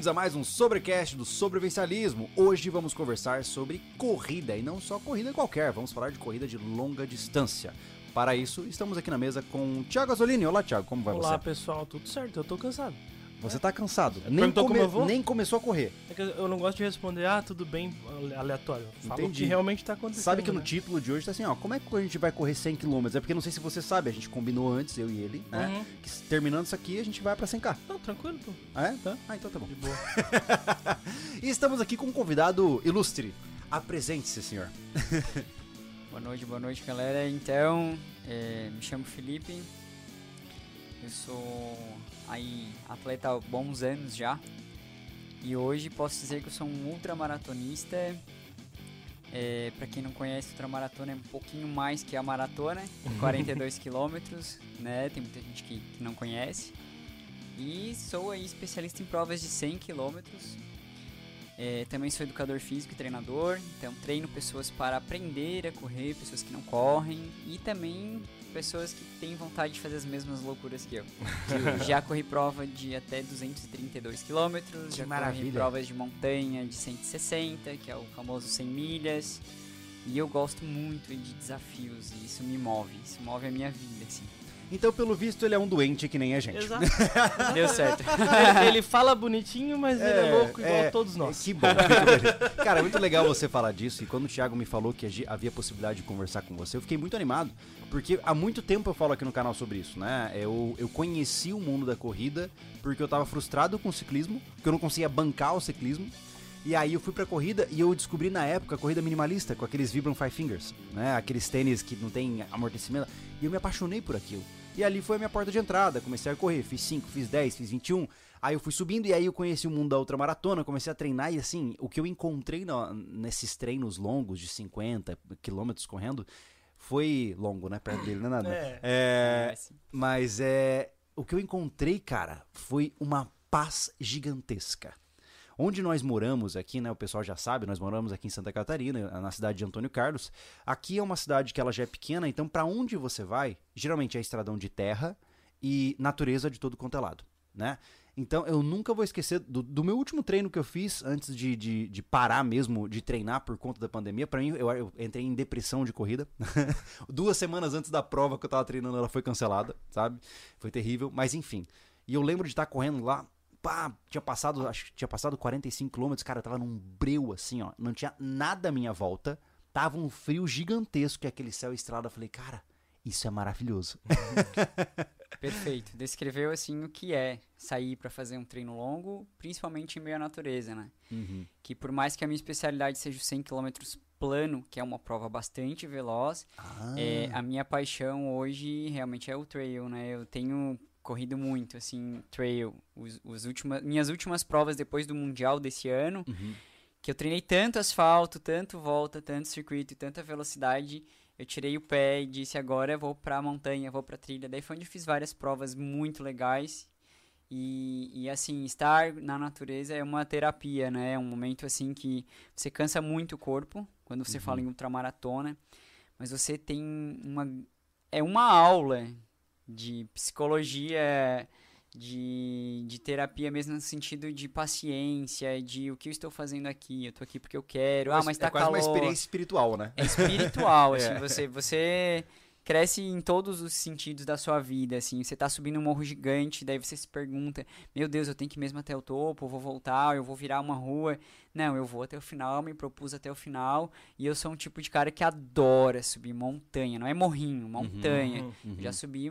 bem-vindos a mais um Sobrecast do Sobrevivencialismo. Hoje vamos conversar sobre corrida e não só corrida qualquer, vamos falar de corrida de longa distância. Para isso, estamos aqui na mesa com Thiago Azzolini. Olá, Thiago, como vai Olá, você? pessoal, tudo certo? Eu tô cansado. Você tá cansado? Nem, Perguntou como eu vou? nem começou a correr. É que eu não gosto de responder, ah, tudo bem, aleatório. Falo o Entendi. que realmente tá acontecendo. Sabe que no né? título de hoje tá assim, ó, como é que a gente vai correr 100 km? É porque não sei se você sabe, a gente combinou antes, eu e ele, né? Uhum. Que terminando isso aqui, a gente vai pra 100k. Não, tranquilo, pô. Ah, é? Tá. Ah, então tá bom. De boa. E estamos aqui com um convidado ilustre. Apresente-se, senhor. Boa noite, boa noite, galera. Então, é, me chamo Felipe. Eu sou aí atleta há bons anos já. E hoje posso dizer que eu sou um ultramaratonista. É, para quem não conhece, ultramaratona é um pouquinho mais que a maratona, 42 quilômetros, né? Tem muita gente que, que não conhece. E sou aí especialista em provas de 100 quilômetros. É, também sou educador físico e treinador, então treino pessoas para aprender a correr, pessoas que não correm e também pessoas que têm vontade de fazer as mesmas loucuras que eu. Eu já corri prova de até 232 quilômetros, já maravilha. corri provas de montanha de 160, que é o famoso 100 milhas. E eu gosto muito de desafios e isso me move, isso move a minha vida, assim. Então, pelo visto, ele é um doente que nem a gente. Exato. Deu certo. ele, ele fala bonitinho, mas ele é louco igual é, todos nós. Que bom. Cara, é muito legal você falar disso. E quando o Thiago me falou que havia possibilidade de conversar com você, eu fiquei muito animado. Porque há muito tempo eu falo aqui no canal sobre isso, né? Eu, eu conheci o mundo da corrida porque eu tava frustrado com o ciclismo, porque eu não conseguia bancar o ciclismo. E aí eu fui pra corrida e eu descobri na época a corrida minimalista, com aqueles Vibram Five Fingers, né? Aqueles tênis que não tem amortecimento. E eu me apaixonei por aquilo. E ali foi a minha porta de entrada. Comecei a correr, fiz 5, fiz 10, fiz 21. Aí eu fui subindo e aí eu conheci o mundo da ultramaratona, comecei a treinar e assim, o que eu encontrei na- nesses treinos longos de 50 quilômetros correndo foi longo, né? Perto dele, não é nada. É. É, assim. mas é. O que eu encontrei, cara, foi uma paz gigantesca. Onde nós moramos aqui, né? O pessoal já sabe, nós moramos aqui em Santa Catarina, na cidade de Antônio Carlos. Aqui é uma cidade que ela já é pequena, então pra onde você vai, geralmente é estradão de terra e natureza de todo quanto é lado, né? Então eu nunca vou esquecer do, do meu último treino que eu fiz antes de, de, de parar mesmo de treinar por conta da pandemia. Pra mim, eu, eu entrei em depressão de corrida. Duas semanas antes da prova que eu tava treinando, ela foi cancelada, sabe? Foi terrível, mas enfim. E eu lembro de estar correndo lá, pá, tinha passado, acho que tinha passado 45 quilômetros, cara, eu tava num breu assim, ó, não tinha nada à minha volta, tava um frio gigantesco, e aquele céu estrada, eu falei, cara, isso é maravilhoso. Perfeito. Descreveu assim o que é sair para fazer um treino longo, principalmente em meio à natureza, né? Que por mais que a minha especialidade seja o 100 km plano, que é uma prova bastante veloz, Ah, é, a minha paixão hoje realmente é o trail, né? Eu tenho corrido muito, assim, trail. Os, os última, minhas últimas provas depois do Mundial desse ano, Uhum. que eu treinei tanto asfalto, tanto volta, tanto circuito e tanta velocidade, eu tirei o pé e disse agora eu vou pra montanha, vou pra trilha. Daí foi onde eu fiz várias provas muito legais. E, e assim, estar na natureza é uma terapia, né? É um momento assim que você cansa muito o corpo quando você fala em ultramaratona, mas você tem uma é uma aula de psicologia, de, de terapia mesmo no sentido de paciência, de o que eu estou fazendo aqui, eu tô aqui porque eu quero. Ah, mas é tá quase calor. uma experiência espiritual, né? É espiritual, assim, É. você, você cresce em todos os sentidos da sua vida, assim, você tá subindo um morro gigante, daí você se pergunta, meu Deus, eu tenho que ir mesmo até o topo, eu vou voltar, eu vou virar uma rua, não, eu vou até o final, me propus até o final, e eu sou um tipo de cara que adora subir montanha, não é morrinho, montanha, Uhum. já subi,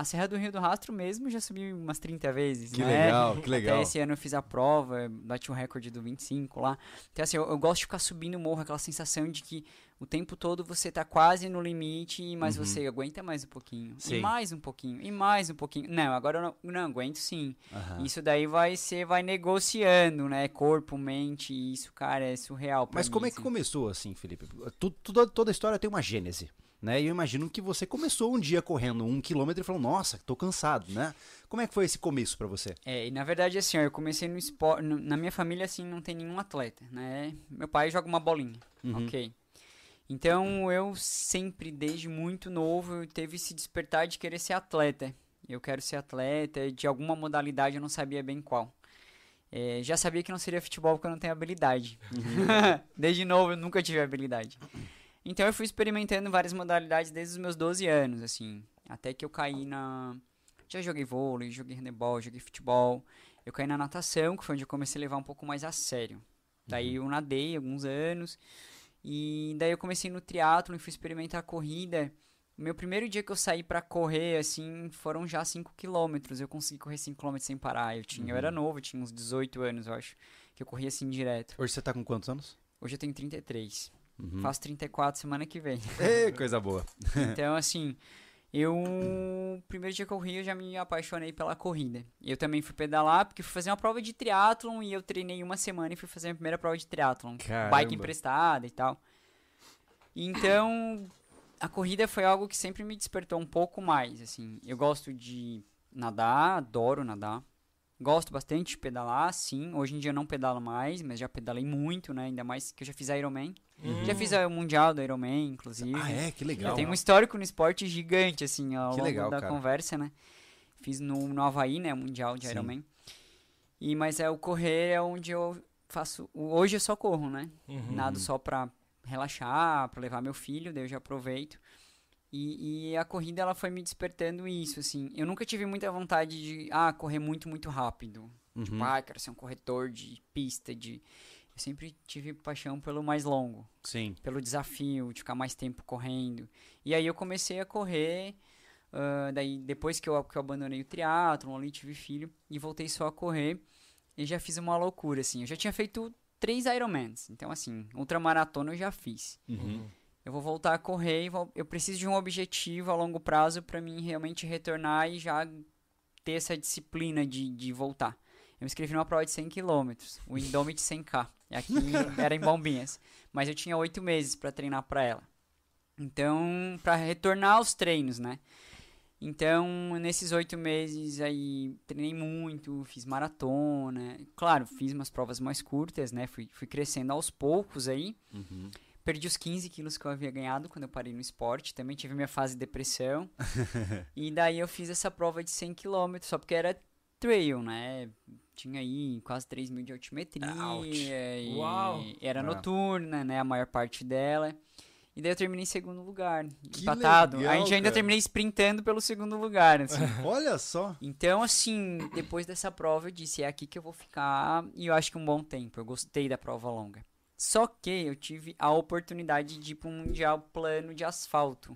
a Serra do Rio do Rastro mesmo, já subi umas 30 vezes, Que não é? legal, que Até legal. esse ano eu fiz a prova, bati o recorde do 25 lá. Então, assim, eu, eu gosto de ficar subindo o morro, aquela sensação de que o tempo todo você tá quase no limite, mas você aguenta mais um pouquinho. Sim. E mais um pouquinho, e mais um pouquinho. Não, agora eu não, não aguento sim. Aham. Isso daí vai ser, vai negociando, né? Corpo, mente, isso, cara, é surreal. Mas mim, como é que assim. começou assim, Felipe? Tu- Toda, toda história tem uma gênese. Né? E eu imagino que você começou um dia correndo um quilômetro e falou, nossa, tô cansado, né? Como é que foi esse começo pra você? É, e na verdade, assim, eu comecei no esporte. Na minha família, assim, não tem nenhum atleta, né? Meu pai joga uma bolinha, Uhum. ok? Então, eu sempre, desde muito novo, teve esse despertar de querer ser atleta. Eu quero ser atleta, de alguma modalidade, eu não sabia bem qual. É, já sabia que não seria futebol porque eu não tenho habilidade. Uhum. desde novo eu nunca tive habilidade. Então eu fui experimentando várias modalidades desde os meus 12 anos, assim. Até que eu caí na. Já joguei vôlei, joguei handebol, joguei futebol. Eu caí na natação, que foi onde eu comecei a levar um pouco mais a sério. Daí eu nadei alguns anos. E daí eu comecei no triatlo e fui experimentar a corrida. O meu primeiro dia que eu saí pra correr, assim, foram já 5 quilômetros. Eu consegui correr 5 quilômetros sem parar. Eu, tinha, eu era novo, eu tinha uns 18 anos, eu acho. Que eu corria assim direto. Hoje você tá com quantos anos? Hoje eu tenho 33. Uhum. Faço 34 semana que vem. Ê, coisa boa. Então, assim, eu. Primeiro dia que eu corri, eu já me apaixonei pela corrida. Eu também fui pedalar, porque fui fazer uma prova de triatlon e eu treinei uma semana e fui fazer a minha primeira prova de triatlon. Caramba. Bike emprestada e tal. Então, a corrida foi algo que sempre me despertou um pouco mais, assim. Eu gosto de nadar, adoro nadar. Gosto bastante de pedalar, sim. Hoje em dia eu não pedalo mais, mas já pedalei muito, né? Ainda mais que eu já fiz Ironman. Já fiz o Mundial do Ironman, inclusive. Ah, é? Que legal. Eu tenho um histórico no esporte gigante, assim, ao Que longo legal, da cara. conversa, né? Fiz no, no Havaí, né? Mundial de Sim. Ironman. E, mas é o correr é onde eu faço. o- Hoje eu só corro, né? Uhum. Nado só pra relaxar, pra levar meu filho, daí eu já aproveito. E, e a corrida ela foi me despertando isso, assim. Eu nunca tive muita vontade de ah, correr muito, muito rápido. Tipo, Uhum. ah, quero ser um corretor de pista, de. Eu sempre tive paixão pelo mais longo Sim. pelo desafio de ficar mais tempo correndo. E aí eu comecei a correr, ah, daí depois que eu, que eu abandonei o triatlon, ali tive filho, e voltei só a correr, e já fiz uma loucura, assim. Eu já tinha feito três Ironmans, então assim, ultramaratona eu já fiz. Uhum. Eu vou voltar a correr e vou- eu preciso de um objetivo a longo prazo para mim realmente retornar e já ter essa disciplina de, de voltar. Eu me inscrevi numa prova de 100 km, o Indomit 100K. E Aqui era em Bombinhas. Mas eu tinha oito meses para treinar para ela. Então, para retornar aos treinos, né? Então, nesses oito meses aí, treinei muito, fiz maratona. Claro, fiz umas provas mais curtas, né? Fui, fui crescendo aos poucos aí. Uhum. Perdi os 15 quilos que eu havia ganhado quando eu parei no esporte. Também tive minha fase de depressão. e daí eu fiz essa prova de 100 km, só porque era trail, né? Tinha aí quase 3 mil de altimetria. E Uau. Era É. noturna, né? A maior parte dela. E daí eu terminei em segundo lugar, Que empatado. legal, a gente ainda cara. terminei sprintando pelo segundo lugar, assim. Olha só. Então, assim, depois dessa prova eu disse, é aqui que eu vou ficar e eu acho que um bom tempo. Eu gostei da prova longa. Só que eu tive a oportunidade de ir para um mundial plano de asfalto,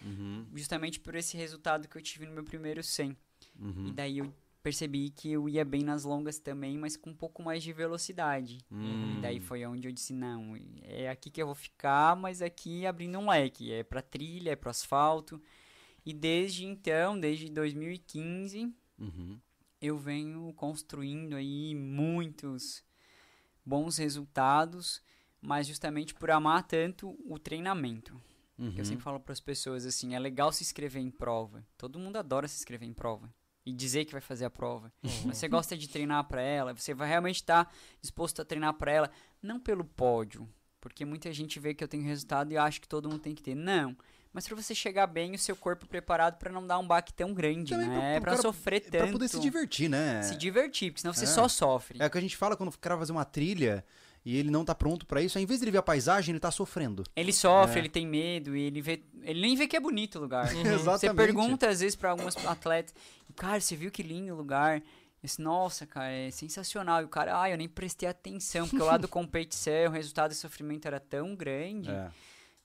Uhum. justamente por esse resultado que eu tive no meu primeiro 100. Uhum. E daí eu percebi que eu ia bem nas longas também, mas com um pouco mais de velocidade. Hum. E daí foi onde eu disse, não, é aqui que eu vou ficar, mas aqui abrindo um leque, é pra trilha, é pro asfalto. E desde então, desde 2015, Uhum. eu venho construindo aí muitos bons resultados, mas justamente por amar tanto o treinamento. Uhum. Que eu sempre falo para as pessoas assim, é legal se inscrever em prova. Todo mundo adora se inscrever em prova e dizer que vai fazer a prova. Mas você gosta de treinar para ela, você vai realmente estar disposto a treinar para ela, não pelo pódio, porque muita gente vê que eu tenho resultado e acha que todo mundo tem que ter. Não. Mas para você chegar bem, o seu corpo preparado para não dar um baque tão grande, Também pra- né? pro Para cara- sofrer tanto. Pra poder se divertir, né? Se divertir, porque senão você É. só sofre. É o que a gente fala quando o cara vai fazer uma trilha e ele não tá pronto pra isso. Ao invés de ele ver a paisagem, ele tá sofrendo. Ele sofre, É. ele tem medo, e ele vê. Ele nem vê que é bonito o lugar. Você Exatamente. pergunta às vezes pra alguns atletas, cara, você viu que lindo o lugar? Disse, Nossa, cara, é sensacional. E o cara, ah, eu nem prestei atenção, porque lá do competição, o resultado do sofrimento era tão grande. É.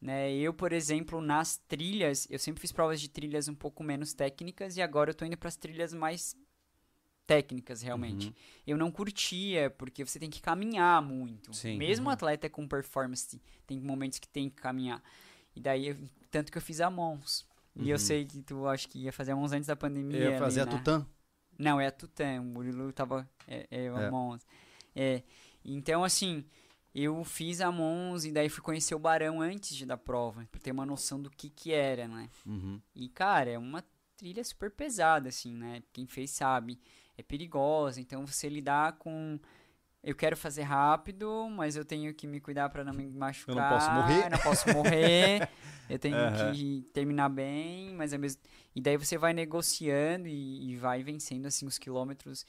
Né? Eu, por exemplo, nas trilhas, eu sempre fiz provas de trilhas um pouco menos técnicas e agora eu tô indo pras trilhas mais técnicas, realmente. Uhum. Eu não curtia, porque você tem que caminhar muito. Sim. Mesmo atleta com performance, tem momentos que tem que caminhar. E daí, eu- tanto que eu fiz a Mons. E eu Uhum. sei que tu acho que ia fazer a Mons antes da pandemia. Eu ia fazer ali, a né? Tutã. Não, é a Tutã. O Murilo tava. É, é a É. Mons. É. Então, assim, eu fiz a Mons e daí fui conhecer o Barão antes de dar prova, pra ter uma noção do que que era, né? Uhum. E, cara, é uma trilha super pesada, assim, né? Quem fez sabe. É perigosa, então você lidar com. Eu quero fazer rápido, mas eu tenho que me cuidar pra não me machucar. posso morrer. não posso morrer. eu tenho Aham. que terminar bem, mas é mesmo. E daí você vai negociando e, e vai vencendo, assim, os quilômetros.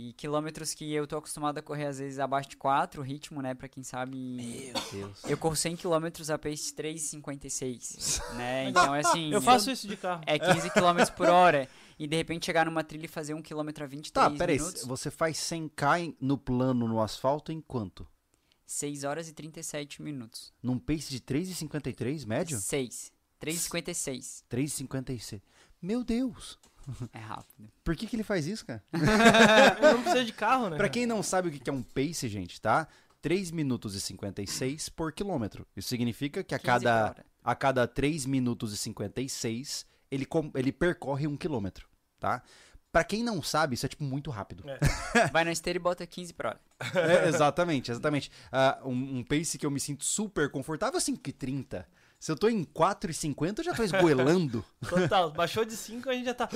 E quilômetros que eu tô acostumado a correr às vezes abaixo de 4, o ritmo, né, pra quem sabe. Meu Deus. Eu corro 100 km a pace 3,56, né? Então, assim, Eu faço isso de carro. é 15 km por hora. E de repente chegar numa trilha e fazer 1 km a 23 Tá, peraí. minutos, Você faz 100k em- no plano, no asfalto, em quanto? 6 horas e 37 minutos. Num pace de 3,53 médio? 6. 3,56. 3,56. Meu Deus. É rápido. Por que, que ele faz isso, cara? Eu não precisa de carro, né? Pra quem não sabe o que que é um pace, gente, tá? 3 minutos e 56 por quilômetro. Isso significa que a 15 cada, a cada 3 minutos e 56, ele, ele percorre um quilômetro, tá? Pra quem não sabe, isso é tipo muito rápido. Vai na esteira e bota 15 por hora. É, exatamente, exatamente. Ah, um, um pace que eu me sinto super confortável, 5,30. Se eu tô em 4,50, eu já tô esgoelando. Total, baixou de 5, a gente já tá.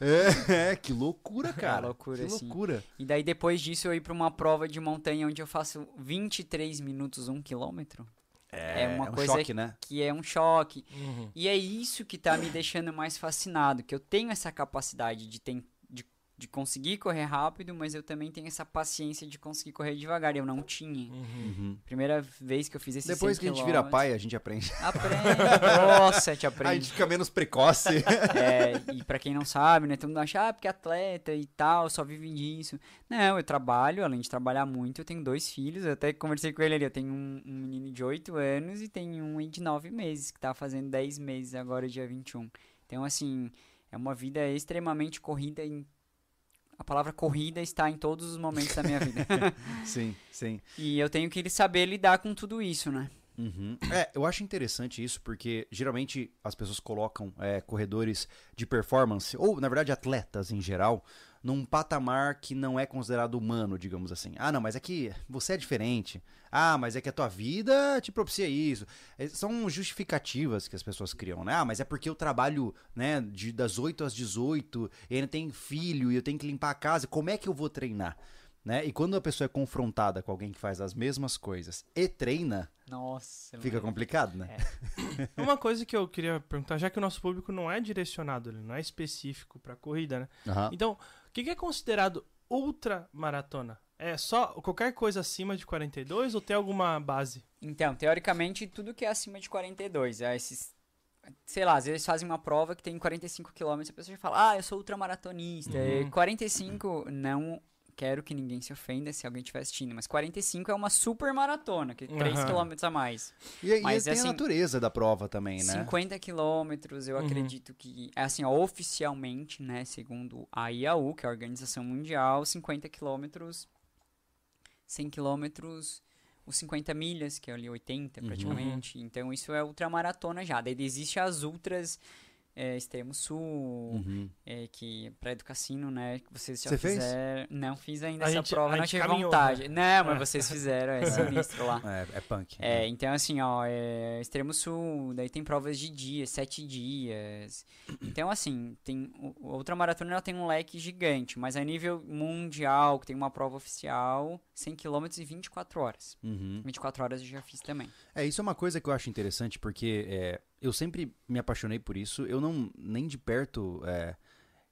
é, é, que loucura, cara. loucura, que loucura. E daí depois disso eu ir pra uma prova de montanha onde eu faço 23 minutos, 1 quilômetro. É uma um coisa choque, né? Que é um choque. Uhum. E é isso que tá me deixando mais fascinado, que eu tenho essa capacidade de, ten- de, conseguir correr rápido, mas eu também tenho essa paciência de conseguir correr devagar, e eu não tinha. Uhum. Primeira vez que eu fiz esse Depois 100 que a gente vira pai, a gente aprende. Aprende, nossa, te A aprende. gente fica menos precoce. É, e pra quem não sabe, né, todo mundo acha, ah, porque é atleta e tal, só vive disso. Não, eu trabalho, além de trabalhar muito, eu tenho dois filhos, eu até conversei com ele ali, eu tenho um, um menino de 8 anos e tenho um de 9 meses, que tá fazendo 10 meses agora, dia 21. Então, assim, é uma vida extremamente corrida em... A palavra corrida está em todos os momentos da minha vida. sim, sim. e eu tenho que saber lidar com tudo isso, né? Uhum. É, eu acho interessante isso porque geralmente as pessoas colocam é, corredores de performance, ou na verdade atletas em geral, num patamar que não é considerado humano, digamos assim. Ah, não, mas é que você é diferente. Ah, mas é que a tua vida te propicia isso. É, São justificativas que as pessoas criam, né? Ah, mas é porque eu trabalho, né, de, das 8 às 18, e ainda tenho filho, e eu tenho que limpar a casa, como é que eu vou treinar? Né? E quando a pessoa é confrontada com alguém que faz as mesmas coisas e treina, Nossa, Fica mano. complicado, né? Uma coisa que eu queria perguntar, já que o nosso público não é direcionado, ele não é específico pra corrida, né? Aham. Então, o que que é considerado ultramaratona? É só qualquer coisa acima de 42 ou tem alguma base? Então, teoricamente, tudo que é acima de 42, é esses sei lá, às vezes fazem uma prova que tem 45 km, a pessoa já fala: "Ah, eu sou ultramaratonista". E Uhum. 45 não quero que ninguém se ofenda se alguém estiver assistindo, mas 45 é uma super maratona, que 3 Aham. km a mais. E, e Mas, tem assim, a natureza da prova também, né? 50 quilômetros, eu Uhum. acredito que, assim, ó, oficialmente, né, segundo a IAU, que é a Organização Mundial, 50 quilômetros, 100 quilômetros, os 50 milhas, que é ali 80 Uhum. praticamente. Então isso é ultramaratona já. Daí existe as ultras é, Extremo Sul, Uhum. é, que para Educacino, né, que vocês já Você fez? fizeram. Não fiz ainda A essa gente- prova, não tive caminhou, vontade. né? Não, mas É. vocês fizeram, é sinistro lá. É, é punk. É, então assim, ó, é Extremo Sul, daí tem provas de dia, sete dias. Então, assim, tem. Outra maratona ela tem um leque gigante, mas a nível mundial, que tem uma prova oficial, 100 km e 24 horas. Uhum. 24 horas eu já fiz também. É, isso é uma coisa que eu acho interessante, porque é, eu sempre me apaixonei por isso. Eu não, nem de perto. É,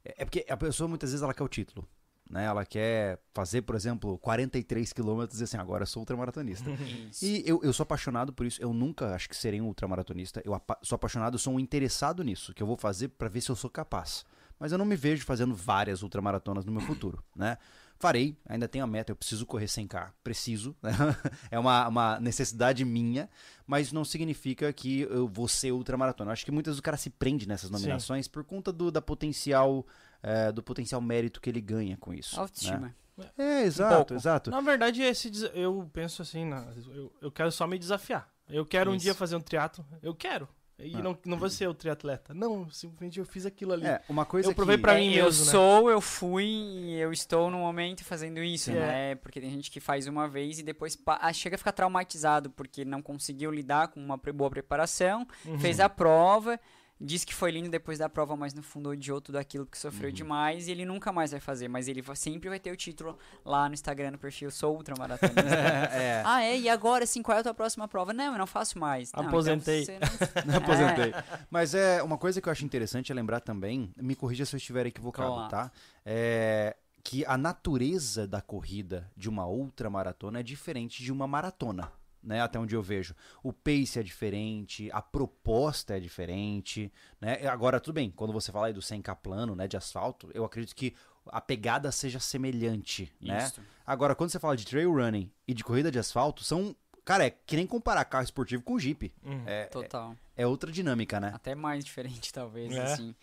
é porque a pessoa muitas vezes ela quer o título. Né? Ela quer fazer, por exemplo, 43 quilômetros e assim, agora eu sou ultramaratonista. Isso. E eu, eu sou apaixonado por isso. Eu nunca acho que serei um ultramaratonista. Eu apa- sou apaixonado, sou um interessado nisso, que eu vou fazer pra ver se eu sou capaz. Mas eu não me vejo fazendo várias ultramaratonas no meu futuro, né? Farei, ainda tenho a meta, eu preciso correr 100k, preciso, né? é uma, uma necessidade minha, mas não significa que eu vou ser ultramaratona. Eu Acho que muitas vezes o cara se prende nessas nominações por conta do, da potencial, eh, do potencial mérito que ele ganha com isso. né? Autoestima. É, exato, pouco. exato. Na verdade, esse eu penso assim, eu, eu quero só me desafiar. Eu quero um Isso. dia fazer um triatlo, eu quero. E Ah. não, não vou ser o triatleta. Não, simplesmente eu fiz aquilo ali. É, uma coisa Eu provei que... pra É, mim eu mesmo, né? sou, eu fui e eu estou no momento fazendo isso, Sim. né? Porque tem gente que faz uma vez e depois pa- ah, chega a ficar traumatizado porque não conseguiu lidar com uma boa preparação, Uhum. fez a prova, disse que foi lindo depois da prova, mas no fundo odiou tudo aquilo que Uhum. sofreu demais e ele nunca mais vai fazer, mas ele sempre vai ter o título lá no Instagram, no perfil, sou ultramaratonista. é, ah, é? E agora, assim, qual é a tua próxima prova? Não, eu não faço mais. Não, então Aposentei. você não- Não aposentei. Mas é uma coisa que eu acho interessante é lembrar também, me corrija se eu estiver equivocado, Vamos lá. tá? É que a natureza da corrida de uma outra maratona é diferente de uma maratona. Né, até onde eu vejo. O pace é diferente, a proposta é diferente. Né? Agora, tudo bem, quando você fala aí do 100k plano, né, de asfalto, eu acredito que a pegada seja semelhante. Né? Isso. Agora, quando você fala de trail running e de corrida de asfalto, são. Cara, é que nem comparar carro esportivo com Jeep. Uhum. É, Total. é outra dinâmica, né? Até mais diferente, talvez, É. assim.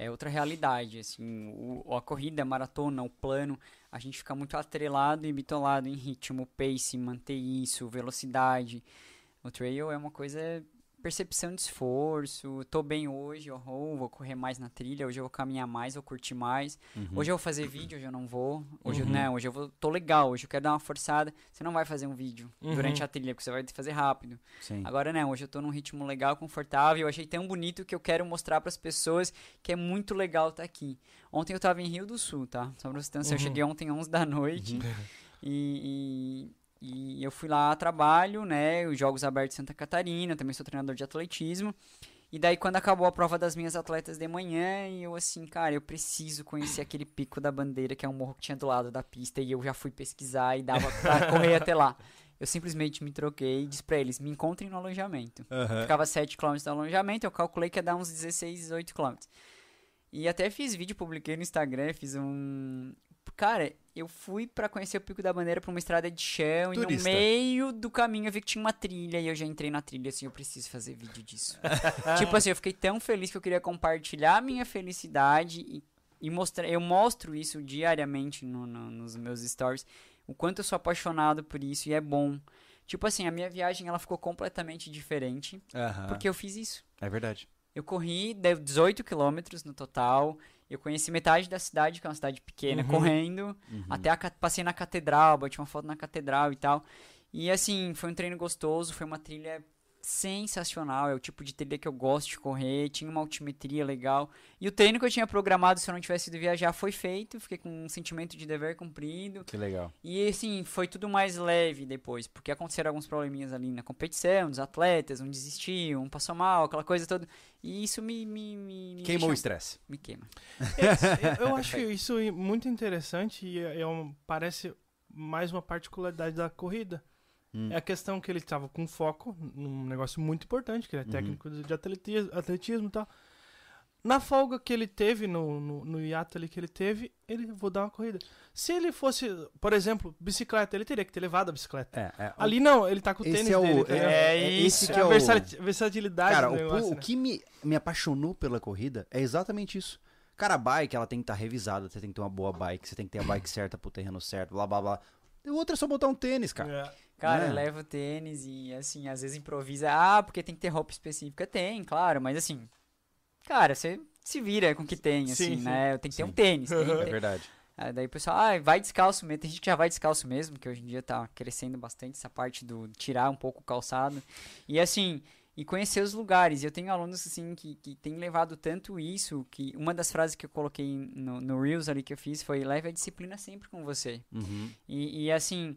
É outra realidade, assim. O, a corrida, a maratona, o plano, a gente fica muito atrelado e bitolado em ritmo, pace, manter isso, velocidade. O trail é uma coisa percepção de esforço. Tô bem hoje, oh, oh, vou correr mais na trilha, hoje eu vou caminhar mais, vou curtir mais. Uhum. Hoje eu vou fazer vídeo, hoje eu não vou. Hoje Uhum. eu não, hoje eu vou, tô legal, hoje eu quero dar uma forçada. Você não vai fazer um vídeo Uhum. durante a trilha, porque você vai fazer rápido. Sim. Agora não, hoje eu tô num ritmo legal, confortável. Eu achei tão bonito que eu quero mostrar pras pessoas que é muito legal estar aqui. Ontem eu tava em Rio do Sul, tá? Só pra você ter eu Uhum. cheguei ontem 11 da noite e, e, e eu fui lá a trabalho, né? Os Jogos Abertos de Santa Catarina, também sou treinador de atletismo. E daí quando acabou a prova das minhas atletas de manhã, eu assim, cara, eu preciso conhecer aquele pico da bandeira, que é um morro que tinha do lado da pista, e eu já fui pesquisar e dava pra correr até lá. Eu simplesmente me troquei e disse pra eles, me encontrem no alojamento. Aham. Ficava 7 km do alojamento, eu calculei que ia dar uns 16, 18 km. E até fiz vídeo, publiquei no Instagram, fiz um. Cara, eu fui pra conhecer o Pico da Bandeira pra uma estrada de chão e no Turista. meio do caminho eu vi que tinha uma trilha e eu já entrei na trilha assim, eu preciso fazer vídeo disso. tipo assim, eu fiquei tão feliz que eu queria compartilhar a minha felicidade e, e mostrar. Eu mostro isso diariamente no- no- nos meus stories, o quanto eu sou apaixonado por isso e é bom. Tipo assim, a minha viagem ela ficou completamente diferente porque eu fiz isso. É verdade. Eu corri deu 18 quilômetros no total. Eu conheci metade da cidade, que é uma cidade pequena, Uhum. correndo. Uhum. Até a passei na catedral, bati uma foto na catedral e tal. E assim, foi um treino gostoso, foi uma trilha sensacional. É o tipo de trilha que eu gosto de correr. Tinha uma altimetria legal. E o treino que eu tinha programado, se eu não tivesse ido viajar, foi feito. Fiquei com um sentimento de dever cumprido. Que legal. E assim, foi tudo mais leve depois, porque aconteceram alguns probleminhas ali na competição, dos atletas, um desistiu, um passou mal, aquela coisa toda. E isso me. me, me, me Queimou o estresse. Me queima. É, eu, eu acho isso muito interessante e é, é um- parece mais uma particularidade da corrida. Hum. É a questão que ele estava com foco num negócio muito importante, que ele é Uhum. técnico de atletismo, atletismo e tal. Na folga que ele teve, no, no, no hiato ali que ele teve, ele vou dar uma corrida. Se ele fosse, por exemplo, bicicleta, ele teria que ter levado a bicicleta. É, é. Ali não, ele tá com o Esse tênis é o- dele. tá é- é é isso, esse É que é a o... versati- versatilidade Cara, do o, negócio, o né? que me, me apaixonou pela corrida é exatamente isso. Cara, a bike, ela tem que estar revisada, você tem que ter uma boa bike, você tem que ter a bike certa pro terreno certo, blá blá blá. O outro é só botar um tênis, cara. É. Cara, Né? eu levo tênis e assim, às vezes improvisa. Ah, porque tem que ter roupa específica. Tem, claro, mas assim. Cara, você se vira com o que tem, Sim, assim, sim. né? Tem que ter Sim. um tênis. tem É ter- verdade. Ah, daí o pessoal, ah, vai descalço mesmo. Tem gente que já vai descalço mesmo, que hoje em dia tá crescendo bastante essa parte do tirar um pouco o calçado. E assim, e conhecer os lugares. E eu tenho alunos, assim, que, que têm levado tanto isso, que uma das frases que eu coloquei no, no Reels ali que eu fiz foi, leve a disciplina sempre com você. Uhum, E, e, assim,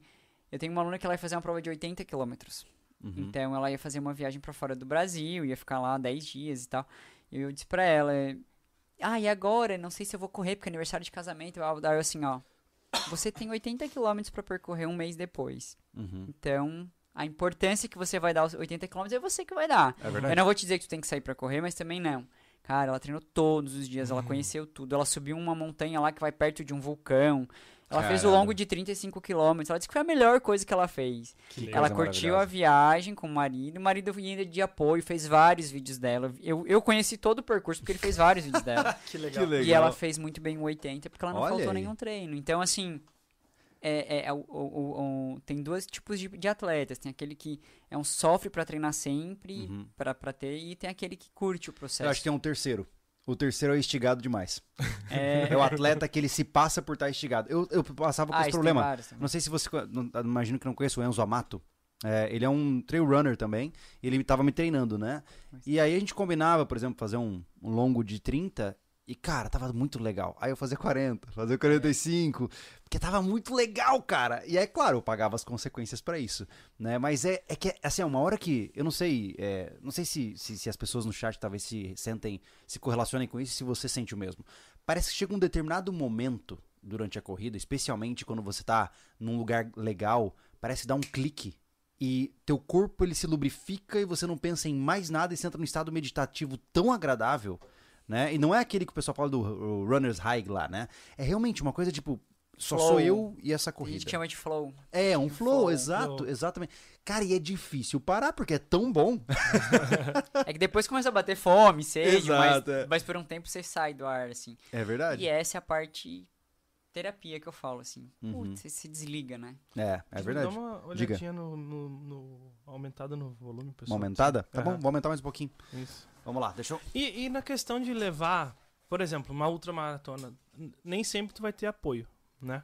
eu tenho uma aluna que ela ia fazer uma prova de 80 quilômetros. uhum. Então ela ia fazer uma viagem pra fora do Brasil, ia ficar lá 10 dias e tal. E eu disse pra ela, ah, e agora? Não sei se eu vou correr porque é aniversário de casamento. Eu daí eu assim, ó, você tem 80 quilômetros pra percorrer um mês depois. Uhum. Então, a importância que você vai dar aos 80 quilômetros é você que vai dar. É verdade. Eu não vou te dizer que tu tem que sair pra correr, mas também não. Cara, ela treinou todos os dias, ela conheceu tudo. Ela subiu uma montanha lá que vai perto de um vulcão. Ela fez o longo de 35 quilômetros. Ela disse que foi a melhor coisa que ela fez. Que Ela curtiu a viagem com o marido. O marido vinha de apoio, fez vários vídeos dela. Eu, eu conheci todo o percurso porque ele fez vários vídeos dela. Que legal. Que legal. E ela fez muito bem o 80 porque ela não Olha faltou aí. nenhum treino. Então, assim, é, é- é o- o- o- tem dois tipos de, de atletas. Tem aquele que é um sofre pra treinar sempre, Uhum. pra ter, e tem aquele que curte o processo. Eu acho que tem um terceiro. O terceiro é instigado demais. É, É o atleta que ele se passa por estar instigado. Eu, eu passava por ah, esse problema. vários. Não sei se você. não- imagino que não conhece o Enzo Amato. É, ele é um trail runner também. Ele tava me treinando, né? Mas- E aí a gente combinava, por exemplo, fazer um, um longo de 30. E, cara, tava muito legal. Aí eu fazia 40, fazia 45. Porque tava muito legal, cara. E é claro, eu pagava as consequências pra isso. né? Mas é, é que, assim, é uma hora que. Eu não sei. é, não sei se, se, se as pessoas no chat talvez se sentem. Se correlacionem com isso, se você sente o mesmo. Parece que chega um determinado momento durante a corrida, especialmente quando você tá num lugar legal, parece dar um clique e teu corpo ele se lubrifica e você não pensa em mais nada e você entra num estado meditativo tão agradável, né? E não é aquele que o pessoal fala do runner's high lá, né? É realmente uma coisa tipo só Flow. sou eu e essa A gente corrida. chama de flow. É, um flow, flow, exato, flow. exatamente. Cara, e é difícil parar porque é tão bom. É que depois começa a bater fome, sede, mas, é. mas por um tempo você sai do ar, assim. É verdade? E essa é a parte terapia que eu falo, assim. Uhum. Putz, você se desliga, né? É, é verdade. Dá uma Diga. olhadinha no, no, no- aumentada no volume, Uma pessoal. aumentada? Tá bom, vou aumentar mais um pouquinho. Isso. Vamos lá, deixa eu. E, e na questão de levar, por exemplo, uma ultramaratona, nem sempre tu vai ter apoio, né?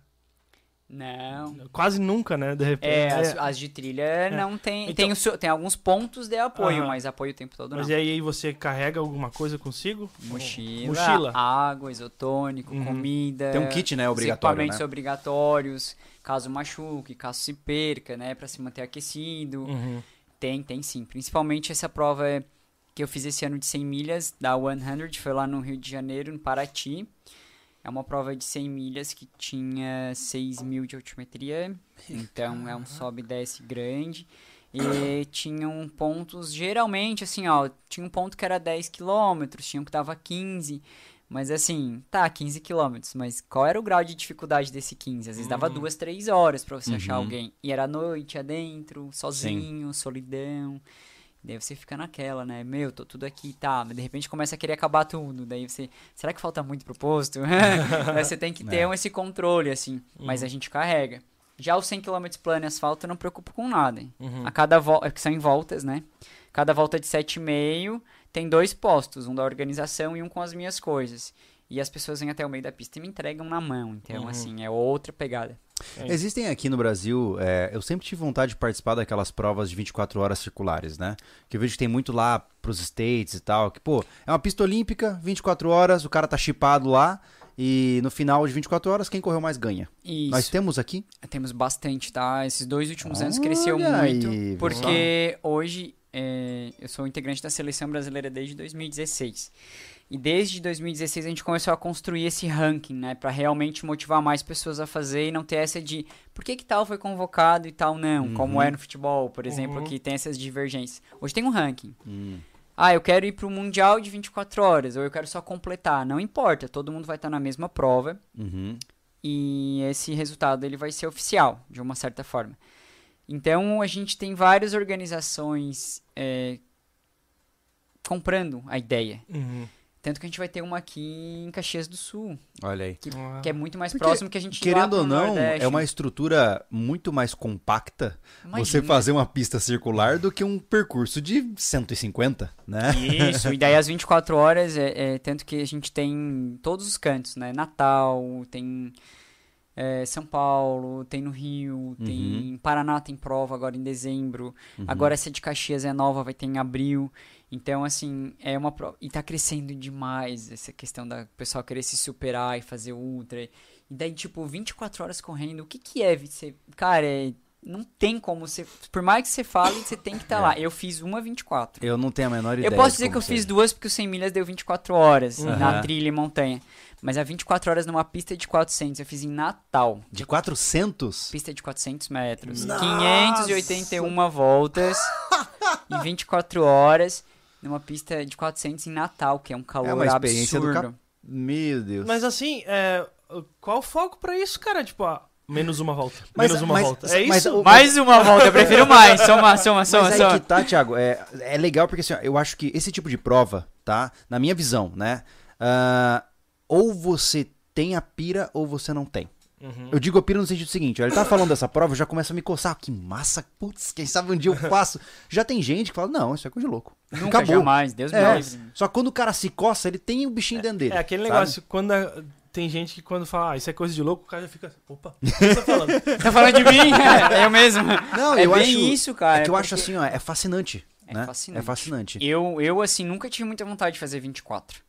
Não. Quase nunca, né? De repente. É, as, as de trilha não tem. Então- tem, o seu- tem alguns pontos de apoio, Aham. mas apoio o tempo todo Mas não. e aí você carrega alguma coisa consigo? Mochila, Mochila. água, isotônico, Uhum. comida. Tem um kit, né, obrigatório, equipamentos né? obrigatórios, caso machuque, caso se perca, né, Pra se manter aquecido. Uhum. Tem, tem sim. Principalmente essa prova é- que eu fiz esse ano de 100 milhas da 100, foi lá no Rio de Janeiro, no Paraty. É uma prova de 100 milhas que tinha 6 mil de altimetria, então é um sobe e desce grande. E tinham pontos, geralmente, assim, ó, tinha um ponto que era 10 quilômetros, tinha um que dava 15, mas assim, tá, 15 quilômetros, mas qual era o grau de dificuldade desse 15? Às vezes dava Uhum. duas, três horas pra você achar Uhum. alguém. E era noite, adentro, sozinho, solidão. Daí você fica naquela, né? Meu, tô tudo aqui, tá. Mas de repente começa a querer acabar tudo. Daí você. Será que falta muito pro posto? Daí você tem que ter É. um- esse controle, assim. Mas a gente carrega. Já os 100 km plano e asfalto eu não preocupo com nada. Uhum. A cada volta. Que são em voltas, né? Cada volta de 7,5 tem dois postos, um da organização e um com as minhas coisas. E as pessoas vêm até o meio da pista e me entregam na mão. Então, Uhum. assim, é outra pegada. É. Existem aqui no Brasil, é, eu sempre tive vontade de participar daquelas provas de 24 horas circulares, né? Que eu vejo que tem muito lá pros States e tal, que, pô, é uma pista olímpica, 24 horas, o cara tá chipado lá, e no final de 24 horas, quem correu mais ganha. Isso. Nós temos aqui? Temos bastante, tá? Esses dois últimos anos cresceu Olha muito. aí, porque hoje é, eu sou integrante da seleção brasileira desde 2016. E desde 2016 a gente começou a construir esse ranking, né? Pra realmente motivar mais pessoas a fazer e não ter essa de por que, que tal foi convocado e tal não. Como Uhum. é no futebol, por exemplo, Uhum. que tem essas divergências. Hoje tem um ranking. Hum. Ah, eu quero ir pro Mundial de 24 horas, ou eu quero só completar. Não importa, todo mundo vai estar na mesma prova Uhum. e esse resultado ele vai ser oficial, de uma certa forma. Então a gente tem várias organizações é, comprando a ideia. Uhum. Tanto que a gente vai ter uma aqui em Caxias do Sul, Olha aí. Ah. que é muito mais Porque, próximo que a gente Querendo ou não, Nordeste. é uma estrutura muito mais compacta você Imagina. fazer uma pista circular do que um percurso de 150, né? Isso, e daí as 24 horas, é, é, tanto que a gente tem em todos os cantos, né? Natal, tem é, São Paulo, tem no Rio, tem Paraná tem prova agora em dezembro. Uhum. Agora essa de Caxias é nova, vai ter em abril. Então, assim, é uma prova. E tá crescendo demais essa questão da pessoal querer se superar e fazer ultra. E daí, tipo, 24 horas correndo, o que que é você. Cara, é- não tem como você. Por mais que você fale, você tem que estar lá. Eu fiz uma 24. Eu não tenho a menor ideia. Eu posso de dizer que eu fiz seja. duas porque o 100 milhas deu 24 horas Uhum. na trilha e montanha. Mas a 24 horas numa pista de 400 eu fiz em Natal. De 400? Pista de 400 metros. Nossa! 581 voltas em 24 horas numa pista de 400 em Natal, que é um calor É uma experiência do absurdo. cap- Meu Deus. Mas assim, é, qual o foco pra isso, cara? Tipo, ah, menos uma volta. Mas- menos uma mas- volta. É mas isso? Mais uma volta, eu prefiro mais. Soma, soma, soma, Mas aí soma. que tá, Thiago, é, é legal porque assim, eu acho que esse tipo de prova, tá? Na minha visão, né? ah, ou você tem a pira ou você não tem. Uhum. Eu digo a pira no sentido seguinte, ó, ele tá falando dessa prova, eu já começa a me coçar. Que massa, putz, quem sabe um dia eu faço. Já tem gente que fala, não, isso é coisa de louco. Nunca, Acabou. jamais. Deus me É, livre. só que quando o cara se coça, ele tem o bichinho dentro dele. É aquele sabe? negócio, quando a- tem gente que quando fala, ah, isso é coisa de louco, o cara já fica, opa, o que você tá falando? Tá falando de mim? É eu mesmo. Não, é eu bem acho, isso, cara. É que eu acho porque- assim, ó, é fascinante. É né? fascinante. É fascinante. Eu, eu, assim, nunca tive muita vontade de fazer 24.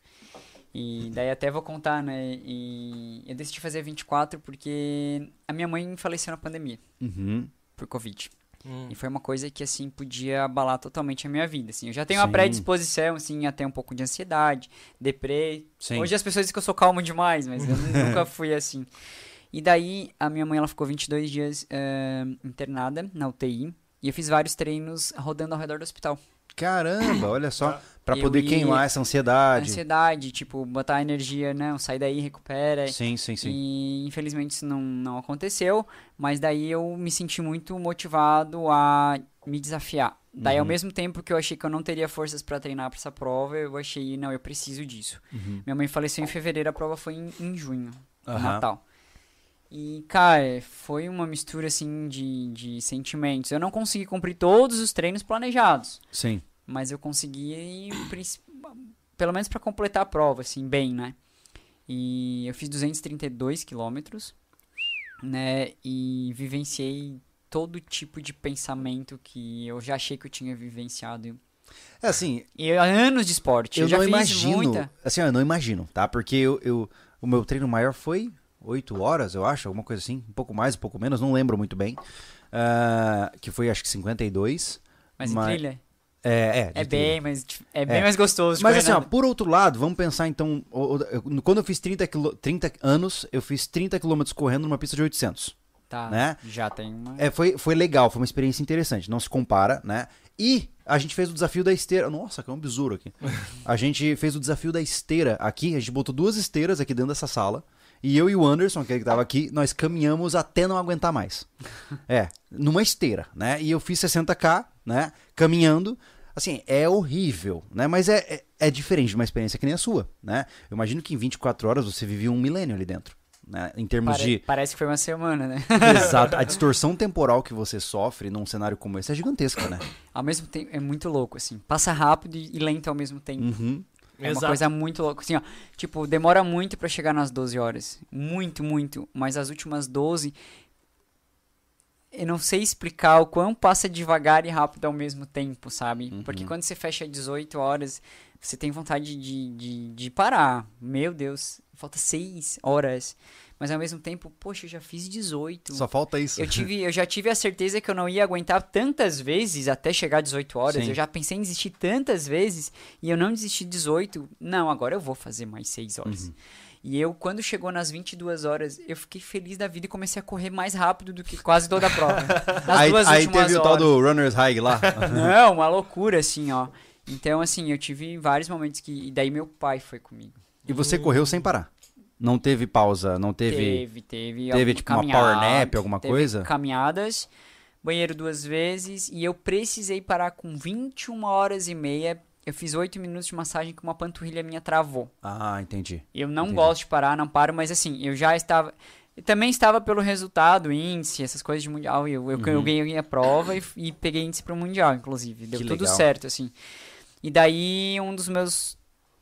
E daí até vou contar, né? E eu decidi fazer 24 porque a minha mãe faleceu na pandemia, Uhum. por Covid. Hum. E foi uma coisa que, assim, podia abalar totalmente a minha vida, assim. Eu já tenho uma Sim. predisposição, assim, a ter um pouco de ansiedade, deprê. Sim. Hoje as pessoas dizem que eu sou calmo demais, mas eu nu- nunca fui assim. E daí, a minha mãe, ela ficou 22 dias eh, internada na UTI. E eu fiz vários treinos rodando ao redor do hospital. Caramba, olha só. Pra Eu poder queimar essa ansiedade. Ansiedade, tipo, botar energia, não, sai daí, recupera. Sim, sim, sim. E infelizmente isso não, não aconteceu, mas daí eu me senti muito motivado a me desafiar. Daí ao Uhum. mesmo tempo que eu achei que eu não teria forças pra treinar pra essa prova, eu achei, não, eu preciso disso. Uhum. Minha mãe faleceu em fevereiro, a prova foi em, em junho, Aham. Natal. E, cara, foi uma mistura, assim, de, de sentimentos. Eu não consegui cumprir todos os treinos planejados, Sim. Mas eu consegui, pelo menos pra completar a prova, assim, bem, né? E eu fiz 232 quilômetros, né? E vivenciei todo tipo de pensamento que eu já achei que eu tinha vivenciado. É assim, E há anos de esporte. eu, Eu, já não fiz imagino. muita. Assim, eu não imagino, tá? Porque eu, eu- o meu treino maior foi 8 horas, eu acho, alguma coisa assim. Um pouco mais, um pouco menos, não lembro muito bem. Ah, que foi acho que 52. Mas, Mas- em trilha É, é. é bem, mais, é bem É. mais gostoso. Mas assim, ó, por outro lado, vamos pensar então. Quando eu fiz 30, quilô- 30 anos, eu fiz 30 quilômetros correndo numa pista de 800. tá, né? Já tem uma. É, foi, foi legal, foi uma experiência interessante, não se compara, né? E a gente fez o desafio da esteira. Nossa, que é um besouro aqui. A gente fez o desafio da esteira aqui, a gente botou duas esteiras aqui dentro dessa sala. E eu e o Anderson, aquele que tava aqui, nós caminhamos até não aguentar mais. É, numa esteira, né? E eu fiz 60k, né? Caminhando. Assim, é horrível, né? Mas é, é, é diferente de uma experiência que nem a sua, né? Eu imagino que em 24 horas você vivia um milênio ali dentro, né? Em termos Pare- de Parece que foi uma semana, né? Exato. A distorção temporal que você sofre num cenário como esse é gigantesca, né? Ao mesmo tempo, é muito louco, assim. Passa rápido e e lento ao mesmo tempo. Uhum. É uma coisa muito louca. Assim, ó, tipo, demora muito pra chegar nas 12 horas. Muito, muito. Mas as últimas 12. Eu não sei explicar o quão passa devagar e rápido ao mesmo tempo, sabe? Porque Uhum. quando você fecha 18 horas, você tem vontade de, de, de parar. Meu Deus, falta 6 horas. Mas ao mesmo tempo, poxa, eu já fiz 18. Só falta isso. Eu, tive, eu já tive a certeza que eu não ia aguentar tantas vezes até chegar 18 horas. Sim. Eu já pensei em desistir tantas vezes e eu não desisti 18. Não, agora eu vou fazer mais 6 horas. Uhum. E eu, quando chegou nas 22 horas, eu fiquei feliz da vida e comecei a correr mais rápido do que quase toda a prova. Nas aí duas aí últimas teve o tal horas. do Runner's High lá. Não, uma loucura, assim, ó. Então, assim, eu tive vários momentos que. E daí meu pai foi comigo. e você correu sem parar. Não teve pausa, não teve. Teve, teve. teve, tipo, uma power nap, alguma teve coisa? Caminhadas, banheiro duas vezes e eu precisei parar com 21 horas e meia. Eu fiz 8 minutos de massagem que uma panturrilha minha travou. Ah, entendi. Eu não Entendi. gosto de parar, não paro, mas assim, eu já estava. Eu também estava pelo resultado, índice, essas coisas de mundial. Eu, eu, eu ganhei a prova e, e peguei índice para o mundial, inclusive. Deu Que tudo legal. certo, assim. E daí, um dos meus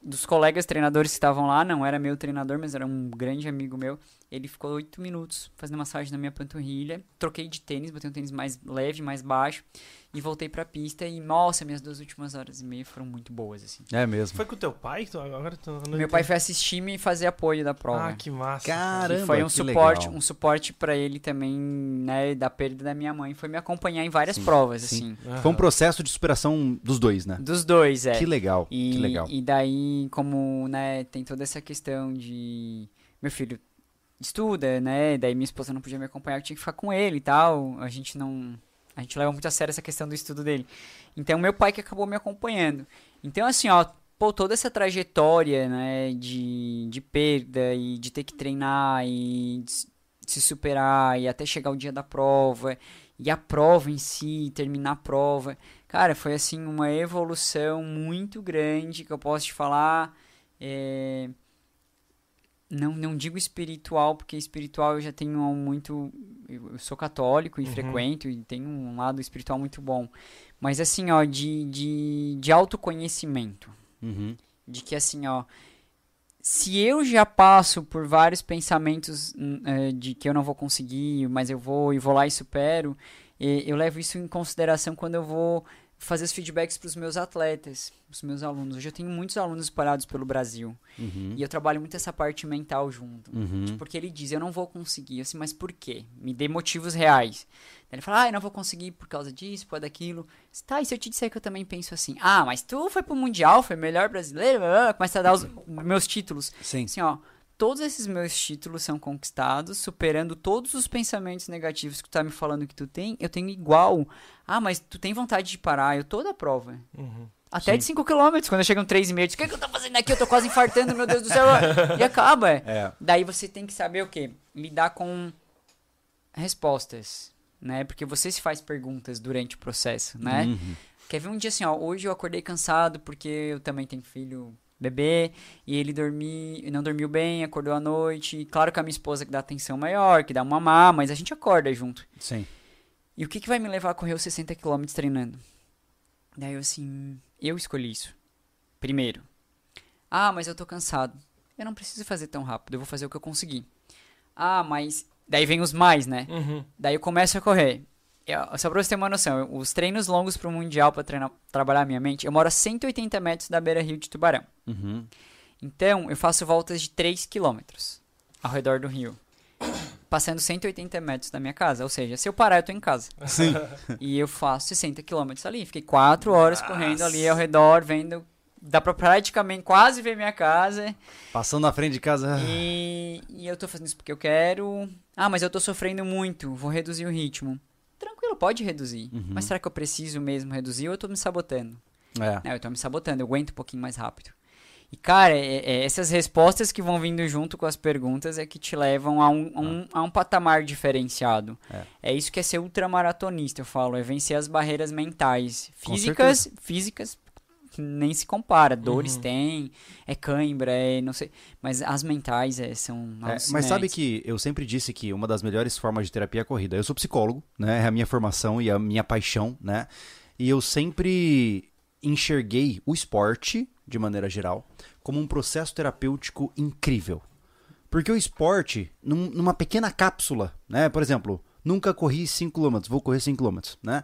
dos colegas treinadores que estavam lá, não era meu treinador, mas era um grande amigo meu. Ele ficou oito minutos fazendo massagem na minha panturrilha. Troquei de tênis, botei um tênis mais leve, mais baixo. E voltei pra pista. E, nossa, minhas duas últimas horas e meia foram muito boas, assim. É mesmo. Foi com o teu pai? Agora não Meu pai foi assistir-me e fazer apoio da prova. Ah, que massa. Caramba, E foi um que suporte, legal. um suporte para ele também, né, da perda da minha mãe, foi me acompanhar em várias Sim, provas, sim. assim. Aham. Foi um processo de superação dos dois, né? Dos dois, é. Que legal, E, que legal. e daí, como, né, tem toda essa questão de meu filho estuda, né, daí minha esposa não podia me acompanhar, eu tinha que ficar com ele e tal, a gente não, a gente leva muito a sério essa questão do estudo dele. Então, meu pai que acabou me acompanhando. Então, assim, ó, pô, toda essa trajetória, né, de, de perda e de ter que treinar e se superar e até chegar o dia da prova e a prova em si, terminar a prova. Cara, foi assim uma evolução muito grande que eu posso te falar. é, Não, não digo espiritual, porque espiritual eu já tenho um muito. Eu sou católico e Uhum. frequento e tenho um lado espiritual muito bom. Mas assim, ó, de, de, de autoconhecimento Uhum. de que assim, ó, se eu já passo por vários pensamentos eh, de que eu não vou conseguir, mas eu vou e vou lá e supero, eh, eu levo isso em consideração quando eu vou fazer os feedbacks para os meus atletas, os meus alunos. Hoje eu tenho muitos alunos espalhados pelo Brasil. Uhum. E eu trabalho muito essa parte mental junto. Uhum. Porque ele diz, eu não vou conseguir. Eu assim, mas por quê? Me dê motivos reais. Ele fala, ah, eu não vou conseguir por causa disso, por causa daquilo. Tá, e se eu te disser que eu também penso assim? Ah, mas tu foi pro Mundial, foi melhor brasileiro, começa a dar os meus títulos. Sim. Assim, ó, todos esses meus títulos são conquistados, superando todos os pensamentos negativos que tu tá me falando que tu tem, eu tenho igual. Ah, mas tu tem vontade de parar, eu tô da prova. Uhum. Até Sim. de 5 km, quando chegam 3,5, eu digo, o que, que eu tô fazendo aqui? Eu tô quase infartando, meu Deus do céu. E acaba. é. É. Daí você tem que saber o quê? Lidar com respostas, né? Porque você se faz perguntas durante o processo, né? Uhum. Quer ver um dia assim, ó, hoje eu acordei cansado porque eu também tenho filho bebê e ele dormi, não dormiu bem, acordou à noite. Claro que a minha esposa que dá atenção maior, que dá uma mamar, mas a gente acorda junto. Sim. E o que, que vai me levar a correr os 60 km treinando? Daí eu assim, eu escolhi isso. Primeiro. Ah, mas eu tô cansado. Eu não preciso fazer tão rápido, eu vou fazer o que eu conseguir. Ah, mas. Daí vem os mais, né? Uhum. Daí eu começo a correr. Eu- só pra você ter uma noção, os treinos longos pro Mundial pra treinar, trabalhar a minha mente, eu moro a 180 metros da beira rio de Tubarão. Uhum. Então, eu faço voltas de 3 km ao redor do rio. Passando 180 metros da minha casa. Ou seja, se eu parar, eu tô em casa. Sim. E eu faço 60 km ali. Fiquei 4 horas correndo ali ao redor, vendo. Dá pra praticamente quase ver minha casa. Passando na frente de casa. E, e eu tô fazendo isso porque eu quero. Ah, mas eu tô sofrendo muito, vou reduzir o ritmo. Pode reduzir. Uhum. Mas será que eu preciso mesmo reduzir ou eu tô me sabotando? É. É, eu tô me sabotando, eu aguento um pouquinho mais rápido. E, cara, é- é essas respostas que vão vindo junto com as perguntas é que te levam a um, a um, a um patamar diferenciado. É. isso que é ser ultramaratonista, eu falo. É vencer as barreiras mentais. Com Físicas, físicas nem se compara. Dores Uhum. tem, é cãibra, é não sei. Mas as mentais é, são É, mas sabe que eu sempre disse que uma das melhores formas de terapia é a corrida. Eu sou psicólogo, né? É a minha formação e a minha paixão, né? E eu sempre enxerguei o esporte, de maneira geral, como um processo terapêutico incrível. Porque o esporte, num- numa pequena cápsula, né? Por exemplo, nunca corri 5 km, vou correr 5 km, né?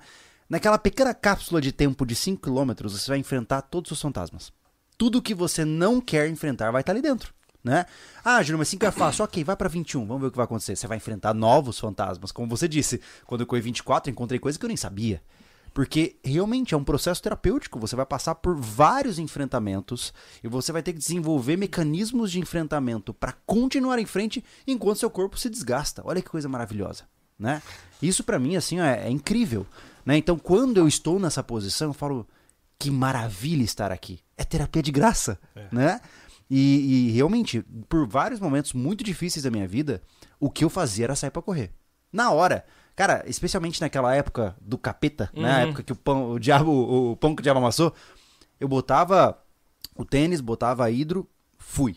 Naquela pequena cápsula de tempo de 5 km, você vai enfrentar todos os fantasmas. Tudo que você não quer enfrentar vai estar ali dentro, né? Ah, Júnior, mas 5 é fácil. Ok, vai pra 21, vamos ver o que vai acontecer. Você vai enfrentar novos fantasmas. Como você disse, quando eu corri 24, eu encontrei coisa que eu nem sabia. Porque realmente é um processo terapêutico. Você vai passar por vários enfrentamentos e você vai ter que desenvolver mecanismos de enfrentamento para continuar em frente enquanto seu corpo se desgasta. Olha que coisa maravilhosa, né? Isso pra mim assim é, é incrível, né? Então quando eu estou nessa posição, eu falo que maravilha estar aqui. É terapia de graça, né? E, e realmente, por vários momentos muito difíceis da minha vida, o que eu fazia era sair pra correr. Na hora. Cara, especialmente naquela época do capeta, né? Uhum. época que o pão, o diabo, o pão que o diabo amassou, eu botava o tênis, botava a hidro, fui.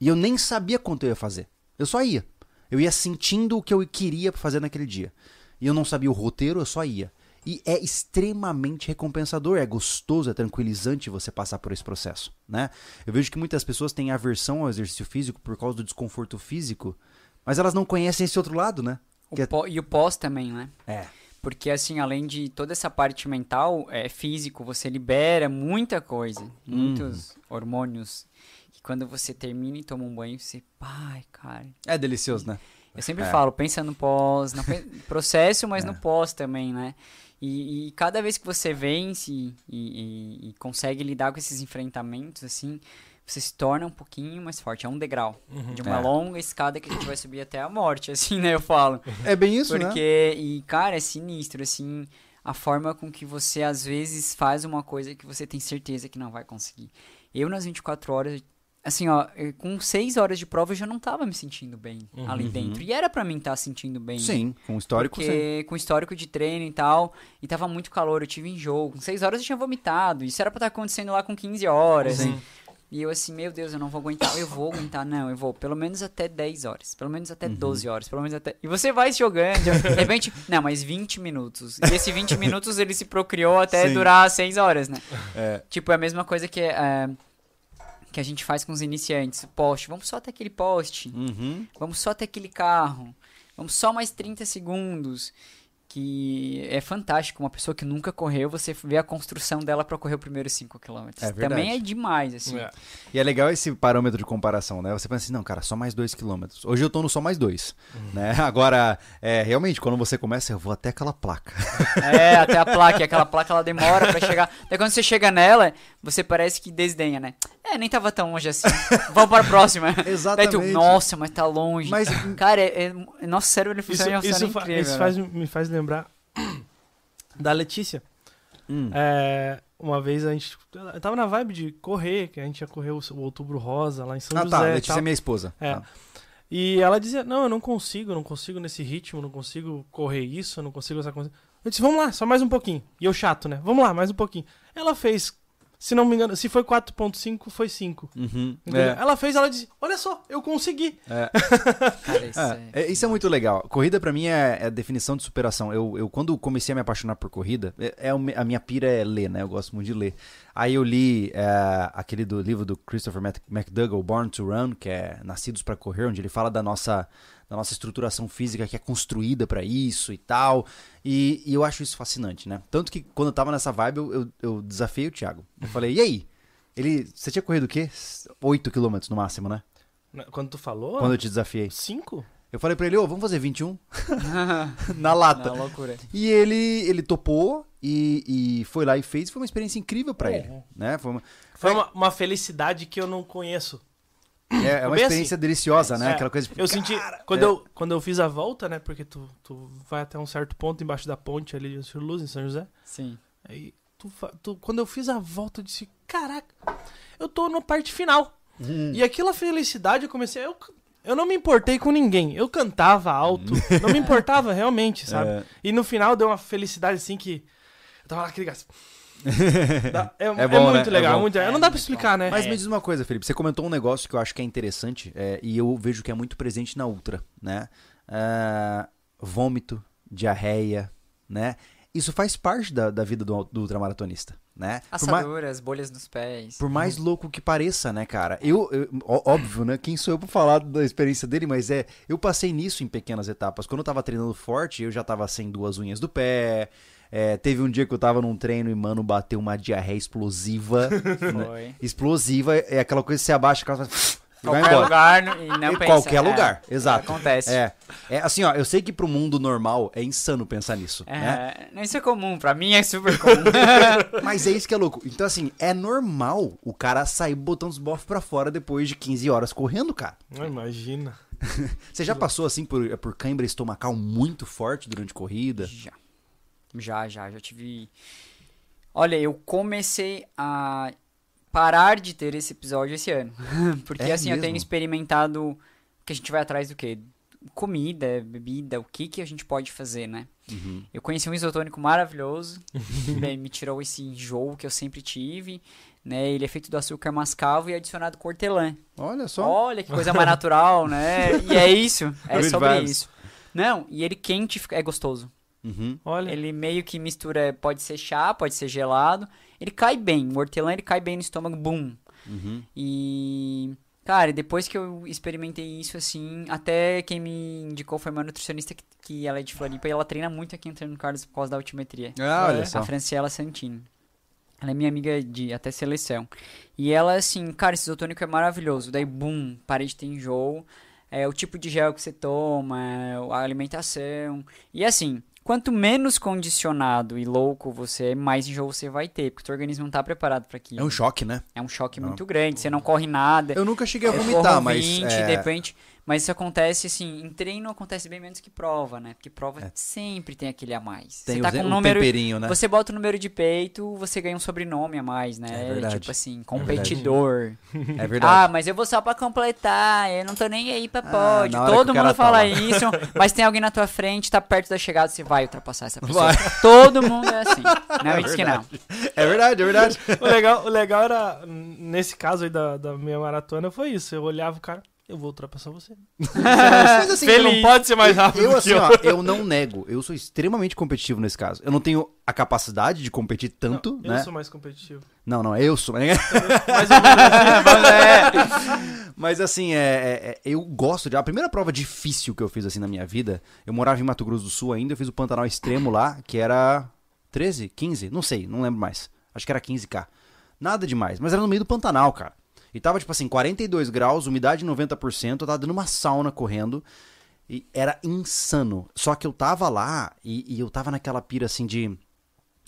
E eu nem sabia quanto eu ia fazer. Eu só ia. Eu ia sentindo o que eu queria fazer naquele dia. E eu não sabia o roteiro, eu só ia. E é extremamente recompensador, é gostoso, é tranquilizante você passar por esse processo, né? Eu vejo que muitas pessoas têm aversão ao exercício físico por causa do desconforto físico, mas elas não conhecem esse outro lado, né? O que é- e o pós também, né? É. Porque, assim, além de toda essa parte mental, é físico, você libera muita coisa, muitos hormônios. E quando você termina e toma um banho, você, ai, cara. É delicioso, né? Eu sempre É. falo, pensa no pós, no processo, mas É. no pós também, né? E, e cada vez que você vence e, e- e consegue lidar com esses enfrentamentos, assim, você se torna um pouquinho mais forte. É um degrau de uma É. longa escada que a gente vai subir até a morte, assim, né? Eu falo. É bem isso, né? Porque, e cara, é sinistro, assim, a forma com que você às vezes faz uma coisa que você tem certeza que não vai conseguir. Eu, nas 24 horas, assim, ó, eu- com 6 horas de prova eu já não tava me sentindo bem ali dentro. E era pra mim estar sentindo bem. Sim, com histórico, sim. Porque com histórico de treino e tal, e tava muito calor, eu tive enjoo. Com 6 horas eu tinha vomitado. Isso era pra estar acontecendo lá com 15 horas. Sim. E eu assim, meu Deus, eu não vou aguentar. Eu vou aguentar, não, eu vou pelo menos até 10 horas, pelo menos até 12 horas, pelo menos até. E você vai se jogando, de repente, não, mas 20 minutos. E esse 20 minutos ele se procriou até Sim. durar 6 horas, né? É. Tipo, é a mesma coisa que é, que a gente faz com os iniciantes. Poste, vamos só até aquele poste. Uhum. Vamos só até aquele carro. Vamos só mais 30 segundos. que é fantástico. Uma pessoa que nunca correu, você vê a construção dela pra correr o primeiro 5 km. É. Também é demais, assim. É. E é legal esse parâmetro de comparação, né? Você pensa assim, não, cara, só mais dois quilômetros. Hoje eu tô no só mais dois, né? Agora, é, realmente, quando você começa, eu vou até aquela placa. É, até a placa. E aquela placa ela demora pra chegar. Daí quando você chega nela, você parece que desdenha, né? É, nem tava tão longe assim. Vamos para a próxima. Daí Exatamente. tu, nossa, mas tá longe. Mas- Cara, é, é- nosso cérebro ele Isso, funciona de uma isso, forma fa- incrível. isso né? faz, me faz lembrar da Letícia. Hum. É, uma vez a gente. Eu tava na vibe de correr, que a gente ia correr o, o Outubro Rosa lá em São Ah, José. tá. e Letícia é minha esposa. É. Tá. E ela dizia: Não, eu não consigo, eu não consigo nesse ritmo, não consigo correr isso, eu não consigo essa coisa. Eu disse: Vamos lá, só mais um pouquinho. E eu chato, né? Vamos lá, mais um pouquinho. Ela fez, se não me engano, se foi 4,5, foi 5. Uhum. entendeu? É. Ela fez, ela disse: Olha só, eu consegui. Cara, isso É, é... é, isso é muito legal. Corrida pra mim é, é a definição de superação. Eu, eu quando comecei a me apaixonar por corrida, é, é a minha pira é ler, né? Eu gosto muito de ler. Aí eu li é, aquele do livro do Christopher McDougall, Born to Run, que é Nascidos pra Correr, onde ele fala da nossa da nossa estruturação física que é construída pra isso e tal. E, e eu acho isso fascinante, né? Tanto que quando eu tava nessa vibe, eu, eu, eu desafiei o Thiago. Eu falei, e aí? Ele, você tinha corrido o quê? 8 quilômetros no máximo, né? Quando tu falou, Quando eu te desafiei. 5? Eu falei pra ele, ô, vamos fazer 21? Na lata. Não, loucura. E ele, ele topou e, e foi lá e fez. Foi uma experiência incrível pra Uhum. ele, né? Foi uma, Foi uma, uma felicidade que eu não conheço. É, é uma bem experiência deliciosa, né? É, Aquela coisa de, Eu senti. Quando, é. eu, quando eu fiz a volta, né? Porque tu, tu vai até um certo ponto embaixo da ponte ali de Luz, em São José. Sim. Aí, tu, tu- quando eu fiz a volta, eu disse: Caraca, eu tô na parte final. Hum. E aquela felicidade, eu comecei. Eu, eu não me importei com ninguém. Eu cantava alto. não me importava realmente, sabe? É. E no final deu uma felicidade assim que. Eu tava lá aquele gás. Dá- É, é bom, muito né? É legal, bom. muito Não dá pra explicar, né? Mas É. me diz uma coisa, Felipe. Você comentou um negócio que eu acho que é interessante é, e eu vejo que é muito presente na Ultra, né? Ah, vômito, diarreia, né? Isso faz parte da, da vida do, do ultramaratonista, né? Assaduras, bolhas nos pés. Por mais louco que pareça, né, cara? Eu, eu- óbvio, né? Quem sou eu pra falar da experiência dele, mas é. Eu passei nisso em pequenas etapas. Quando eu tava treinando forte, eu já tava sem duas unhas do pé. É, teve um dia que eu tava num treino e, mano, bateu uma diarreia explosiva. né? Foi. Explosiva é aquela coisa que você abaixa, aquela... Qualquer embora. lugar e não Em pensa. qualquer É, lugar, exato. Acontece. É, é assim, ó, eu sei que pro mundo normal é insano pensar nisso, né? É, não, isso é comum, pra mim é super comum. Mas é isso que é louco. Então, assim, é normal o cara sair botando os bofs pra fora depois de 15 horas correndo, cara. Não, imagina. Você já passou, assim, por, por cãibra estomacal muito forte durante corrida? já. Já, já, já tive. Olha, eu comecei a parar de ter esse episódio esse ano. Porque É assim, eu tenho mesmo? experimentado que a gente vai atrás do quê? Comida, bebida, o que que a gente pode fazer, né? Uhum. Eu conheci um isotônico maravilhoso, bem, me tirou esse enjoo que eu sempre tive, né? Ele é feito do açúcar mascavo e adicionado cortelã. Olha só. Olha que coisa mais natural, né? E é isso, é sobre isso. Não, e ele quente é gostoso. Uhum. Olha. Ele meio que mistura, pode ser chá, pode ser gelado. Ele cai bem, o hortelã ele cai bem no estômago, bum. Uhum. E cara, depois que eu experimentei isso assim, até quem me indicou foi uma nutricionista que, que ela é de Floripa e ela treina muito aqui em Antônio Carlos por causa da altimetria. Ah, olha É. só. A Franciela Santini. Ela é minha amiga de até seleção. E ela, assim, cara, esse isotônico é maravilhoso. Daí, bum, parei de ter enjoo. É, o tipo de gel que você toma, a alimentação. E assim, quanto menos condicionado e louco você é, mais enjoo você vai ter. Porque o teu organismo não tá preparado pra aquilo. É um choque, né? É um choque Não. muito grande. Você não corre nada. Eu nunca cheguei a vomitar, mas. 20, é, de repente. Mas isso acontece, assim, em treino acontece bem menos que prova, né? Porque prova sempre tem aquele a mais. Tem você tá o, com um um número. temperinho, né? Você bota o número de peito, você ganha um sobrenome a mais, né? É verdade. Tipo assim, verdade. competidor. É ah, verdade. mas eu vou só pra completar, eu não tô nem aí pra Ah, pódio. que Todo mundo tá fala lá. isso, mas tem alguém na tua frente, tá perto da chegada, você vai ultrapassar essa pessoa. Vai. Todo mundo é assim. Não me diz que não. É verdade, é verdade. O legal, o legal era, nesse caso aí da, da minha maratona, foi isso. Eu olhava o cara, eu vou ultrapassar você. Mas assim, Você eu não não- pode ser mais rápido Eu, que assim, eu. ó, eu não nego. Eu sou extremamente competitivo nesse caso. Eu não tenho a capacidade de competir tanto, eu né? sou mais competitivo. Não, não, eu sou. Mais é, Mas assim, é, é- é- eu gosto de. A primeira prova difícil que eu fiz assim na minha vida, eu morava em Mato Grosso do Sul ainda, eu fiz o Pantanal Extremo lá, que era 13, 15, não sei, não lembro mais. Acho que era 15k. Nada demais, mas era no meio do Pantanal, cara. E tava tipo assim, 42 graus, umidade 90%, eu tava dando uma sauna correndo. E era insano. Só que eu tava lá e, e eu tava naquela pira assim de.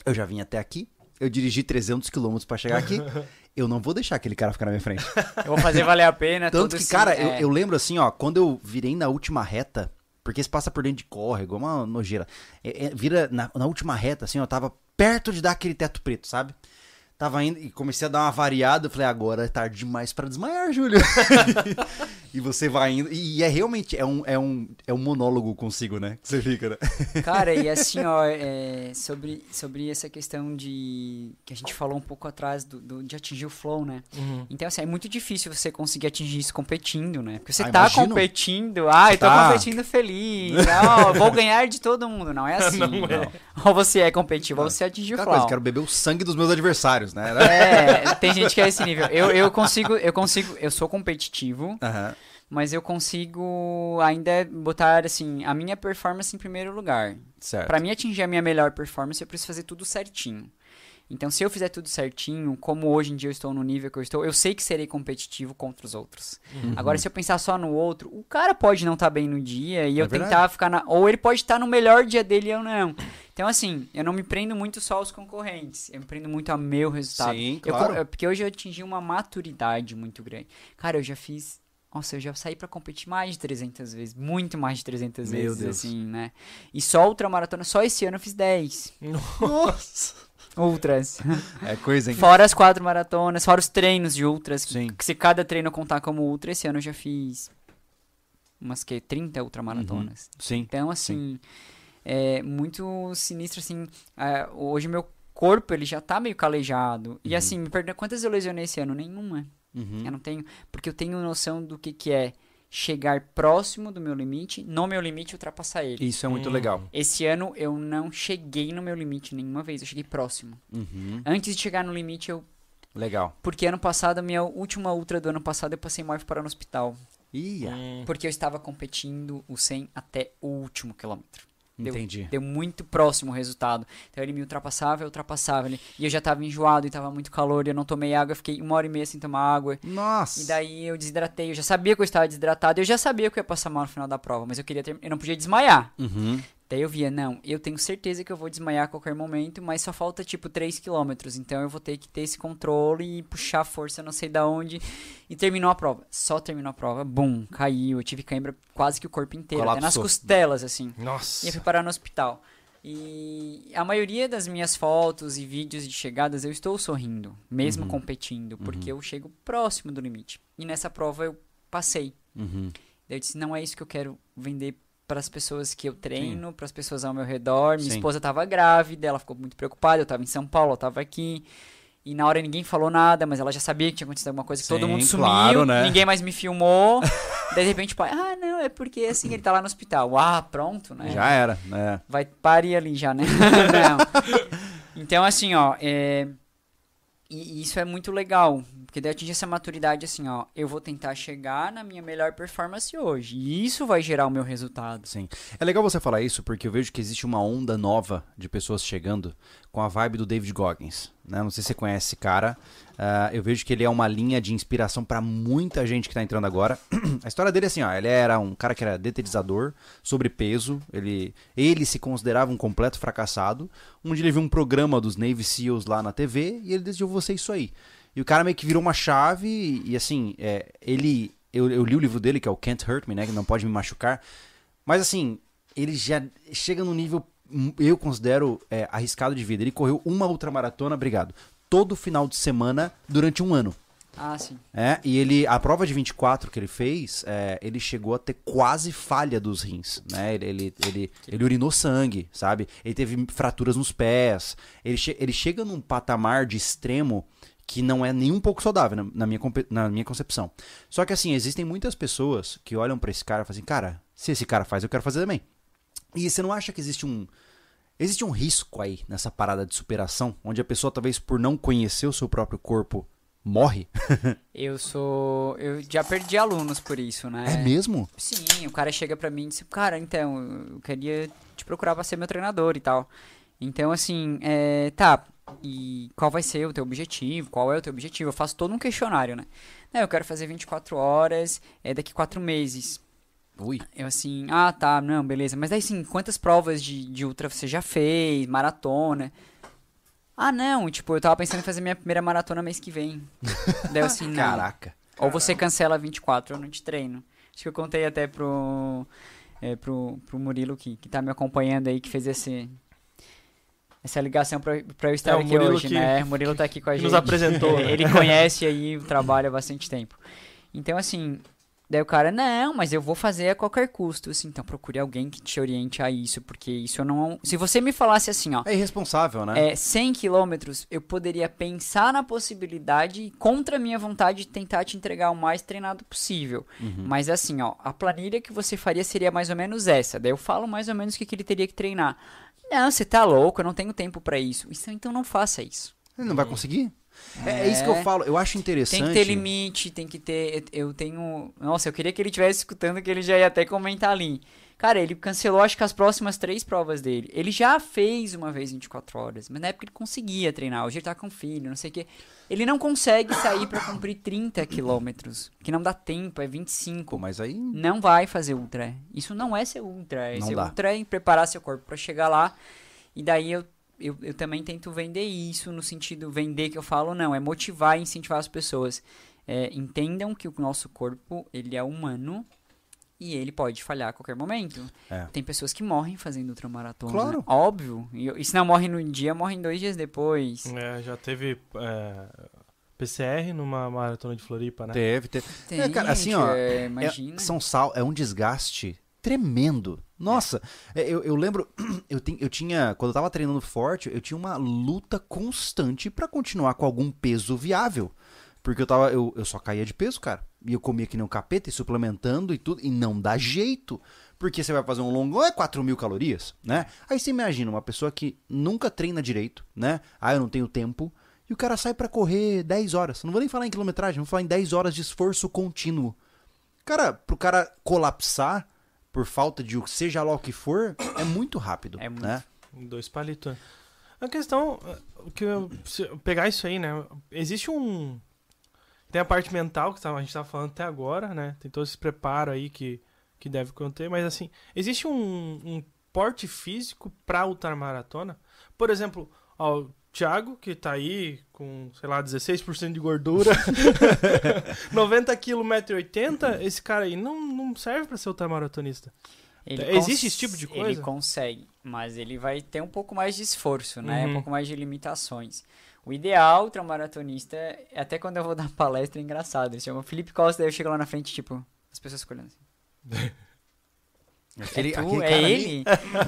Eu já vim até aqui, eu dirigi 300 quilômetros pra chegar aqui. Eu não vou deixar aquele cara ficar na minha frente. Eu vou fazer valer a pena. Tanto que, esse- cara, é, eu, eu lembro assim, ó, quando eu virei na última reta, porque se passa por dentro de córrego, é uma nojeira. É- é- vira na, na última reta, assim, ó, tava perto de dar aquele teto preto, sabe? Tava indo e comecei a dar uma variada. Eu falei, agora é tarde demais pra desmaiar, Júlio. e você vai indo. E é realmente é um, é um, é um monólogo consigo, né? Que você fica, né? Cara, e assim, ó, é, sobre, sobre essa questão de. que a gente falou um pouco atrás do, do- de atingir o flow, né? Uhum. Então, assim, é muito difícil você conseguir atingir isso competindo, né? Porque você Ah, tá imagino. competindo, ah, eu tô Tá. competindo feliz, não, vou ganhar de todo mundo. Não é assim. Não é. Ou você é competitivo, ou você atinge o flow. coisa, quero beber o sangue dos meus adversários, né? É, tem gente que é esse nível. Eu, eu consigo, eu consigo, eu sou competitivo, Aham. Mas eu consigo ainda botar, assim, a minha performance em primeiro lugar. Certo. Pra mim atingir a minha melhor performance, eu preciso fazer tudo certinho. Então, se eu fizer tudo certinho, como hoje em dia eu estou no nível que eu estou, eu sei que serei competitivo contra os outros. Uhum. Agora, se eu pensar só no outro, o cara pode não estar bem no dia e É eu verdade. tentar ficar na. Ou ele pode estar no melhor dia dele e eu não. Então, assim, eu não me prendo muito só aos concorrentes. Eu me prendo muito ao meu resultado. Sim, claro. eu- porque hoje eu atingi uma maturidade muito grande. Cara, eu já fiz. Nossa, eu já saí pra competir mais de 300 vezes. Muito mais de 300 Meu vezes, Deus. assim, né? E só ultramaratona, só esse ano eu fiz 10. Nossa. Ultras. É coisa, hein? fora as quatro maratonas, fora os treinos de ultras. Sim. Que se cada treino eu contar como ultra, esse ano eu já fiz umas que 30 ultramaratonas. Sim. Então, assim, é muito sinistro, assim. é, hoje meu corpo, ele já tá meio calejado. E assim, me pergunta quantas eu lesionei esse ano? Nenhuma. Uhum. Eu não tenho. Porque eu tenho noção do que, que é chegar próximo do meu limite, no meu limite ultrapassar ele. Isso é muito Hum. legal. Esse ano eu não cheguei no meu limite nenhuma vez, eu cheguei próximo. Uhum. Antes de chegar no limite, eu. Legal. Porque ano passado, a minha última ultra do ano passado, eu passei mal e parar no hospital. Ia. Hum. Porque eu estava competindo o 100 até o último quilômetro. Deu- Entendi. Deu muito próximo o resultado. Então ele me ultrapassava, eu ultrapassava ele. E eu já tava enjoado e tava muito calor, e eu não tomei água, eu fiquei uma hora e meia sem tomar água. Nossa. E daí eu desidratei, eu já sabia que eu estava desidratado, eu já sabia que eu ia passar mal no final da prova, mas eu queria ter, eu não podia desmaiar. Uhum. Daí eu via, não, eu tenho certeza que eu vou desmaiar a qualquer momento, mas só falta tipo 3 quilômetros, então eu vou ter que ter esse controle e puxar a força não sei da onde. E terminou a prova. Só terminou a prova, bum, caiu, eu tive cãibra quase que o corpo inteiro, até nas Colapsou. costelas, assim. Nossa. E fui parar no hospital. E a maioria das minhas fotos e vídeos de chegadas eu estou sorrindo, mesmo Uhum. competindo, porque eu chego próximo do limite. E nessa prova eu passei. Uhum. Daí eu disse, não é isso que eu quero vender para as pessoas que eu treino, para as pessoas ao meu redor. Minha Sim. esposa estava grávida, ela ficou muito preocupada, eu estava em São Paulo, eu estava aqui. E na hora ninguém falou nada, mas ela já sabia que tinha acontecido alguma coisa, que todo Sim, mundo sumiu, claro, né? ninguém mais me filmou. Daí de repente pai, ah, não, é porque assim ele tá lá no hospital. Ah, pronto, né? Já era, né? Vai parir ali já, né? Então, assim, ó, é... E isso é muito legal, porque daí atingir essa maturidade assim, ó, eu vou tentar chegar na minha melhor performance hoje, e isso vai gerar o meu resultado. Sim. É legal você falar isso porque eu vejo que existe uma onda nova de pessoas chegando com a vibe do David Goggins. Né? Não sei se você conhece esse cara. Ah, eu vejo que ele é uma linha de inspiração pra muita gente que tá entrando agora. a história dele é assim, ó, ele era um cara que era detetizador, sobrepeso, ele, ele se considerava um completo fracassado. Dia ele viu um programa dos Navy SEALs lá na TV e ele decidiu, ser isso aí. E o cara meio que virou uma chave e, assim, é, ele... Eu, eu li o livro dele, que é o Can't Hurt Me, né? Que não pode me machucar. Mas assim, ele já chega num nível, eu considero, é, arriscado de vida. Ele correu uma ultramaratona, obrigado, todo final de semana durante um ano. Ah, sim. É, e ele, a prova de 24 que ele fez, é, ele chegou a ter quase falha dos rins, né? Ele, ele, ele, ele urinou sangue, sabe? Ele teve fraturas nos pés. Ele, che- ele chega num patamar de extremo que não é nem um pouco saudável, na, na minha, na minha concepção. Só que assim, existem muitas pessoas que olham pra esse cara e falam assim, cara, se esse cara faz, eu quero fazer também. E você não acha que existe um. Existe um risco aí nessa parada de superação, onde a pessoa, talvez por não conhecer o seu próprio corpo, morre? Eu sou. Eu já perdi alunos por isso, né? É mesmo? Sim, o cara chega pra mim e diz, cara, então, eu queria te procurar pra ser meu treinador e tal. Então, assim, é, tá, e qual vai ser o teu objetivo? Qual é o teu objetivo? Eu faço todo um questionário, né? Não, eu quero fazer 24 horas, é daqui 4 meses. Ui. Eu assim, ah, tá, não, beleza. Mas daí, assim, quantas provas de, de ultra você já fez? Maratona? Ah, não, tipo, eu tava pensando em fazer minha primeira maratona mês que vem. daí eu assim, não. Caraca. Ou você cancela 24, eu não te treino. Acho que eu contei até pro, é, pro, pro Murilo que, que tá me acompanhando aí, que fez esse, essa ligação pra, pra eu estar É, aqui hoje, que- né? O Murilo tá aqui com a que gente. nos apresentou, né? Ele conhece aí o trabalho há bastante tempo. Então, assim, daí o cara, não, mas eu vou fazer a qualquer custo. Assim, então procure alguém que te oriente a isso, porque isso eu não... Se você me falasse assim, ó, É irresponsável, né? é, 100 quilômetros, eu poderia pensar na possibilidade, contra a minha vontade, de tentar te entregar o mais treinado possível. Uhum. Mas assim, ó, a planilha que você faria seria mais ou menos essa. Daí eu falo mais ou menos o que, que ele teria que treinar. Não, você tá louco, eu não tenho tempo pra isso. isso. Então não faça isso. Ele não vai conseguir. É, é isso que eu É. falo. Eu acho interessante. Tem que ter limite, tem que ter. Eu tenho. Nossa, eu queria que ele estivesse escutando que ele já ia até comentar ali. Cara, ele cancelou acho que as próximas três provas dele. Ele já fez uma vez 24 horas, mas na época ele conseguia treinar. Hoje ele tá com filho, não sei o quê. Ele não consegue sair pra cumprir 30 quilômetros. Que não dá tempo, é 25. Pô, mas aí. Não vai fazer ultra. Isso não é ser ultra. É Não ser dá. ultra é preparar seu corpo pra chegar lá. E daí eu, eu, eu também tento vender isso no sentido vender que eu falo não, é motivar e incentivar as pessoas. É, entendam que o nosso corpo ele é humano e ele pode falhar a qualquer momento. É. Tem pessoas que morrem fazendo ultramaratona. Claro. Óbvio. E, e se não morre no dia, morrem dois dias depois. É, já teve é, PCR numa maratona de Floripa, né? Teve, teve. Tem, É, cara, assim, gente, ó, é, É, imagina. São Sal é um desgaste tremendo. Nossa, é, eu, eu lembro, eu, ten- eu tinha, quando eu tava treinando forte, eu tinha uma luta constante pra continuar com algum peso viável. Porque eu tava, eu, eu só caía de peso, cara. E eu comia que nem um capeta e suplementando e tudo, e não dá jeito. Porque você vai fazer um longão, é 4 mil calorias, né? Aí você imagina uma pessoa que nunca treina direito, né? Ah, eu não tenho tempo. E o cara sai pra correr 10 horas. Não vou nem falar em quilometragem, vou falar em 10 horas de esforço contínuo. Cara, pro cara colapsar por falta de o- seja lá o que for, é muito rápido. É muito. Né? Dois palitos. A questão, que eu, pegar isso aí, né? Existe um. Tem a parte mental que tá- a gente tava falando até agora, né? Tem todo esse preparo aí que, que deve conter, mas assim, existe um, um porte físico pra ultramaratona? Por exemplo, ó, Thiago, que tá aí com, sei lá, 16% de gordura, 90 kg, 1,80m, esse cara aí não, não serve pra ser ultramaratonista. Ele Existe cons- esse tipo de Ele coisa? consegue, mas ele vai ter um pouco mais de esforço, né? Uhum. Um pouco mais de limitações. O ideal, ultramaratonista, até quando eu vou dar palestra, é engraçado. Ele chama Felipe Costa, daí eu chego lá na frente, tipo, as pessoas ficam olhando assim. Aquele, é tu? é ele?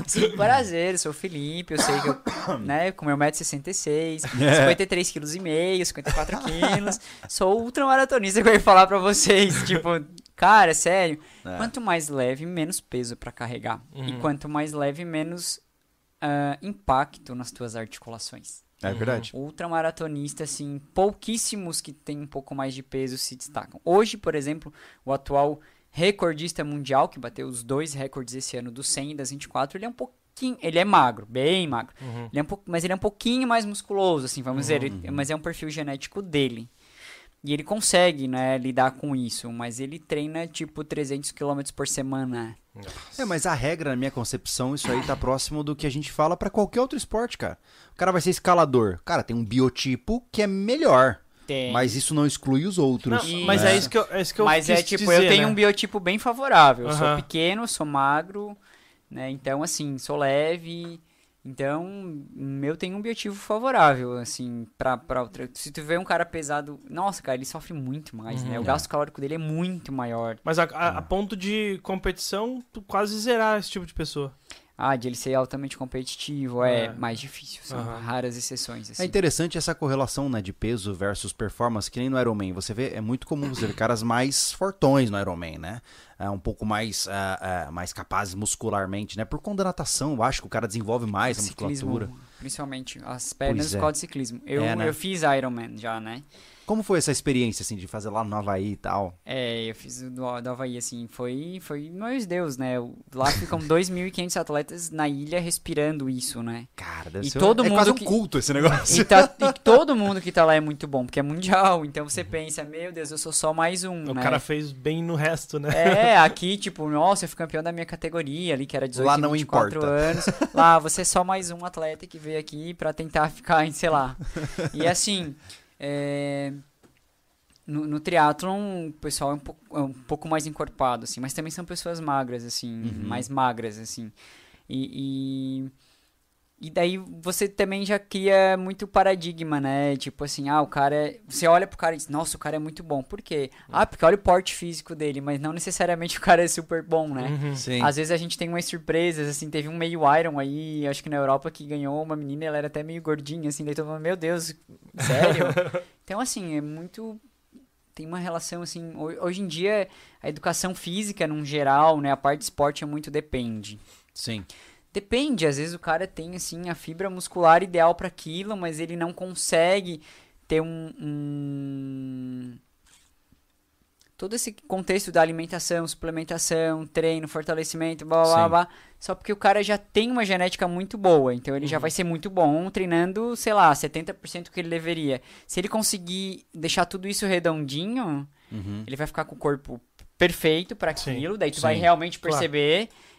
Sim, prazer, eu sou o Felipe, eu sei que eu, né, com meu 1,66m, É. 53,5 kg, 54 quilos, sou ultramaratonista que eu ia falar pra vocês, tipo, cara, sério, É. quanto mais leve, menos peso pra carregar, e Uhum. quanto mais leve, menos ah, impacto nas tuas articulações. É verdade. Ultramaratonista, assim, pouquíssimos que têm um pouco mais de peso se destacam. Hoje, por exemplo, o atual recordista mundial, que bateu os dois recordes esse ano, dos 100 e das 24, ele é um pouquinho... Ele é magro, bem magro. Uhum. Ele é um pouco, mas ele é um pouquinho mais musculoso, assim, vamos dizer. ele- Uhum. mas é um perfil genético dele. E ele consegue, né, lidar com isso. Mas ele treina, tipo, 300 km por semana. É, mas a regra, na minha concepção, isso aí tá próximo do que a gente fala pra qualquer outro esporte, cara. O cara vai ser escalador. Cara, tem um biotipo que é melhor. Tem. Mas isso não exclui os outros. Não, mas né? é isso que eu, é isso que eu Mas é tipo, dizer, eu tenho né? um biotipo bem favorável. Eu sou pequeno, sou magro, né? Então, assim, sou leve. Então, meu tem um biotipo favorável, assim, pra, pra outra. Se tu vê um cara pesado, nossa, cara, ele sofre muito mais, né? O Uhum. gasto calórico dele é muito maior. Mas a, a- a ponto de competição, tu quase zerar esse tipo de pessoa. Ah, de ele ser altamente competitivo é, É. mais difícil. São Aham. raras exceções, assim. É interessante essa correlação, né, de peso versus performance, que nem no Ironman. Você vê, é muito comum você ver caras mais fortões no Ironman, né? É, um pouco mais, ah, ah, mais capazes muscularmente, né? Por conta da natação, eu acho que o cara desenvolve mais a ciclismo, musculatura. principalmente as pernas é. do ciclismo. Eu, É, né? eu fiz Ironman já, né? Como foi essa experiência, assim, de fazer lá no Havaí e tal? É, eu fiz o do, do Havaí, assim, foi, foi meus Deus, né? Lá ficam 2.500 atletas na ilha respirando isso, né? Cara, deve E ser todo é mundo quase um que- culto esse negócio. E, tá- e todo mundo que tá lá é muito bom, porque é mundial. Então você pensa, meu Deus, eu sou só mais um, O né? cara fez bem no resto, né? É, aqui, tipo, nossa, eu fui campeão da minha categoria ali, que era 18 Lá e não 24 importa. anos. Lá, você é só mais um atleta que veio aqui pra tentar ficar em, sei lá. E assim, é, no, no triatlon, o pessoal é um, pouco, é um pouco mais encorpado, assim, mas também são pessoas magras, assim, Uhum. mais magras, assim. E, e, e daí você também já cria muito paradigma, né? Tipo assim, ah, o cara é... Você olha pro cara e diz, nossa, o cara é muito bom. Por quê? Ah, porque olha o porte físico dele, mas não necessariamente o cara é super bom, né? Uhum. Sim. Às vezes a gente tem umas surpresas, assim, teve um meio Iron aí, acho que na Europa, que ganhou uma menina, ela era até meio gordinha, assim, daí todo mundo, meu Deus, sério? então, assim, é muito... Tem uma relação, assim, ho- hoje em dia, a educação física, num geral, né, a parte de esporte é muito depende. Sim. Depende, às vezes o cara tem, assim, a fibra muscular ideal para aquilo, mas ele não consegue ter um, um- Todo esse contexto da alimentação, suplementação, treino, fortalecimento, blá blá blá, Sim. blá, só porque o cara já tem uma genética muito boa, então ele já vai ser muito bom treinando, sei lá, 70% que ele deveria. Se ele conseguir deixar tudo isso redondinho, Uhum. ele vai ficar com o corpo perfeito para Sim. aquilo, daí tu Sim. vai realmente Claro.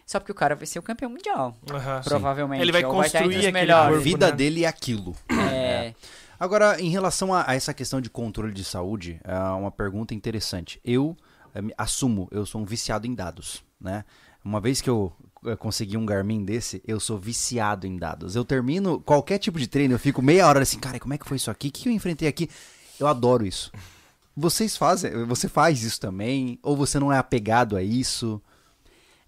Só porque o cara vai ser o campeão mundial. Aham. Provavelmente. Ele vai ou construir os aquele A vida né? dele é aquilo. É, Agora, em relação a, a essa questão de controle de saúde, é uma pergunta interessante. Eu me- assumo, eu sou um viciado em dados, né? Uma vez que eu eh, consegui um Garmin desse, eu sou viciado em dados. Eu termino qualquer tipo de treino, eu fico meia hora assim, cara, como é que foi isso aqui? O que eu enfrentei aqui? Eu adoro isso. Vocês fazem, você faz isso também? Ou você não é apegado a isso?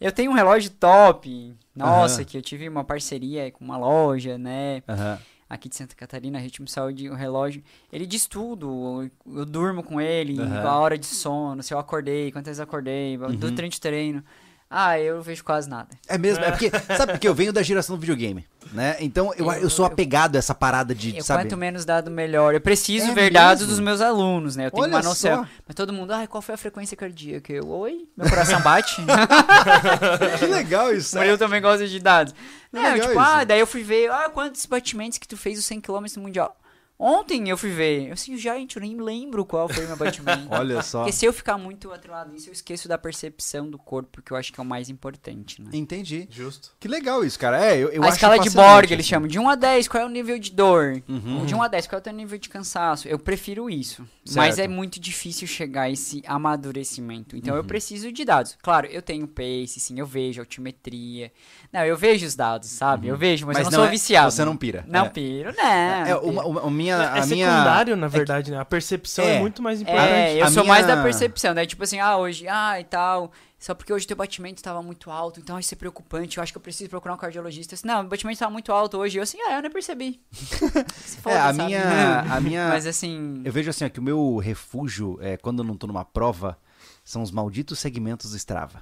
Eu tenho um relógio top. Nossa, Aham. que eu tive uma parceria com uma loja, né? Aham. Aqui de Santa Catarina, Ritmo Saúde, o relógio. Ele diz tudo. Eu, eu durmo com ele, a hora de sono, se eu acordei, quantas vezes eu acordei, Uhum. do treino de treino. Ah, eu vejo quase nada. É mesmo, é porque, sabe porque eu venho da geração do videogame, né? Então eu, eu sou Eu- apegado a essa parada de, Eu, sabe? quanto menos dado, melhor. Eu preciso É ver dados dos meus alunos, né? Eu tenho Olha uma noção. só. Mas todo mundo, ai, qual foi a frequência cardíaca? Eu, oi? Meu coração bate? Que legal isso. Mas eu também gosto de dados. É É, tipo, isso. ah, daí eu fui ver, ah, quantos batimentos que tu fez os 100 km no Mundial? Ontem eu fui ver. Eu assim, gente, eu nem lembro qual foi o meu batimento. Olha só. Porque se eu ficar muito atrelado nisso, eu esqueço da percepção do corpo, que eu acho que é o mais importante, né? Entendi. Justo. Que legal isso, cara. É, eu, eu a acho escala de Borg, eles assim. chamam. De 1 a 10, qual é o nível de dor? Uhum. De 1 a 10, qual é o teu nível de cansaço? Eu prefiro isso. Mas Certo. é muito difícil chegar a esse amadurecimento. Então Uhum. eu preciso de dados. Claro, eu tenho pace, sim, eu vejo altimetria. Não, eu vejo os dados, sabe? Eu vejo, mas, eu não, sou é- viciado. Você não pira. Não é. piro, não. É, não piro. uma, uma- a minha, É, a minha... secundário, na verdade, né? A percepção é, É. muito mais importante. É, eu A sou minha- mais da percepção, né? Tipo assim, ah, hoje, ah, e tal. Só porque hoje teu batimento estava muito alto, então isso é preocupante. Eu acho que eu preciso procurar um cardiologista. Assim, não, o batimento estava muito alto hoje. Eu assim, ah, eu não percebi. Se foda, É, a sabe? minha, a minha... Mas assim. Eu vejo assim, ó, que o meu refúgio, é, quando eu não tô numa prova, são os malditos segmentos do Strava.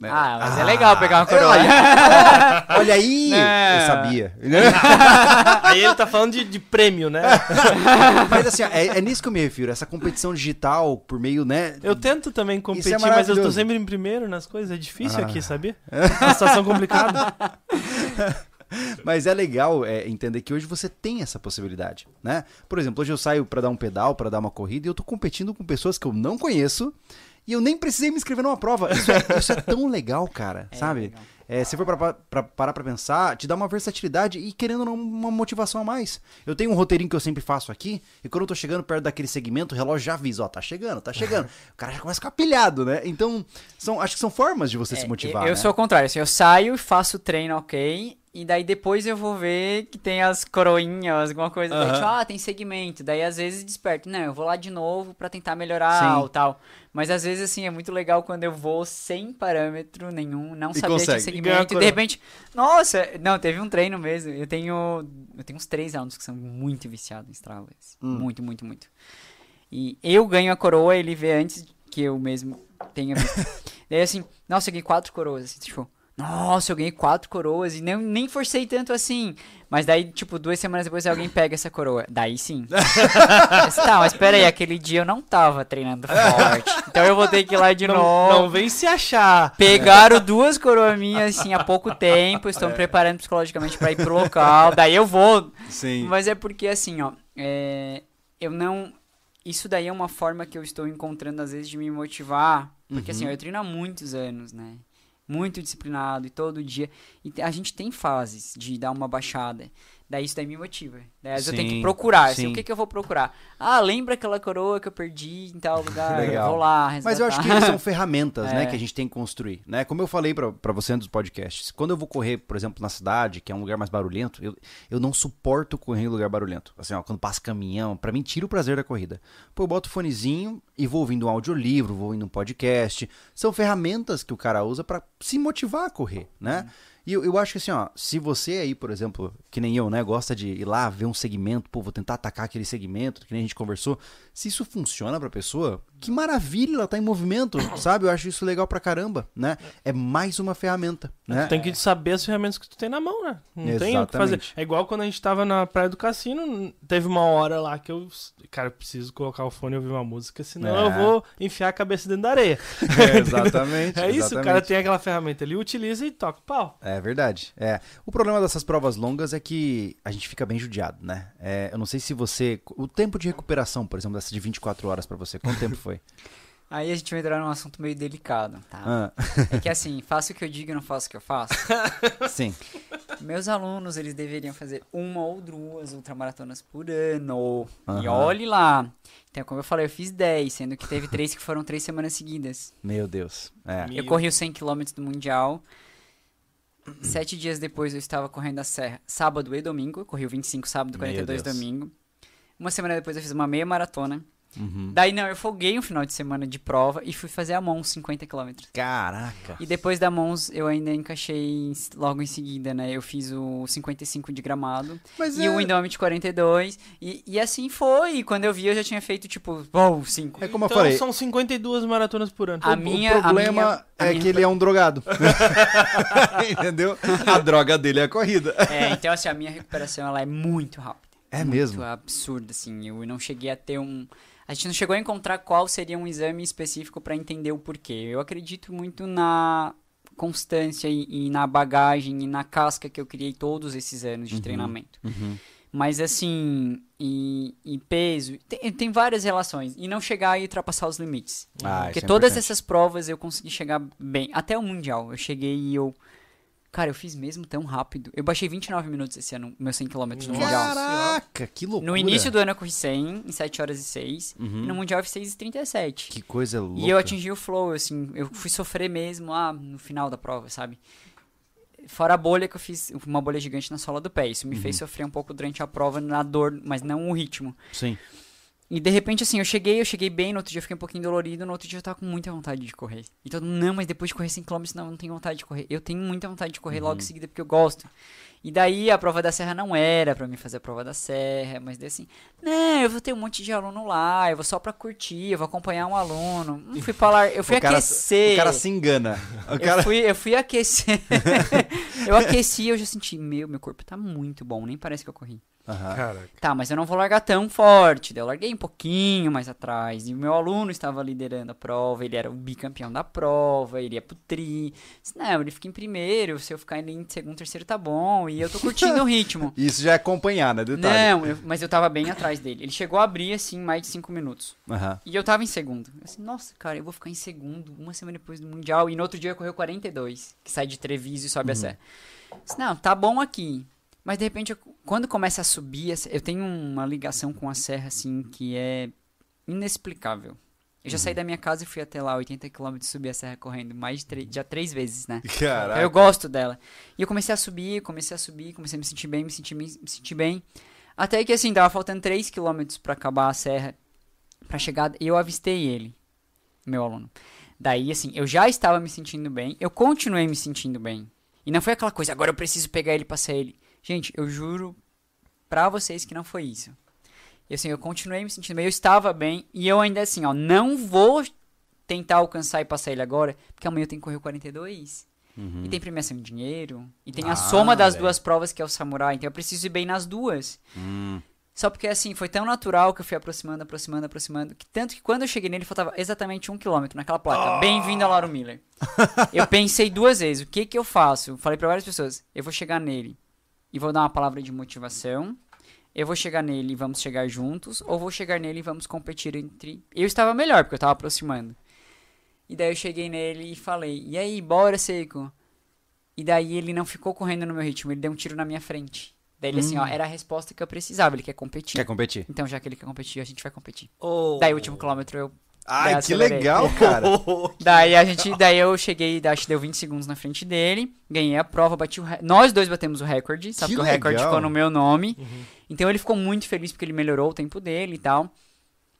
Né? Ah, mas é legal pegar uma coroa. Olha, olha aí! Não. Eu sabia. Aí ele tá falando de, de prêmio, né? Mas assim, é, é nisso que eu me refiro, essa competição digital por meio, né? Eu tento também competir, é mas eu tô sempre em primeiro nas coisas. É difícil Ah. aqui, sabia? É uma situação complicada. Mas é legal é, entender que hoje você tem essa possibilidade, né? Por exemplo, hoje eu saio pra dar um pedal, pra dar uma corrida, e eu tô competindo com pessoas que eu não conheço, e eu nem precisei me inscrever numa prova. Isso é, isso é tão legal, cara, É sabe? legal. É, se for pra, pra- pra- parar pra pensar, te dá uma versatilidade e querendo ou não, uma motivação a mais. Eu tenho um roteirinho que eu sempre faço aqui, e quando eu tô chegando perto daquele segmento, o relógio já avisa, ó, tá chegando, tá chegando. o cara já começa a ficar pilhado, né? Então, são, acho que são formas de você se É, motivar, eu, eu né? sou o contrário, assim, eu saio e faço o treino, ok. E daí depois eu vou ver que tem as coroinhas, alguma coisa. daí, Aham. tipo, ah, tem segmento. Daí às vezes desperto. Não, eu vou lá de novo pra tentar melhorar Sim. ou tal. Mas às vezes, assim, é muito legal quando eu vou sem parâmetro nenhum, não E sabia que consegue. E a segmento. E, de coroa. repente, nossa, não, teve um treino mesmo. Eu tenho. Eu tenho uns três alunos que são muito viciados em Strava. Hum. Muito, muito, muito. E eu ganho a coroa, ele vê antes que eu mesmo tenha visto. Daí assim, nossa, eu ganhei quatro coroas, assim, tipo, Nossa, eu ganhei quatro coroas e nem, nem forcei tanto assim. Mas daí, tipo, duas semanas depois alguém pega essa coroa. Daí sim. mas, tá, mas pera aí, aquele dia eu não tava treinando forte. Então eu vou ter que ir lá de Não, novo. não vem se achar. Pegaram duas coroas minhas, assim, há pouco tempo. Estão me preparando psicologicamente pra ir pro local. Daí eu vou. Sim. Mas é porque, assim, ó, é, eu não. Isso daí é uma forma que eu estou encontrando, às vezes, de me motivar. Porque, assim, ó, eu treino há muitos anos, né? Muito disciplinado e todo dia. E a gente tem fases de dar uma baixada. Daí isso daí me motiva. Daí às vezes eu tenho que procurar. Assim, sim. o que, que eu vou procurar? Ah, lembra aquela coroa que eu perdi em tal lugar? Legal. Eu vou lá, Mas eu acho que resgatar. são ferramentas, né, É. que a gente tem que construir, né? Como eu falei pra pra você nos podcasts, quando eu vou correr, por exemplo, na cidade, que é um lugar mais barulhento, eu, eu não suporto correr em lugar barulhento. Assim, ó, quando passa caminhão, pra mim tira o prazer da corrida. Pô, eu boto o fonezinho e vou ouvindo um audiolivro, vou ouvindo um podcast. São ferramentas que o cara usa pra se motivar a correr, né? E eu, eu acho que assim, ó, se você aí, por exemplo, que nem eu, né, gosta de ir lá ver um segmento, pô, vou tentar atacar aquele segmento, que nem a gente conversou, se isso funciona pra pessoa, que maravilha, ela tá em movimento, sabe? Eu acho isso legal pra caramba, né? É mais uma ferramenta, né? Tu tem que saber as ferramentas que tu tem na mão, né? Não tem o que fazer. Exatamente. É igual quando a gente tava na praia do cassino, teve uma hora lá que eu. Cara, eu preciso colocar o fone e ouvir uma música, senão É. eu vou enfiar a cabeça dentro da areia. É, exatamente. É isso, o cara exatamente. tem aquela ferramenta ali, utiliza e toca o pau. É verdade. É. O problema dessas provas longas é que a gente fica bem judiado, né? É, eu não sei se você. O tempo de recuperação, por exemplo, dessa de 24 horas pra você, quanto tempo foi? Aí a gente vai entrar num assunto meio delicado, tá? Ah, É que assim, faço o que eu digo e não faço o que eu faço. sim. Meus alunos, eles deveriam fazer uma ou duas ultramaratonas por ano. E Aham. olhe lá. Então, como eu falei, eu fiz 10, sendo que teve três que foram três semanas seguidas. Meu Deus. É. Meu Eu corri os 100 km do Mundial. Sete dias depois eu estava correndo a serra, sábado e domingo. Eu corri o 25 sábado, Meu 42 Deus. domingo. Uma semana depois eu fiz uma meia maratona. Uhum. Daí não, eu folguei um final de semana de prova e fui fazer a Mons 50 km. Caraca. E depois da Mons eu ainda encaixei logo em seguida, né? Eu fiz o 55 de gramado Mas e é, o Indomit 42. E, e assim foi. E quando eu vi, eu já tinha feito tipo, uou, 5. é como então eu falei. são 52 maratonas por ano. A o- minha- o problema minha- a é minha- que ele é um drogado. Entendeu? A droga dele é a corrida. É, então assim, a minha recuperação ela é muito rápida. É muito mesmo? absurda, assim. Eu não cheguei a ter um. A gente não chegou a encontrar qual seria um exame específico pra entender o porquê. Eu acredito muito na constância e, e na bagagem e na casca que eu criei todos esses anos de Uhum. treinamento. Uhum. Mas assim, e, e peso, tem, tem várias relações. E não chegar e ultrapassar os limites. Ah, Porque é todas importante. essas provas eu consegui chegar bem. Até o Mundial. Eu cheguei e eu. Cara, eu fiz mesmo tão rápido. Eu baixei 29 minutos esse ano, meus 100 km no. Mundial. Caraca, que loucura. No início do ano eu corri 100 em 7 horas e 6. Uhum. E no Mundial eu fiz 6 e 37. Que coisa louca. E eu atingi o flow, assim, eu fui sofrer mesmo lá no final da prova, sabe? Fora a bolha que eu fiz, uma bolha gigante na sola do pé. Isso me Uhum. fez sofrer um pouco durante a prova na dor, mas não o ritmo. Sim. E de repente, assim, eu cheguei, eu cheguei bem, no outro dia eu fiquei um pouquinho dolorido, no outro dia eu tava com muita vontade de correr. E mundo, não, mas depois de correr 5km, não, eu não tenho vontade de correr. Eu tenho muita vontade de correr logo em seguida, porque eu gosto. E daí a prova da serra não era pra mim fazer a prova da serra, mas daí assim, não, eu vou ter um monte de aluno lá, eu vou só pra curtir, eu vou acompanhar um aluno. Não fui falar, eu fui o cara, aquecer. O cara se engana. O Eu, cara... fui, eu fui aquecer. eu aqueci e eu já senti, meu, meu corpo tá muito bom, nem parece que eu corri. Caraca. Tá, mas eu não vou largar tão forte. Daí eu larguei um pouquinho mais atrás. E o meu aluno estava liderando a prova, ele era o bicampeão da prova, ele ia pro tri. Disse, Não, ele fica em primeiro, se eu ficar em segundo, terceiro tá bom. E eu tô curtindo o ritmo. Isso já é acompanhar, né? Detalhe. Não, eu- mas eu tava bem atrás dele. Ele chegou a abrir, assim, mais de cinco minutos. Aham. E eu tava em segundo. Eu assim, nossa, cara, eu vou ficar em segundo uma semana depois do Mundial. E no outro dia eu correu 42, que sai de Treviso e sobe a serra. Eu disse, não, tá bom aqui. Mas de repente, eu- quando começa a subir, eu tenho uma ligação com a serra, assim, que é inexplicável. Eu já saí da minha casa e fui até lá, 80 km subir a serra correndo, mais já três vezes, né? Caraca. Eu gosto dela. E eu comecei a subir, comecei a subir, comecei a me sentir bem, me sentir, bem- me sentir bem. Até que assim, tava faltando 3 km pra acabar a serra, pra chegar, e eu avistei ele, meu aluno. Daí, assim, eu já estava me sentindo bem, eu continuei me sentindo bem. E não foi aquela coisa, agora eu preciso pegar ele passar ele. Gente, eu juro pra vocês que não foi isso. E assim, eu continuei me sentindo bem, eu estava bem, e eu ainda assim, ó, não vou tentar alcançar e passar ele agora, porque amanhã eu tenho que correr o 42. E tem premiação em dinheiro. E tem Ah, a soma das velho. duas provas que é o samurai. Então eu preciso ir bem nas duas. Hum. Só porque assim, foi tão natural que eu fui aproximando, aproximando, aproximando. Que tanto que quando eu cheguei nele, faltava exatamente um quilômetro naquela placa. Bem-vindo a Lauro Miller. eu pensei duas vezes, o que que eu faço? Falei pra várias pessoas, eu vou chegar nele e vou dar uma palavra de motivação. Eu vou chegar nele e vamos chegar juntos. Ou vou chegar nele e vamos competir entre... Eu estava melhor, porque eu tava aproximando. E daí eu cheguei nele e falei, e aí, bora, Seiko? E daí ele não ficou correndo no meu ritmo, ele deu um tiro na minha frente. Daí ele assim, ó, era a resposta que eu precisava, ele quer competir. Quer competir? Então, já que ele quer competir, a gente vai competir. Oh. Daí, o último quilômetro, eu... Ai, que legal, cara. Daí a gente... Daí eu cheguei, acho que deu 20 segundos na frente dele, ganhei a prova, bati o... re- Nós dois batemos o recorde, sabe? Que Que o recorde ficou no meu nome. Então, ele ficou muito feliz porque ele melhorou o tempo dele e tal.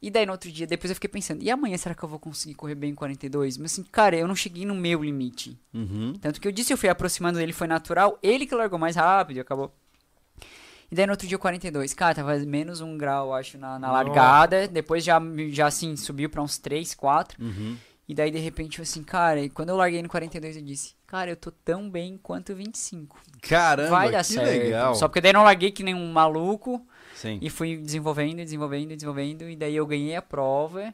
E daí, no outro dia, depois eu fiquei pensando, e amanhã, será que eu vou conseguir correr bem em 42? Mas assim, cara, eu não cheguei no meu limite. Uhum. Tanto que eu disse, eu fui aproximando dele, foi natural. Ele que largou mais rápido e acabou. E daí no outro dia, 42. Cara, tava menos um grau, acho, na, na largada. Depois já, já assim, subiu pra uns 3, 4. Uhum. E daí, de repente, eu assim, cara, e quando eu larguei no 42, eu disse, cara, eu tô tão bem quanto o 25. Caramba, Vai dar que certo. legal. Só porque daí não larguei que nem um maluco. Sim. E fui desenvolvendo, desenvolvendo, desenvolvendo. E daí eu ganhei a prova.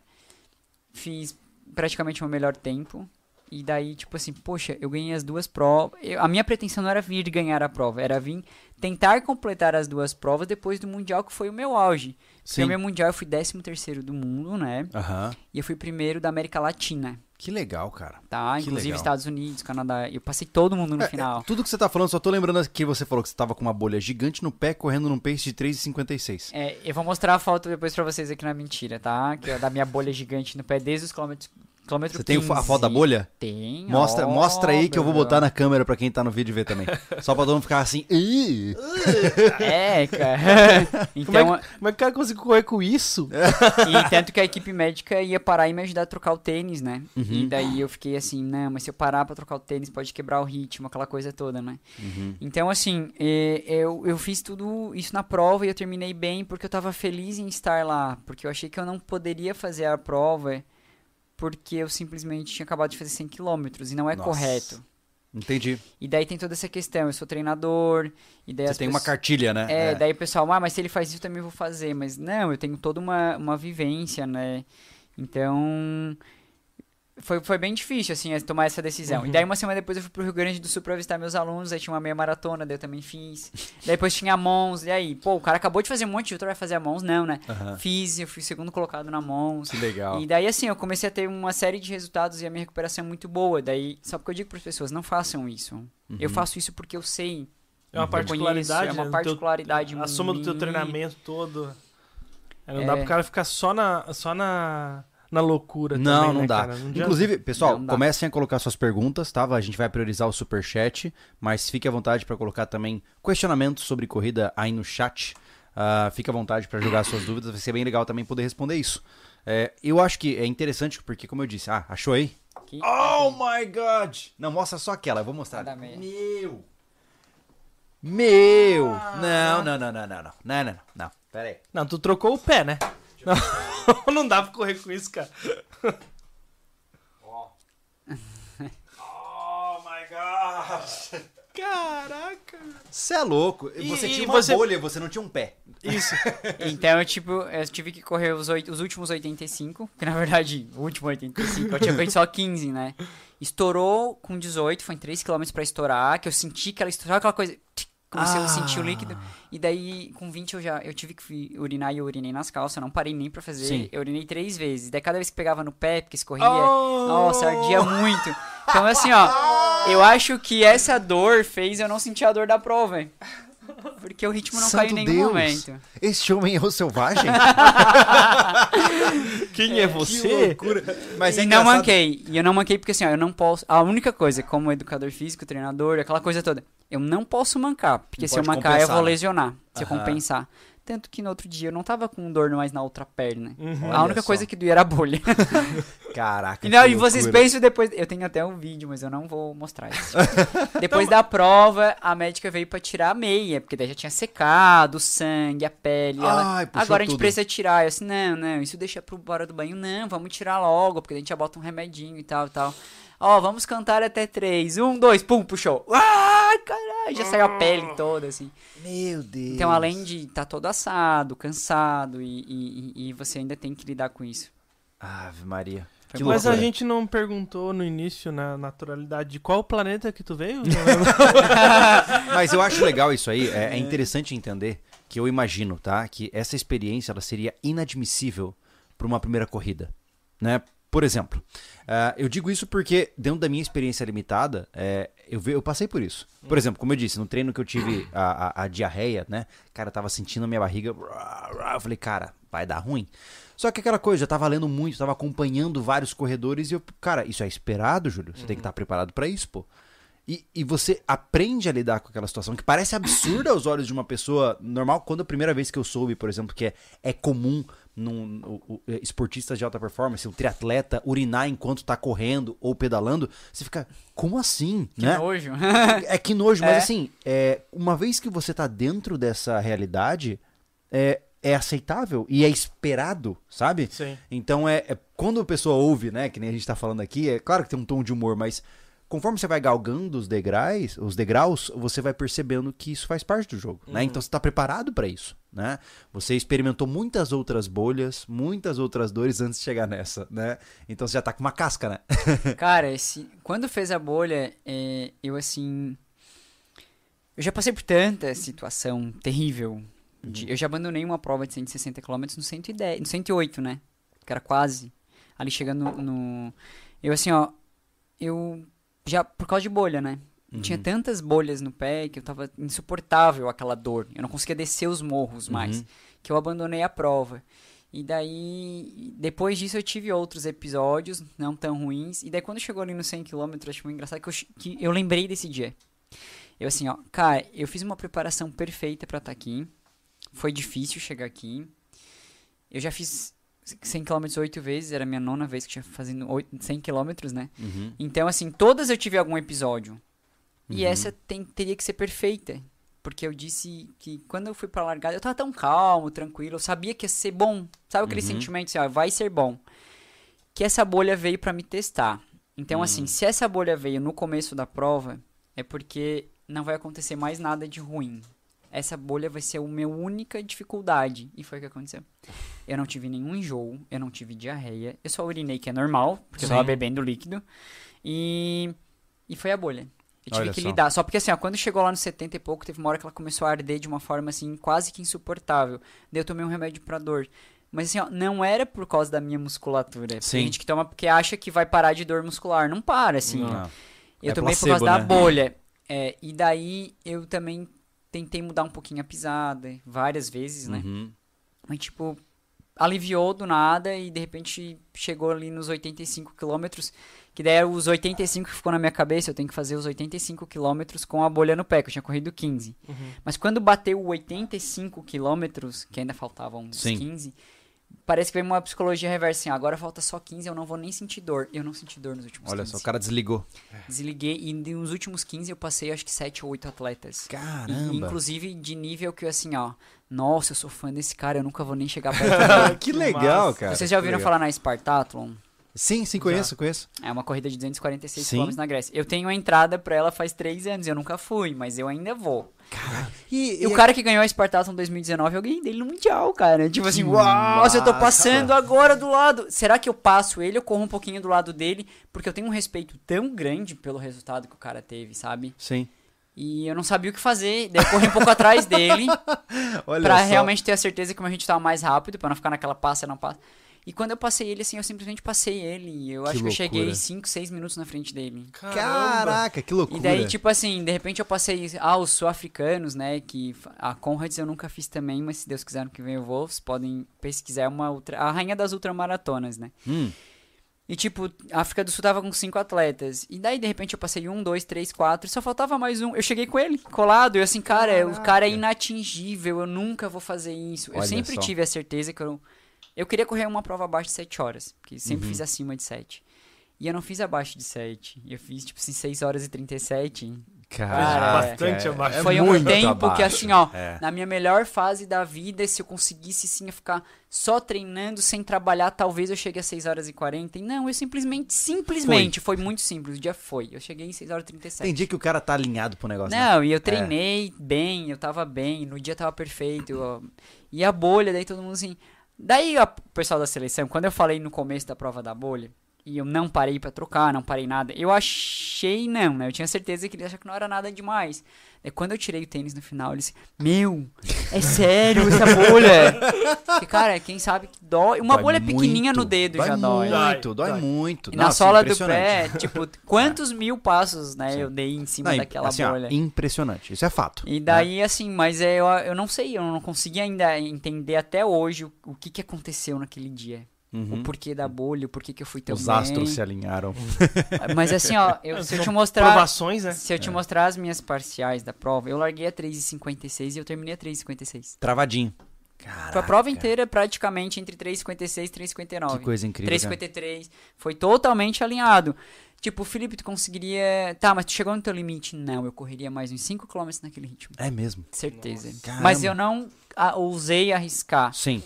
Fiz praticamente o meu melhor tempo. E daí, tipo assim, poxa, eu ganhei as duas provas. Eu- a minha pretensão não era vir ganhar a prova, era vir tentar completar as duas provas depois do Mundial, que foi o meu auge. Porque Sim. o meu Mundial eu fui 13 terceiro do mundo, né? Aham. E eu fui primeiro da América Latina, Que legal, cara. tá? Que Inclusive legal. Estados Unidos, Canadá. Eu passei todo mundo no É, final. é, tudo que você tá falando, só tô lembrando que você falou que você tava com uma bolha gigante no pé, correndo num pace de 3,56. É, eu vou mostrar a foto depois pra vocês aqui na mentira, tá? Que é da minha bolha gigante no pé desde os quilômetros. Quilômetro Você tem o fo- a 15. foda da bolha? Tem. Mostra, mostra aí que eu vou botar na câmera pra quem tá no vídeo ver também. Só pra todo mundo ficar assim. "Ih". É, cara. Como, então, é que, como é que o cara conseguiu correr com isso? e tanto que a equipe médica ia parar e me ajudar a trocar o tênis, né? Uhum. E daí eu fiquei assim, não, mas se eu parar pra trocar o tênis pode quebrar o ritmo, aquela coisa toda, né? Uhum. Então, assim, eu, eu fiz tudo isso na prova e eu terminei bem porque eu tava feliz em estar lá. Porque eu achei que eu não poderia fazer a prova porque eu simplesmente tinha acabado de fazer 100 quilômetros e não é Nossa. correto. Entendi. E daí tem toda essa questão, eu sou treinador, e daí Você tem uma pessoas- cartilha, né? É, daí o pessoal, ah, mas se ele faz isso eu também vou fazer. Mas não, eu tenho toda uma, uma vivência, né? Então. Foi, foi bem difícil, assim, tomar Uhum. essa decisão. E daí, uma semana depois, eu fui pro Rio Grande do Sul pra visitar meus alunos. Aí tinha uma meia maratona, daí eu também fiz. daí depois tinha a Mons. E aí, pô, o cara acabou de fazer um monte de outro, vai fazer a Mons? Não, né? Aham. Fiz, eu fui segundo colocado na Mons. Que legal. E daí, assim, eu comecei a ter uma série de resultados e a minha recuperação é muito boa. Daí, só porque eu digo para as pessoas, não façam isso. Eu Uhum. faço isso porque eu sei. É uma Eu particularidade. conheço, é uma né, do teu- particularidade A soma do teu treinamento todo. É, não É. dá pro cara ficar só na, só na, na loucura Não, também, não né, dá. cara? Não adianta. Inclusive, pessoal, Não dá. comecem a colocar suas perguntas, tá? A gente vai priorizar o superchat, mas fique à vontade para colocar também questionamentos sobre corrida aí no chat. Ah, fique à vontade para jogar suas dúvidas, vai ser bem legal também poder responder isso. É, eu acho que é interessante porque, como eu disse, ah, achou aí? Aqui. Oh my god! Não, mostra só aquela, eu vou mostrar. Meu! Meu! Não, não, não, não, não, não, não, não, não, não, pera aí. Não, tu trocou o pé, né? Não, não dá pra correr com isso, cara. Oh my god! Caraca. Você é louco. E- Você e tinha uma você- bolha, você não tinha um pé. Isso. Então, eu, tipo, eu tive que correr os, oito- os últimos 85, que na verdade, o último 85, eu tinha feito só 15, né? Estourou com 18, foi em 3km pra estourar, que eu senti que ela estourou, aquela coisa... tic, Comecei Ah. a sentir o líquido. E daí, com 20, eu já eu tive que urinar e eu urinei nas calças. Eu não parei nem pra fazer. Sim. Eu urinei três vezes. Daí, cada vez que pegava no pé, porque escorria, Oh! nossa, ardia muito. Então, assim, ó, eu acho que essa dor fez eu não sentir a dor da prova. Porque o ritmo não Santo caiu em nenhum Deus. momento. Este homem é o selvagem? Quem é, Que você? loucura. Mas é e não engraçado- manquei. E eu não manquei porque assim, ó, eu não posso. A única coisa, como educador físico, treinador, aquela coisa toda, eu não posso mancar. Porque Não se eu mancar, eu vou né? lesionar. Se eu compensar. Tanto que no outro dia eu não tava com dor mais na outra perna. Uhum. a única só. coisa que doía era a bolha. Caraca. E, não, e vocês pensam depois. Eu tenho até um vídeo, mas eu não vou mostrar isso. depois da prova, a médica veio pra tirar a meia, porque daí já tinha secado o sangue, a pele. Ai, Agora a gente tudo. precisa tirar. Eu assim, não, não, isso deixa pro bora do banho. Não, vamos tirar logo, porque a gente já bota um remedinho e tal e tal. Ó, vamos cantar até três. Um, dois, pum, puxou. Ai, caralho, já saiu a pele toda, assim. Meu Deus. Então, além de estar todo assado, cansado, e, e, e- você ainda tem que lidar com isso. Ave Maria. Que. Mas a gente não perguntou no início, na naturalidade, de qual planeta que tu veio? Mas eu acho legal isso aí. É, é interessante entender que eu imagino, tá? Que essa experiência ela seria inadmissível para uma primeira corrida, né? Por exemplo, ah, eu digo isso porque dentro da minha experiência limitada, é, eu, ve- eu passei por isso. Por exemplo, como eu disse, no treino que eu tive a, a- a diarreia, né? Cara, eu tava sentindo a minha barriga. Eu falei, cara, vai dar ruim. Só que aquela coisa, já tava lendo muito, tava acompanhando vários corredores e eu, cara, isso é esperado, Júlio. Você tem que estar preparado para isso, pô. E, e você aprende a lidar com aquela situação que parece absurda aos olhos de uma pessoa normal. Quando a primeira vez que eu soube, por exemplo, que é, é comum num o- o- é, esportistas de alta performance, um triatleta, urinar enquanto tá correndo ou pedalando, você fica, como assim? Que né? nojo. É que nojo, mas É. assim, é, uma vez que você tá dentro dessa realidade, é, é aceitável e é esperado, sabe? Sim. Então é, é- quando a pessoa ouve, né, que nem a gente tá falando aqui, é claro que tem um tom de humor, mas conforme você vai galgando os degraus, os degraus, você vai percebendo que isso faz parte do jogo, né? Então você tá preparado pra isso, né? Você experimentou muitas outras bolhas, muitas outras dores antes de chegar nessa, né? Então você já tá com uma casca, né? Cara, esse, quando fez a bolha, é, eu assim. Eu já passei por tanta situação terrível. de- eu já abandonei uma prova de 160 km no 110, no 108, né? Que era quase. Ali chegando no, no- Eu assim, ó. Eu. Já. Por causa de bolha, né? Tinha tantas bolhas no pé que eu tava insuportável aquela dor. Eu não conseguia descer os morros mais. Uhum. Que eu abandonei a prova. E daí, depois disso eu tive outros episódios, não tão ruins. E daí quando chegou ali no 100 km, eu achei muito engraçado que eu, que eu lembrei desse dia. Eu assim, ó, cara, eu fiz uma preparação perfeita pra estar aqui. Foi difícil chegar aqui. Eu já fiz 100 km oito vezes, era a minha nona vez que tinha fazendo oito- 100 km, né? Uhum. Então, assim, todas eu tive algum episódio. E Uhum. essa tem- teria que ser perfeita. Porque eu disse que quando eu fui pra largada, eu tava tão calmo, tranquilo, eu sabia que ia ser bom. Sabe aquele Uhum. sentimento assim, ó, vai ser bom. Que essa bolha veio pra me testar. Então, Hum. assim, se essa bolha veio no começo da prova, é porque não vai acontecer mais nada de ruim. Essa bolha vai ser a minha única dificuldade. E foi o que aconteceu. Eu não tive nenhum enjoo, eu não tive diarreia, eu só urinei, que é normal, porque eu tava Sim. bebendo líquido. E, e foi a bolha. Eu tive Olha que só. lidar. Só porque assim, ó, quando chegou lá no 70 e pouco, teve uma hora que ela começou a arder de uma forma assim, quase que insuportável. Daí eu tomei um remédio pra dor. Mas assim, ó, não era por causa da minha musculatura. Sim. Tem gente que toma porque acha que vai parar de dor muscular. Não para, assim. Não. Eu É tomei placebo, por causa da né? bolha. É, e daí eu também tentei mudar um pouquinho a pisada, várias vezes, né? Uhum. Mas, tipo, aliviou do nada e de repente chegou ali nos 85 quilômetros. Que daí eram os 85 que ficou na minha cabeça, eu tenho que fazer os 85 quilômetros com a bolha no pé, que eu tinha corrido 15. Uhum. Mas quando bateu 85 quilômetros, que ainda faltavam uns Sim. 15, parece que veio uma psicologia reversa assim, "Ah, agora falta só 15, eu não vou nem sentir dor. Eu não senti dor nos últimos Olha 15. só, o cara desligou. Desliguei e nos últimos 15 eu passei acho que 7 ou 8 atletas. E, Caramba. inclusive de nível que eu assim, ó, nossa, eu sou fã desse cara, eu nunca vou nem chegar perto dele. que legal, Massa. cara. Vocês já ouviram falar na Spartathlon? Sim, sim, conheço, conheço. É uma corrida de 246 Sim. km na Grécia. Eu tenho a entrada pra ela faz 3 anos, eu nunca fui, mas eu ainda vou. E, E o cara que ganhou a Spartathlon 2019, eu ganhei dele no Mundial, cara. Tipo assim, uau, eu tô passando agora do lado. Será que eu passo ele ou corro um pouquinho do lado dele? Porque eu tenho um respeito tão grande pelo resultado que o cara teve, sabe? Sim. E eu não sabia o que fazer. Daí eu corri um pouco atrás dele. Olha pra só. realmente ter a certeza que o meu ritmo tava mais rápido, pra não ficar naquela passa, não passa. E quando eu passei ele, assim, eu simplesmente passei ele. e Eu Que acho que eu cheguei loucura. 5, 6 minutos na frente dele. Caraca, que loucura. E daí, tipo assim, de repente eu passei. Ah, os sul-africanos, né? Que a Conrads eu nunca fiz também, mas se Deus quiser no que vem eu vou. Vocês podem pesquisar. É uma ultra, a rainha das ultramaratonas, né? Hum, E, tipo, a África do Sul tava com cinco atletas. E daí, de repente, eu passei um, dois, três, quatro. E só faltava mais um. Eu cheguei com ele, colado. E eu assim, cara, o cara é inatingível. Eu nunca vou fazer isso. Olha eu sempre só. tive a certeza que eu... Eu queria correr uma prova abaixo de 7 horas. Porque sempre Uhum. fiz acima de 7. E eu não fiz abaixo de 7. Eu fiz, tipo assim, 6 horas e 37. Cara, bastante é- abaixo. é Foi um muito tempo que, abaixo. assim, ó, É. na minha melhor fase da vida, se eu conseguisse, sim, eu ficar só treinando, sem trabalhar, talvez eu chegue a 6 horas e 40. E não, eu simplesmente, simplesmente, foi, muito simples. O dia foi. Eu cheguei em 6 horas e 37. Tem dia que o cara tá alinhado pro negócio. né? Não, e eu treinei bem, eu tava bem, no dia tava perfeito. ó. E a bolha, daí todo mundo assim. Daí ó, pessoal da seleção, quando eu falei no começo da prova da bolha, e eu não parei pra trocar, não parei nada, eu achei não, né? Eu tinha certeza que ele achava que não era nada demais. Daí quando eu tirei o tênis no final, ele disse: Meu, é sério essa bolha? Porque, cara, quem sabe que dói. Uma Dói bolha pequenininha muito, no dedo já dói. Muito, dói, Dói. muito. E na sola do pé, tipo, quantos mil passos, né, Sim. eu dei em cima Não, daquela assim, ó, bolha. impressionante. Isso é fato. E daí, assim, mas é, eu, eu não sei, eu não consegui ainda entender até hoje o, o que, que aconteceu naquele dia. Uhum. O porquê da bolha, o porquê que eu fui tão Os bem. astros se alinharam. Mas assim, ó, eu- se eu te mostrar. Provações, né? Se eu te mostrar as minhas parciais da prova, eu larguei a 3,56 e eu terminei a 3,56. Travadinho. Foi a Caraca, prova inteira praticamente entre 3,56 e Que 3,59. coisa incrível. cara. 3,53. Foi totalmente alinhado. Tipo, Felipe, tu conseguiria. Tá, mas tu chegou no teu limite? Não, eu correria mais uns 5km naquele ritmo. É mesmo. Certeza. Mas eu não ah, ousei arriscar, Sim,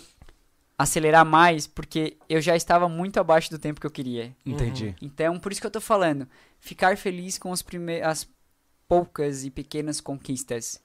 acelerar mais, porque eu já estava muito abaixo do tempo que eu queria. entendi. Então, por isso que eu tô falando. Ficar feliz com os prime as poucas e pequenas conquistas.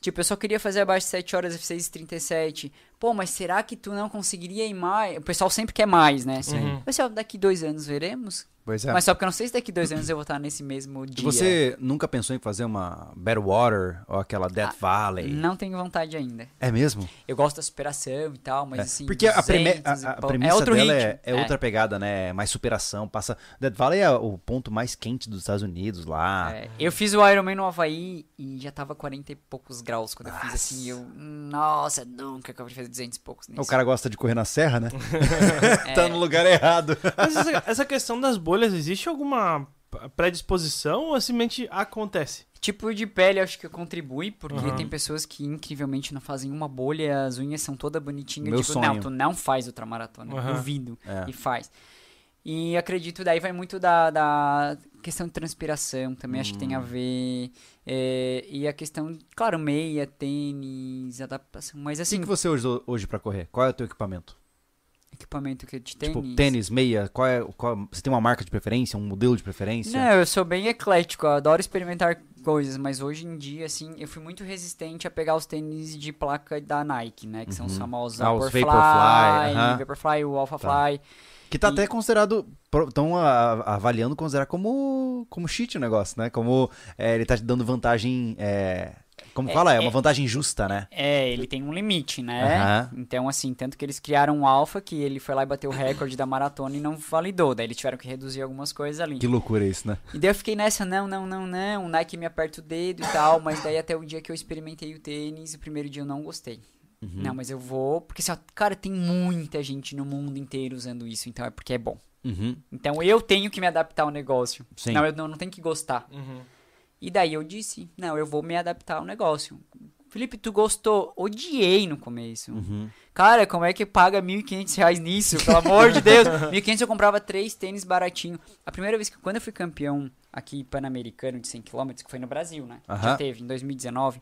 Tipo, eu só queria fazer abaixo de 7 horas e 6h37. Pô, mas será que tu não conseguiria ir mais? O pessoal sempre quer mais, né? Uhum. Pessoal, daqui dois anos veremos. Pois é. Mas só porque eu não sei se daqui dois anos eu vou estar nesse mesmo E dia. você nunca pensou em fazer uma Badwater ou aquela Death Valley? Não tenho vontade ainda. É mesmo? Eu gosto da superação e tal, mas É, assim. Porque a, preme- 200 a- a premissa é outro dela é, é outra pegada, né? É Mais superação. Passa. Death Valley é o ponto mais quente dos Estados Unidos lá. É, eu fiz o Ironman no Havaí e já tava 40 e poucos graus quando eu fiz assim. Eu, nossa, nunca que eu vou fazer 200 e poucos nisso. O cara gosta de correr na serra, né? É, tá no lugar errado. Mas essa, essa questão das bolhas, existe alguma predisposição ou simplesmente acontece? Tipo de pele, acho que contribui, porque Uhum. tem pessoas que incrivelmente não fazem uma bolha, as unhas são todas bonitinhas. Meu eu digo, sonho. não, tu não faz ultramaratona. Uhum. Duvido. É. E faz. E acredito, daí vai muito da, da questão de transpiração, também acho que tem a Hum. ver. é, e a questão, claro, meia, tênis, adaptação. Mas O assim, que, que você usou hoje pra correr? Qual é o teu equipamento? equipamento que de tênis. Tipo, tênis, meia, qual é, qual- você tem uma marca de preferência, um modelo de preferência? Não, eu sou bem eclético, adoro experimentar coisas, mas hoje em dia, assim, eu fui muito resistente a pegar os tênis de placa da Nike, né? Que são os Uhum. famosos Ah, Vaporfly, Vaporfly, aham. Vaporfly, o Alphafly. Que tá E- até considerado. Estão avaliando considerar como, como cheat o negócio, né? Como é, ele tá te dando vantagem. é, como É, fala? É é- uma vantagem justa, né? É, ele tem um limite, né? Aham. Então, assim, tanto que eles criaram um Alpha, que ele foi lá e bateu o recorde da maratona e não validou. Daí eles tiveram que reduzir algumas coisas ali. Que loucura isso, né? E daí eu fiquei nessa, não, não, não, não, o Nike me aperta o dedo e tal, mas daí até o dia que eu experimentei o tênis, o primeiro dia eu não gostei. Uhum. Não, mas eu vou, porque assim, ó, cara, tem muita gente no mundo inteiro usando isso, então é porque é bom. Uhum. Então eu tenho que me adaptar ao negócio. Sim. Não, eu não, não tenho que gostar. Uhum. E daí eu disse, não, eu vou me adaptar ao negócio. Felipe, tu gostou? Odiei no começo. Uhum. Cara, como é que paga 1.500 reais nisso? Pelo amor de Deus. R$ 1.500 eu comprava três tênis baratinho. A primeira vez que, quando eu fui campeão aqui pan-americano de 100km, que foi no Brasil, né? Já teve, em 2019.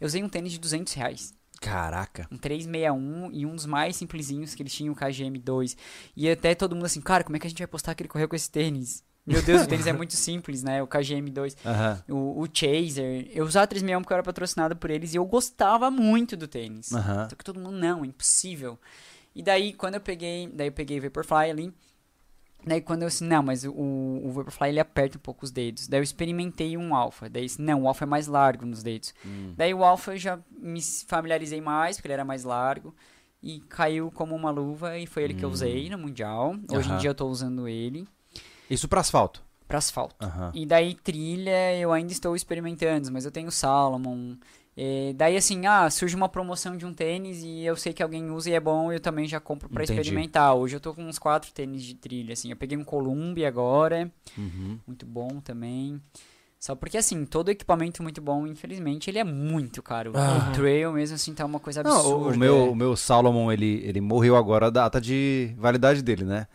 Eu usei um tênis de 200 reais. Caraca. Um 361 e um dos mais simplesinhos que eles tinham, o KGM2. E até todo mundo assim, cara, como é que a gente vai postar que ele correu com esse tênis? Meu Deus, o tênis é muito simples, né? O KGM2. Aham. O, o Chaser. Eu usava 361 porque eu era patrocinado por eles e eu gostava muito do tênis. Aham. Só que todo mundo, não, é impossível. E daí, quando eu peguei, daí eu peguei Vaporfly ali. Daí quando eu assim, não, mas o, o Vaporfly ele aperta um pouco os dedos. Daí eu experimentei um Alpha. Daí, disse, não, o Alpha é mais largo nos dedos. Hum. Daí o Alpha eu já me familiarizei mais, porque ele era mais largo. E caiu como uma luva e foi ele que eu usei no Mundial. Hoje Hum. Em dia eu tô usando ele Isso pra asfalto. pra asfalto. E daí trilha eu ainda estou experimentando, mas eu tenho Salomon, É, daí assim, ah, surge uma promoção de um tênis e eu sei que alguém usa e é bom, eu também já compro pra Entendi. experimentar. Hoje eu tô com uns quatro tênis de trilha, assim. Eu peguei um Columbia agora, Uhum. muito bom também. Só porque assim, todo equipamento muito bom, infelizmente, ele é muito caro. Ah. O trail mesmo assim tá uma coisa Não, absurda. o, o meu, é. o meu Salomon, ele, ele morreu agora a data de validade dele, né?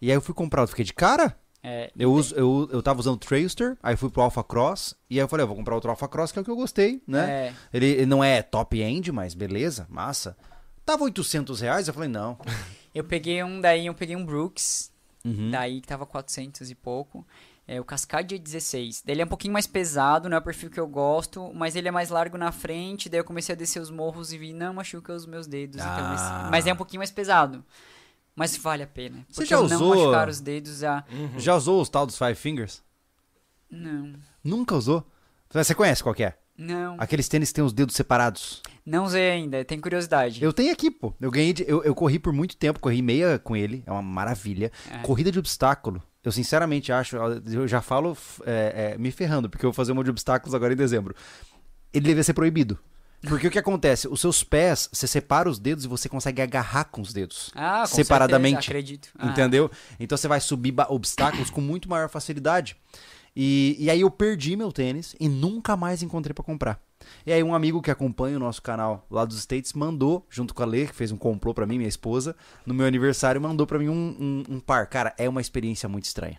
E aí eu fui comprar, eu fiquei de cara. É, Eu, uso, eu, eu tava usando o Trailster, aí fui pro Alpha Cross, e aí eu falei, eu vou comprar outro Alpha Cross, que é o que eu gostei, né? é, Ele, ele não é top-end, mas beleza, massa. Tava 800 reais, eu falei, não. eu peguei um daí, eu peguei um Brooks, Uhum. daí que tava 400 e pouco. É, o Cascade 16. Daí ele é um pouquinho mais pesado, não é o perfil que eu gosto, mas ele é mais largo na frente. Daí eu comecei a descer os morros e vi, não machuca os meus dedos. então Ah. esse- mas é um pouquinho mais pesado. Mas vale a pena. Você já usou- não machucar os dedos já. Já usou os tal dos Five Fingers? Não. Nunca usou? Você conhece qual que é? Não. Aqueles tênis que tem os dedos separados. Não usei ainda, tenho curiosidade. Eu tenho aqui, pô. Eu ganhei de, eu, eu corri por muito tempo, corri meia com ele, é uma maravilha. É. Corrida de obstáculo. Eu sinceramente acho, eu já falo é, é, me ferrando, porque eu vou fazer uma de obstáculos agora em dezembro. Ele devia ser proibido. Porque o que acontece? Os seus pés, você separa os dedos e você consegue agarrar com os dedos. Ah, com separadamente. certeza, acredito. Ah. Entendeu? Então você vai subir obstáculos com muito maior facilidade. E, e aí eu perdi meu tênis e nunca mais encontrei pra comprar. E aí um amigo que acompanha o nosso canal lá dos States mandou, junto com a Lê, que fez um complô pra mim, minha esposa, no meu aniversário, mandou pra mim um, um, um par. Cara, é uma experiência muito estranha.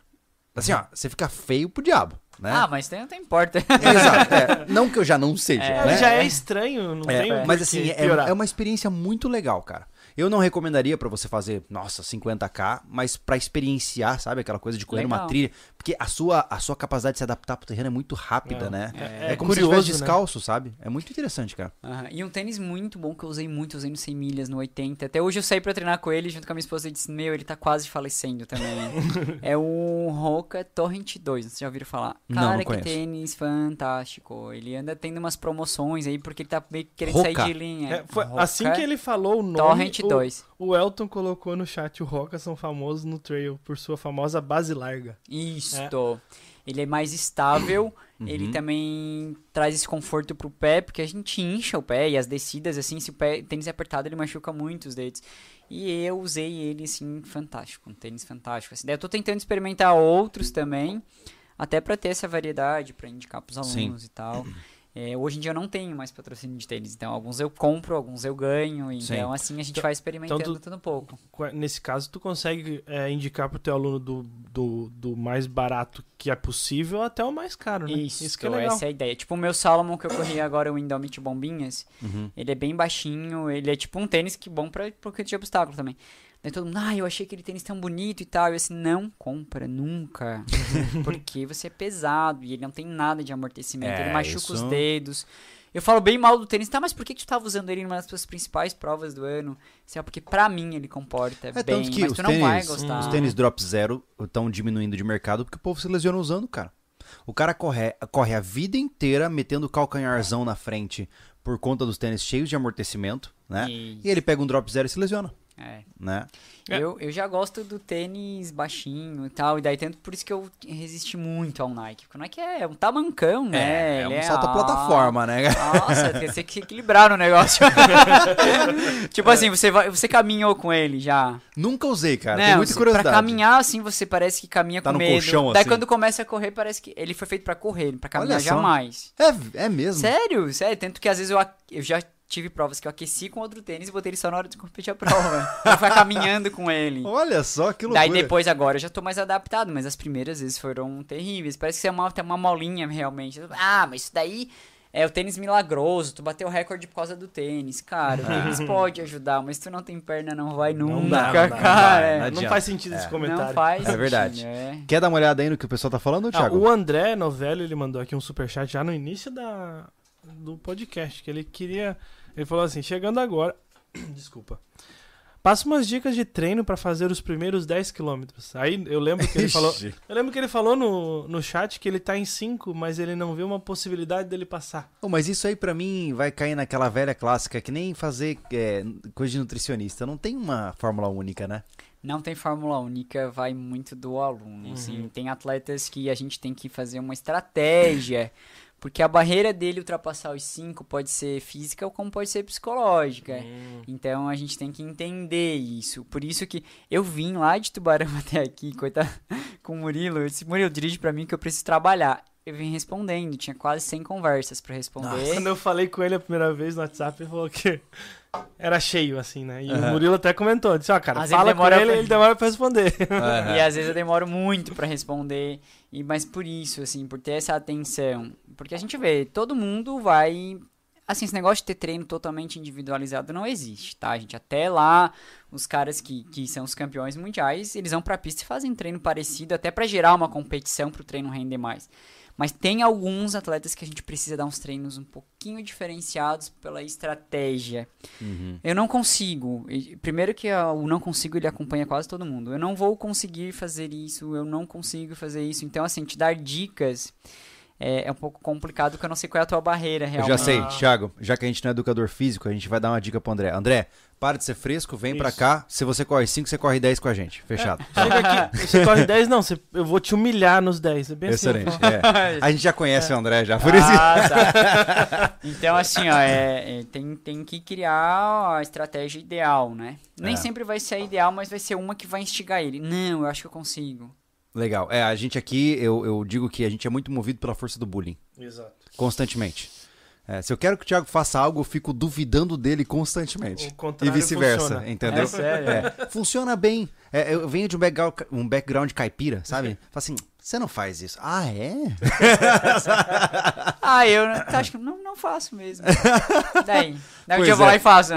Assim, ó, você fica feio pro diabo, né? Ah, mas tem, não importa. Exato. é. não que eu já não seja, É, né? Já é estranho, não É, tem mas assim, é, é uma experiência muito legal, cara. Eu não recomendaria pra você fazer, nossa, 50k, mas pra experienciar, sabe, aquela coisa de correr numa Legal. trilha, porque a sua, a sua capacidade de se adaptar pro terreno é muito rápida, É. né? É- é como se curioso, estivesse né? descalço, sabe? É muito interessante, cara. Aham, E um tênis muito bom que eu usei muito, usei no 100 milhas, no 80. Até hoje eu saí pra treinar com ele junto com a minha esposa e disse: Meu, ele tá quase falecendo também. é o Roca Torrent 2, vocês já ouviram falar? Não, Cara, não que conheço. tênis fantástico. Ele anda tendo umas promoções aí porque ele tá meio que querendo Roca? sair de linha. É, foi assim que ele falou o nome. Torrent o, 2. O Elton colocou no chat: o Roca são famosos no trail por sua famosa base larga. Isto. Ele é mais estável. Uhum. Ele também traz esse conforto pro pé, porque a gente incha o pé e as descidas, assim, se o pé, tênis é apertado, ele machuca muito os dedos. E eu usei ele, assim, fantástico, um tênis fantástico. Assim. Daí eu tô tentando experimentar outros também, até pra ter essa variedade, pra indicar pros Sim. alunos e tal. É, hoje em dia eu não tenho mais patrocínio de tênis, então alguns eu compro, alguns eu ganho, então Sim. assim a gente Então- vai experimentando então tu- tudo um pouco. Nesse caso, tu consegue é, indicar pro teu aluno do, do, do mais barato que é possível até o mais caro, né? Isso, que é legal. essa é a ideia. Tipo o meu Salomon que eu corri agora, o Indomit Bombinhas, Uhum. ele é bem baixinho, ele é tipo um tênis que bom pra porque de obstáculo também. Daí todo mundo, ah, eu achei aquele tênis tão bonito e tal. E eu assim, não compra, nunca. porque você é pesado e ele não tem nada de amortecimento, É, ele machuca os isso- dedos. Eu falo bem mal do tênis, tá, mas por que, que tu tava usando ele numa das tuas principais provas do ano? Ó, porque pra mim ele comporta É bem, tanto que mas os tu não vai gostar. os tênis drop zero estão diminuindo de mercado porque o povo se lesiona usando, cara. O cara corre, corre a vida inteira metendo calcanharzão na frente por conta dos tênis cheios de amortecimento, né? Isso. E ele pega um drop zero e se lesiona, É. né? É. Eu, eu já gosto do tênis baixinho e tal, e daí tanto por isso que eu resisti muito ao Nike. Porque o Nike é um tamancão, né? É, Ele um salto à plataforma, né? Nossa, tem que que equilibrar no negócio. tipo assim, você, vai, você caminhou com ele já. Nunca usei, cara. né? Tenho muita curiosidade. Pra caminhar, assim, você parece que caminha Tá com no medo. colchão, daí assim. quando começa a correr, parece que ele foi feito pra correr, pra caminhar jamais. É, é mesmo. Sério, sério. Tanto que às vezes eu, eu já tive provas que eu aqueci com outro tênis e botei ele só na hora de competir a prova. eu fui caminhando com ele. Olha só que loucura. Daí depois agora eu já tô mais adaptado, mas as primeiras vezes foram terríveis. Parece que é uma, tem uma molinha realmente. Ah, mas isso daí é o tênis milagroso, tu bateu o recorde por causa do tênis. Cara, o tênis pode ajudar, mas tu não tem perna, não vai nunca, Não dá, não dá, não dá. cara. é. Não Não adianta. faz sentido É. esse Não comentário. faz É verdade. é. Quer dar uma olhada aí no que o pessoal tá falando, Ah, Thiago? o André Novelli, ele mandou aqui um superchat já no início da, do podcast, que ele queria... Ele falou assim, chegando agora... Desculpa. Passa umas dicas de treino pra fazer os primeiros 10 quilômetros. Aí eu lembro que ele falou... Eu lembro que ele falou no, no chat que ele tá em 5, mas ele não vê uma possibilidade dele passar. Ô, mas isso aí pra mim vai cair naquela velha clássica que nem fazer é, coisa de nutricionista. Não tem uma fórmula única, né? Não tem fórmula única, vai muito do aluno. Assim, tem atletas que a gente tem que fazer uma estratégia. Porque a barreira dele ultrapassar os 5 pode ser física ou como pode ser psicológica. Hum. Então a gente tem que entender isso. Por isso que eu vim lá de Tubarão até aqui, coitado, com o Murilo. Eu disse, Murilo, dirige pra mim que eu preciso trabalhar. Eu vim respondendo, tinha quase 100 conversas pra responder. Quando eu falei com ele a primeira vez no WhatsApp, ele falou que era cheio, assim, né? E Aham. o Murilo até comentou, disse, ó, cara, Às fala com demora ele, pra- ele demora pra responder. E às vezes eu demoro muito pra responder. E mas por isso, assim, por ter essa atenção, porque a gente vê, todo mundo vai assim, esse negócio de ter treino totalmente individualizado não existe, tá, gente? Até lá, os caras que, que são os campeões mundiais, eles vão pra pista e fazem treino parecido, até pra gerar uma competição pro treino render mais. Mas tem alguns atletas que a gente precisa dar uns treinos um pouquinho diferenciados pela estratégia. Uhum. Eu não consigo. Primeiro que o não consigo ele acompanha quase todo mundo. Eu não vou conseguir fazer isso, eu não consigo fazer isso. Então, assim, te dar dicas é, é um pouco complicado porque eu não sei qual é a tua barreira Eu realmente. já sei, Thiago, já que a gente não é educador físico, a gente vai dar uma dica pro André. André, para de ser fresco, vem pra Isso. cá. Se você corre 5, você corre 10 com a gente. Fechado. Chega aqui, você corre 10, não, você- eu vou te humilhar nos 10. É bem assim. Excelente. é. A gente já conhece o André já, por isso. Ah, tá. Então, assim, ó, é, é, tem, tem que criar a estratégia ideal, né? Nem É. sempre vai ser a ideal, mas vai ser uma que vai instigar ele. Não, eu acho que eu consigo. Legal. É, a gente aqui, eu, eu digo que a gente é muito movido pela força do bullying. Exato. Constantemente. É, se eu quero que o Thiago faça algo, eu fico duvidando dele constantemente. O E vice-versa, funciona. entendeu? É sério? É, funciona bem. É, eu venho de um background, um background caipira, sabe? Fala assim, você não faz isso. Ah, é? Ah, eu acho que não, não faço mesmo. Daí. Daí um dia eu vou é. lá e faço.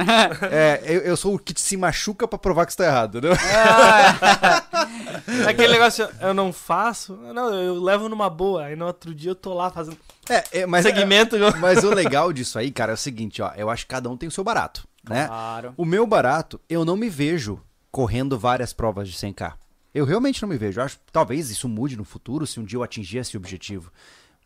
É, eu, eu sou o que se machuca pra provar que você tá errado, né? É aquele negócio, eu não faço, não, eu levo numa boa, aí no outro dia eu tô lá fazendo É, é, mas, segmento. mas o legal disso aí, cara, é o seguinte, ó. Eu acho que cada um tem o seu barato, né? Claro. O meu barato, eu não me vejo correndo várias provas de 100k. Eu realmente não me vejo. Eu acho talvez isso mude no futuro, se um dia eu atingir esse objetivo.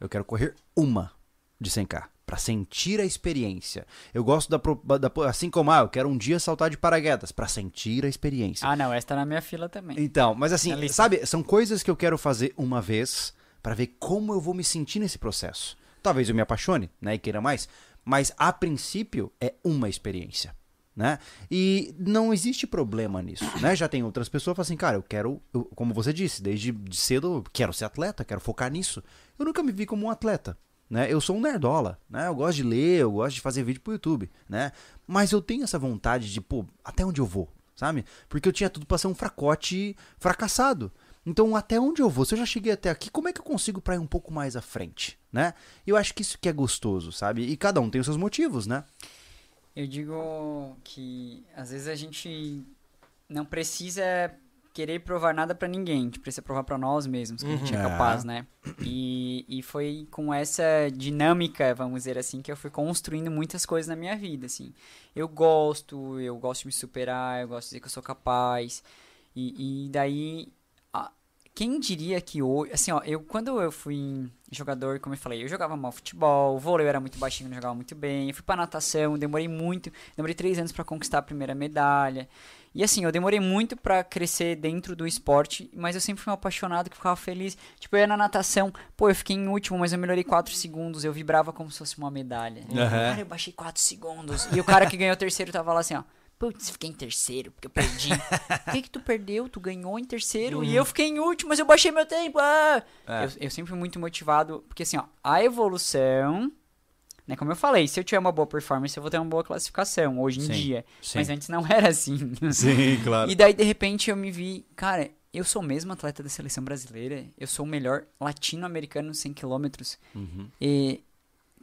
Eu quero correr uma de 100k. Pra sentir a experiência. Eu gosto da, da- Assim como, ah, eu quero um dia saltar de paraquedas. Pra sentir a experiência. Ah, não, essa tá na minha fila também. Então, mas assim, sabe, são coisas que eu quero fazer uma vez pra ver como eu vou me sentir nesse processo. Talvez eu me apaixone, né, e queira mais, mas a princípio é uma experiência, né? E não existe problema nisso, né? Já tem outras pessoas que falam assim, cara, eu quero, eu- como você disse, desde de cedo eu quero ser atleta, quero focar nisso. Eu nunca me vi como um atleta. Né? Eu sou um nerdola, né? Eu gosto de ler, eu gosto de fazer vídeo pro YouTube, né? Mas eu tenho essa vontade de, pô, até onde eu vou, sabe? Porque eu tinha tudo pra ser um fracote fracassado. Então, até onde eu vou? Se eu já cheguei até aqui, como é que eu consigo pra ir um pouco mais à frente, né? Eu acho que isso que é gostoso, sabe? E cada um tem os seus motivos, né? Eu digo que às vezes a gente não precisa querer provar nada pra ninguém, a gente precisa provar pra nós mesmos que a gente é Uhum. capaz, né? E, e foi com essa dinâmica, vamos dizer assim, que eu fui construindo muitas coisas na minha vida, assim. Eu gosto, eu gosto de me superar, eu gosto de dizer que eu sou capaz. E, e daí, a- quem diria que hoje, assim, ó, eu quando eu fui jogador, como eu falei, eu jogava mal futebol, vôlei eu era muito baixinho, não jogava muito bem, eu fui pra natação, demorei muito, demorei três anos pra conquistar a primeira medalha. E assim, eu demorei muito pra crescer dentro do esporte, mas eu sempre fui um apaixonado que ficava feliz. Tipo, eu ia na natação, pô, eu fiquei em último, mas eu melhorei 4 segundos, eu vibrava como se fosse uma medalha. Aham. Cara, eu baixei 4 segundos. E o cara que ganhou o terceiro tava lá assim, ó. Putz, fiquei em terceiro, porque eu perdi. Por que, que tu perdeu? Tu ganhou em terceiro e eu fiquei em último, mas eu baixei meu tempo. Ah! É. Eu, eu sempre fui muito motivado, porque assim, ó, a evolução, né, como eu falei, se eu tiver uma boa performance, eu vou ter uma boa classificação hoje em Sim, dia. sim. Mas antes não era assim. Sim, claro. E daí, de repente, eu me vi, cara, eu sou mesmo atleta da seleção brasileira, eu sou o melhor latino-americano nos 100 quilômetros. Uhum. E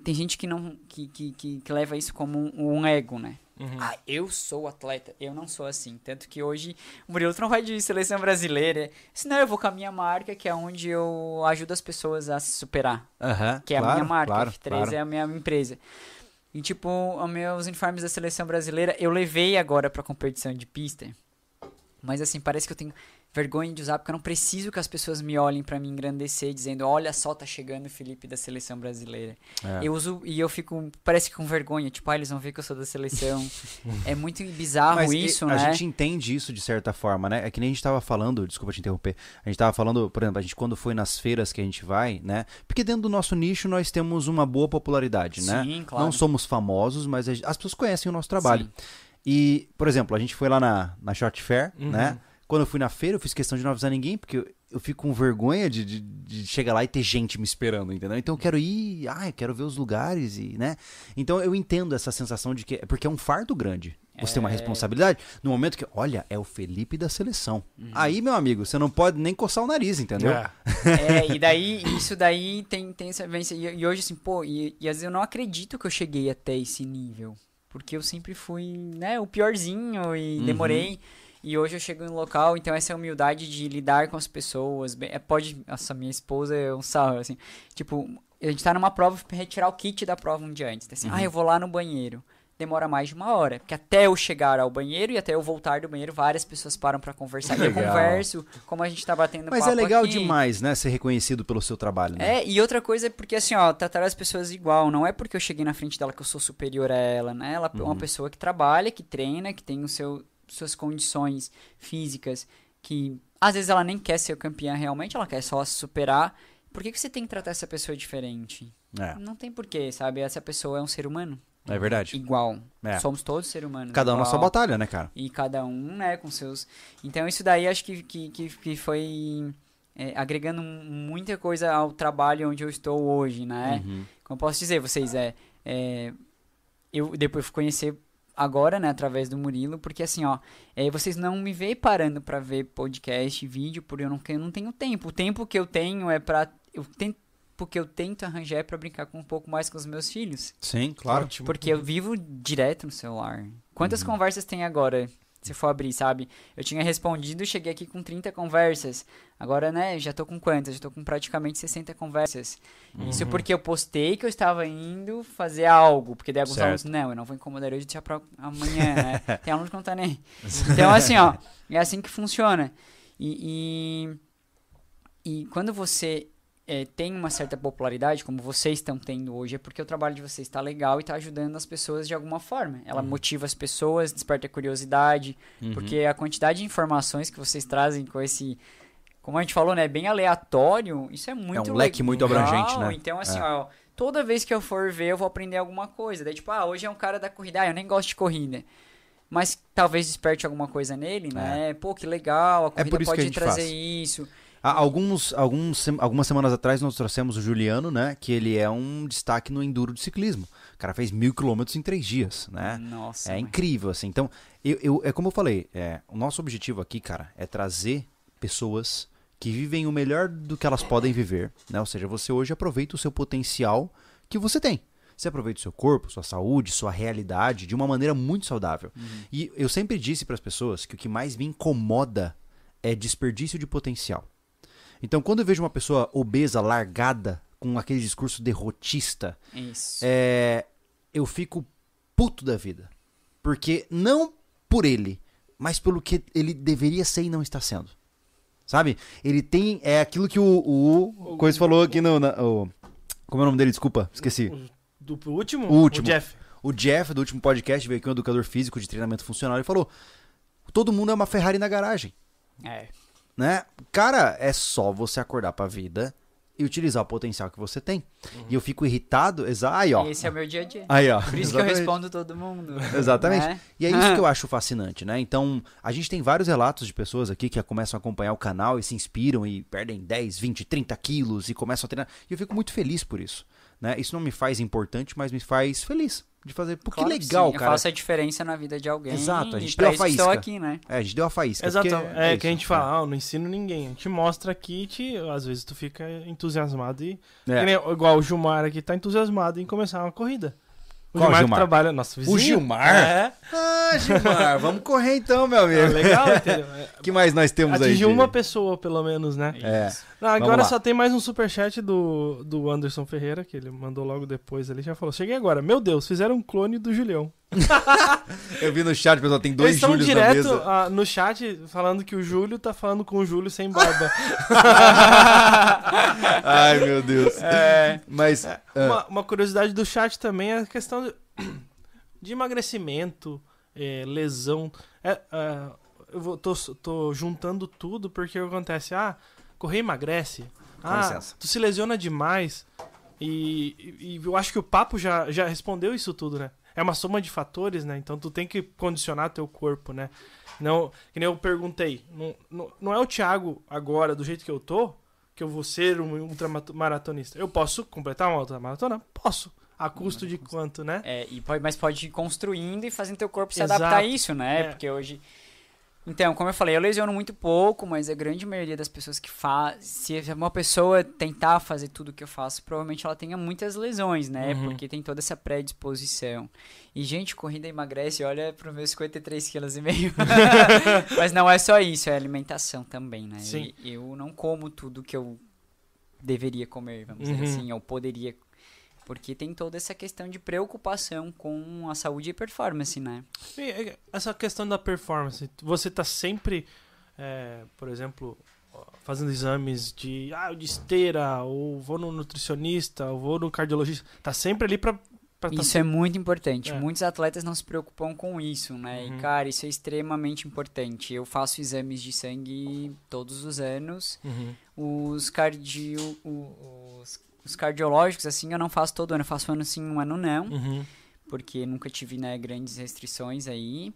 tem gente que não que, que, que, que leva isso como um, um ego, né? Uhum. Ah, eu sou atleta. Eu não sou assim. Tanto que hoje o Murilo não vai de seleção brasileira. Senão eu vou com a minha marca, que é onde eu ajudo as pessoas a se superar. Aham, Que é a claro, minha marca. claro, F3 claro. é a minha empresa. E tipo, os meus uniformes da seleção brasileira, eu levei agora pra competição de pista. Mas assim, parece que eu tenho vergonha de usar porque eu não preciso que as pessoas me olhem pra me engrandecer dizendo, olha só, tá chegando o Felipe da seleção brasileira. É. Eu uso e eu fico, parece que com vergonha, tipo, ah, eles vão ver que eu sou da seleção. é muito bizarro Mas isso, e- né? a gente entende isso de certa forma, né? É que nem a gente tava falando, desculpa te interromper. A gente tava falando, por exemplo, a gente quando foi nas feiras que a gente vai, né? Porque dentro do nosso nicho nós temos uma boa popularidade, né? Sim, claro. Não somos famosos, mas gente- as pessoas conhecem o nosso trabalho. Sim. E, por exemplo, a gente foi lá na, na Short Fair, Uhum. né? Quando eu fui na feira, eu fiz questão de não avisar ninguém, porque eu, eu fico com vergonha de, de, de chegar lá e ter gente me esperando, entendeu? Então eu quero ir, ah, eu quero ver os lugares e, né? Então eu entendo essa sensação de que, porque é um fardo grande. Você tem uma É. responsabilidade no momento que, olha, é o Felipe da seleção. Uhum. Aí, meu amigo, você não pode nem coçar o nariz, entendeu? É. É, e daí, isso daí tem, tem essa vivência. E, e hoje, assim, pô, e, e às vezes eu não acredito que eu cheguei até esse nível. Porque eu sempre fui, né, o piorzinho e Uhum. demorei. E hoje eu chego no local, então essa humildade de lidar com as pessoas. bem- é, pode. Nossa, minha esposa é um sarro, assim. Tipo, a gente tá numa prova, retirar o kit da prova um dia antes. Assim, Uhum. ah, eu vou lá no banheiro. Demora mais de uma hora. Porque até eu chegar ao banheiro e até eu voltar do banheiro, várias pessoas param pra conversar. E eu Legal. converso, como a gente tá batendo Mas é legal aqui. demais, né? Ser reconhecido pelo seu trabalho, né? É, e outra coisa é porque assim, ó, tratar as pessoas igual, não é porque eu cheguei na frente dela que eu sou superior a ela, né? Ela é uma pessoa que trabalha, que treina, que tem o seu, suas condições físicas, que às vezes ela nem quer ser campeã realmente, ela quer só se superar. Por que, que você tem que tratar essa pessoa diferente? É, Não tem porquê, sabe? Essa pessoa é um ser humano. é verdade. Igual. É. Somos todos seres humanos. Cada um na igual. sua batalha, né, cara? E cada um, né, com seus. Então isso daí acho que, que, que, que foi é, agregando muita coisa ao trabalho onde eu estou hoje, né? Uhum. Como eu posso dizer, vocês, é, é. Eu depois fui conhecer agora, né, através do Murilo, porque assim, ó, é, vocês não me veem parando pra ver podcast, vídeo, porque eu não, eu não tenho tempo. O tempo que eu tenho é pra. Eu tento, porque eu tento arranjar é pra brincar com um pouco mais com os meus filhos. Sim, claro. Porque eu vivo direto no celular. Quantas Uhum. conversas tem agora? Se for abrir, sabe? Eu tinha respondido, cheguei aqui com 30 conversas. Agora, né, já tô com quantas? Já tô com praticamente 60 conversas. Isso Uhum. porque eu postei que eu estava indo fazer algo. Porque daí alguns Certo. alunos, não, eu não vou incomodar hoje, deixar pra amanhã, né? Tem aluno que não tá nem. Então, assim, ó, é assim que funciona. E, e, e quando você é, tem uma certa popularidade, como vocês estão tendo hoje, é porque o trabalho de vocês está legal e está ajudando as pessoas de alguma forma. Ela motiva as pessoas, desperta curiosidade, Uhum. porque a quantidade de informações que vocês trazem com esse. Como a gente falou, né? Bem aleatório, isso é muito um leque muito legal. abrangente, né? Então, assim, É. ó, toda vez que eu for ver, eu vou aprender alguma coisa. Daí, tipo, ah, hoje é um cara da corrida, ah, eu nem gosto de corrida. Mas talvez desperte alguma coisa nele, né? Pô, que legal, a corrida É por isso que a pode gente trazer faz. isso. Há alguns, alguns, algumas semanas atrás nós trouxemos o Juliano, né? Que ele é um destaque no enduro de ciclismo. O cara fez mil quilômetros em três dias, né? Nossa. É mas- incrível, assim. Então, eu, eu- é como eu falei, é, o nosso objetivo aqui, cara, é trazer pessoas que vivem o melhor do que elas podem viver, né? Ou seja, você hoje aproveita o seu potencial que você tem. Você aproveita o seu corpo, sua saúde, sua realidade de uma maneira muito saudável. E eu sempre disse para as pessoas que o que mais me incomoda é desperdício de potencial. Então, quando eu vejo uma pessoa obesa, largada, com aquele discurso derrotista, Isso. é, eu fico puto da vida. Porque não por ele, mas pelo que ele deveria ser e não está sendo. Sabe? Ele tem. É aquilo que o, o, Coisa falou aqui no. na- o- como é o nome dele? Desculpa, esqueci. O- Do último? O último. O Jeff. O Jeff, do último podcast, veio aqui um educador físico de treinamento funcional e falou: todo mundo é uma Ferrari na garagem. É. né? Cara, é só você acordar pra vida e utilizar o potencial que você tem. E eu fico irritado, exa aí, ó. Esse é o meu dia a dia. Aí, ó. Por isso que eu Exatamente. respondo todo mundo. Exatamente. né? E é isso que eu acho fascinante, né? Então, a gente tem vários relatos de pessoas aqui que começam a acompanhar o canal e se inspiram e perdem 10, 20, 30 quilos e começam a treinar. E eu fico muito feliz por isso. Né? Isso não me faz importante, mas me faz feliz de fazer. Pô, Claro que que legal, Eu cara. faço a diferença na vida de alguém. Exato, a gente deu a faísca. aqui, né? É, a gente deu a faísca. Exato. porque É, que a gente fala, ah, eu não ensino ninguém. A gente mostra aqui e te, às vezes tu fica entusiasmado e. É. igual o Gilmar aqui tá entusiasmado em começar uma corrida. O Qual Gilmar, Gilmar? que trabalha. Nosso vizinho. Gilmar? É. Ah, Gilmar, vamos correr então, meu amigo. É legal, entendeu? O que mais nós temos aí? Atingiu de- uma pessoa, pelo menos, né? É. Não, agora só tem mais um superchat do, do Anderson Ferreira, que ele mandou logo depois ali. Já falou: Cheguei agora. Meu Deus, fizeram um clone do Julião. Eu vi no chat, pessoal, tem dois Eles Júlios na direto mesa. ah, no chat falando que o Júlio tá falando com o Júlio sem barba. Ai, meu Deus. É, Mas, ah, Uma, uma curiosidade do chat também é a questão de, de emagrecimento, é, lesão. É, é, eu vou, tô, tô juntando tudo porque acontece, ah, correr emagrece. Ah, licença. tu se lesiona demais. E, e- e eu acho que o papo já, já respondeu isso tudo, né? É uma soma de fatores, né? Então tu tem que condicionar teu corpo, né? Não, que nem eu perguntei, não, não, não é o Thiago agora, do jeito que eu tô, que eu vou ser um ultramaratonista. Eu posso completar uma ultramaratona? Posso. A custo de quanto, né? é, e pode, mas pode ir construindo e fazendo teu corpo se Exato. adaptar a isso, né? É. Porque hoje. Então, como eu falei, eu lesiono muito pouco, mas a grande maioria das pessoas que faz, se uma pessoa tentar fazer tudo que eu faço, provavelmente ela tenha muitas lesões, né? Uhum. Porque tem toda essa predisposição. E gente, corrida emagrece, olha para meus 53 quilos e meio. mas não é só isso, é alimentação também, né? Sim. E eu não como tudo que eu deveria comer, vamos Uhum. dizer assim, eu poderia porque tem toda essa questão de preocupação com a saúde e performance, né? E, Essa questão da performance, você tá sempre, é, por exemplo, fazendo exames de, ah, de esteira, ou vou no nutricionista, ou vou no cardiologista, tá sempre ali pra tá Isso é muito importante. É. Muitos atletas não se preocupam com isso, né? Uhum. E, cara, isso é extremamente importante. Eu faço exames de sangue todos os anos. Uhum. Os cardio... Os, os cardiológicos, assim, eu não faço todo ano. Eu faço um ano sim, um ano não. Uhum. porque nunca tive né, grandes restrições aí.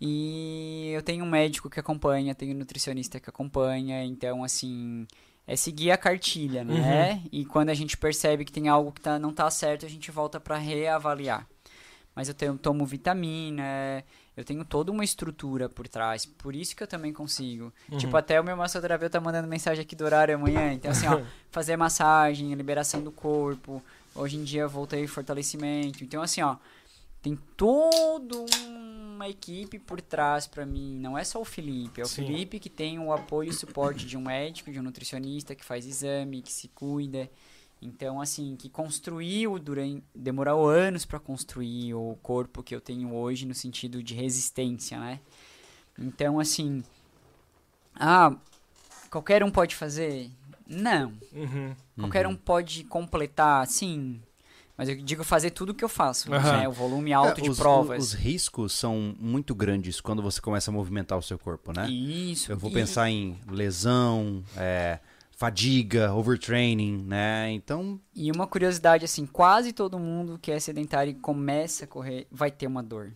E eu tenho um médico que acompanha, tenho um nutricionista que acompanha, então assim, é seguir a cartilha, né? E quando a gente percebe que tem algo que tá, não tá certo, a gente volta para reavaliar. Mas eu tenho, tomo vitamina, eu tenho toda uma estrutura por trás, por isso que eu também consigo. Uhum. Tipo, até o meu massoterapeuta tá mandando mensagem aqui do horário amanhã, então assim, ó, fazer massagem, liberação do corpo. Hoje em dia eu voltei fortalecimento. Então assim, ó, tem toda uma equipe por trás pra mim. Não é só o Felipe, é o Sim. Felipe que tem o apoio e suporte de um médico, de um nutricionista que faz exame, que se cuida. Então, assim, que construiu durante. Demorou anos pra construir o corpo que eu tenho hoje no sentido de resistência, né? Então, assim. Ah, qualquer um pode fazer? Não. Uhum. Qualquer um pode completar, sim. Mas eu digo fazer tudo o que eu faço, Aham. né? O volume alto é, de os, provas. Os riscos são muito grandes quando você começa a movimentar o seu corpo, né? Isso. Eu vou e- pensar em lesão, é, fadiga, overtraining, né? Então, E uma curiosidade, assim, quase todo mundo que é sedentário e começa a correr vai ter uma dor.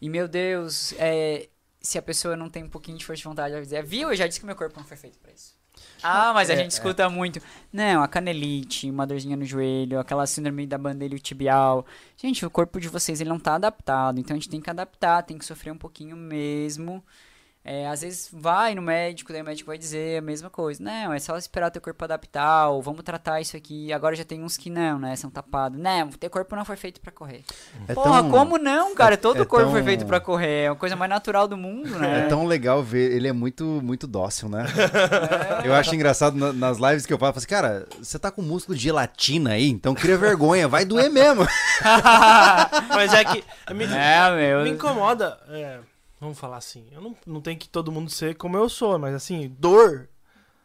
E, meu Deus, é, se a pessoa não tem um pouquinho de força de vontade, vai dizer, viu, eu já disse que meu corpo não foi feito pra isso. Ah, mas a É, gente escuta muito. Não, a canelite, uma dorzinha no joelho, aquela síndrome da bandeira tibial. Gente, o corpo de vocês ele não tá adaptado, então a gente tem que adaptar, tem que sofrer um pouquinho mesmo. É, às vezes vai no médico, daí o médico vai dizer a mesma coisa. Não, é só esperar teu corpo adaptar, ou vamos tratar isso aqui. Agora já tem uns que não, né? São tapados. Não, teu corpo não foi feito pra correr. é Porra, tão, como não, cara? Todo é corpo foi tão- feito pra correr. É a coisa mais natural do mundo, né? é tão legal ver, ele é muito, muito dócil, né? Eu acho engraçado na- nas lives que eu falo, eu falo assim, cara, você tá com músculo de gelatina aí, então cria vergonha, vai doer mesmo. Mas é que me, É, meu. me incomoda, é, vamos falar assim, eu não, não tem que todo mundo ser como eu sou, mas assim, dor...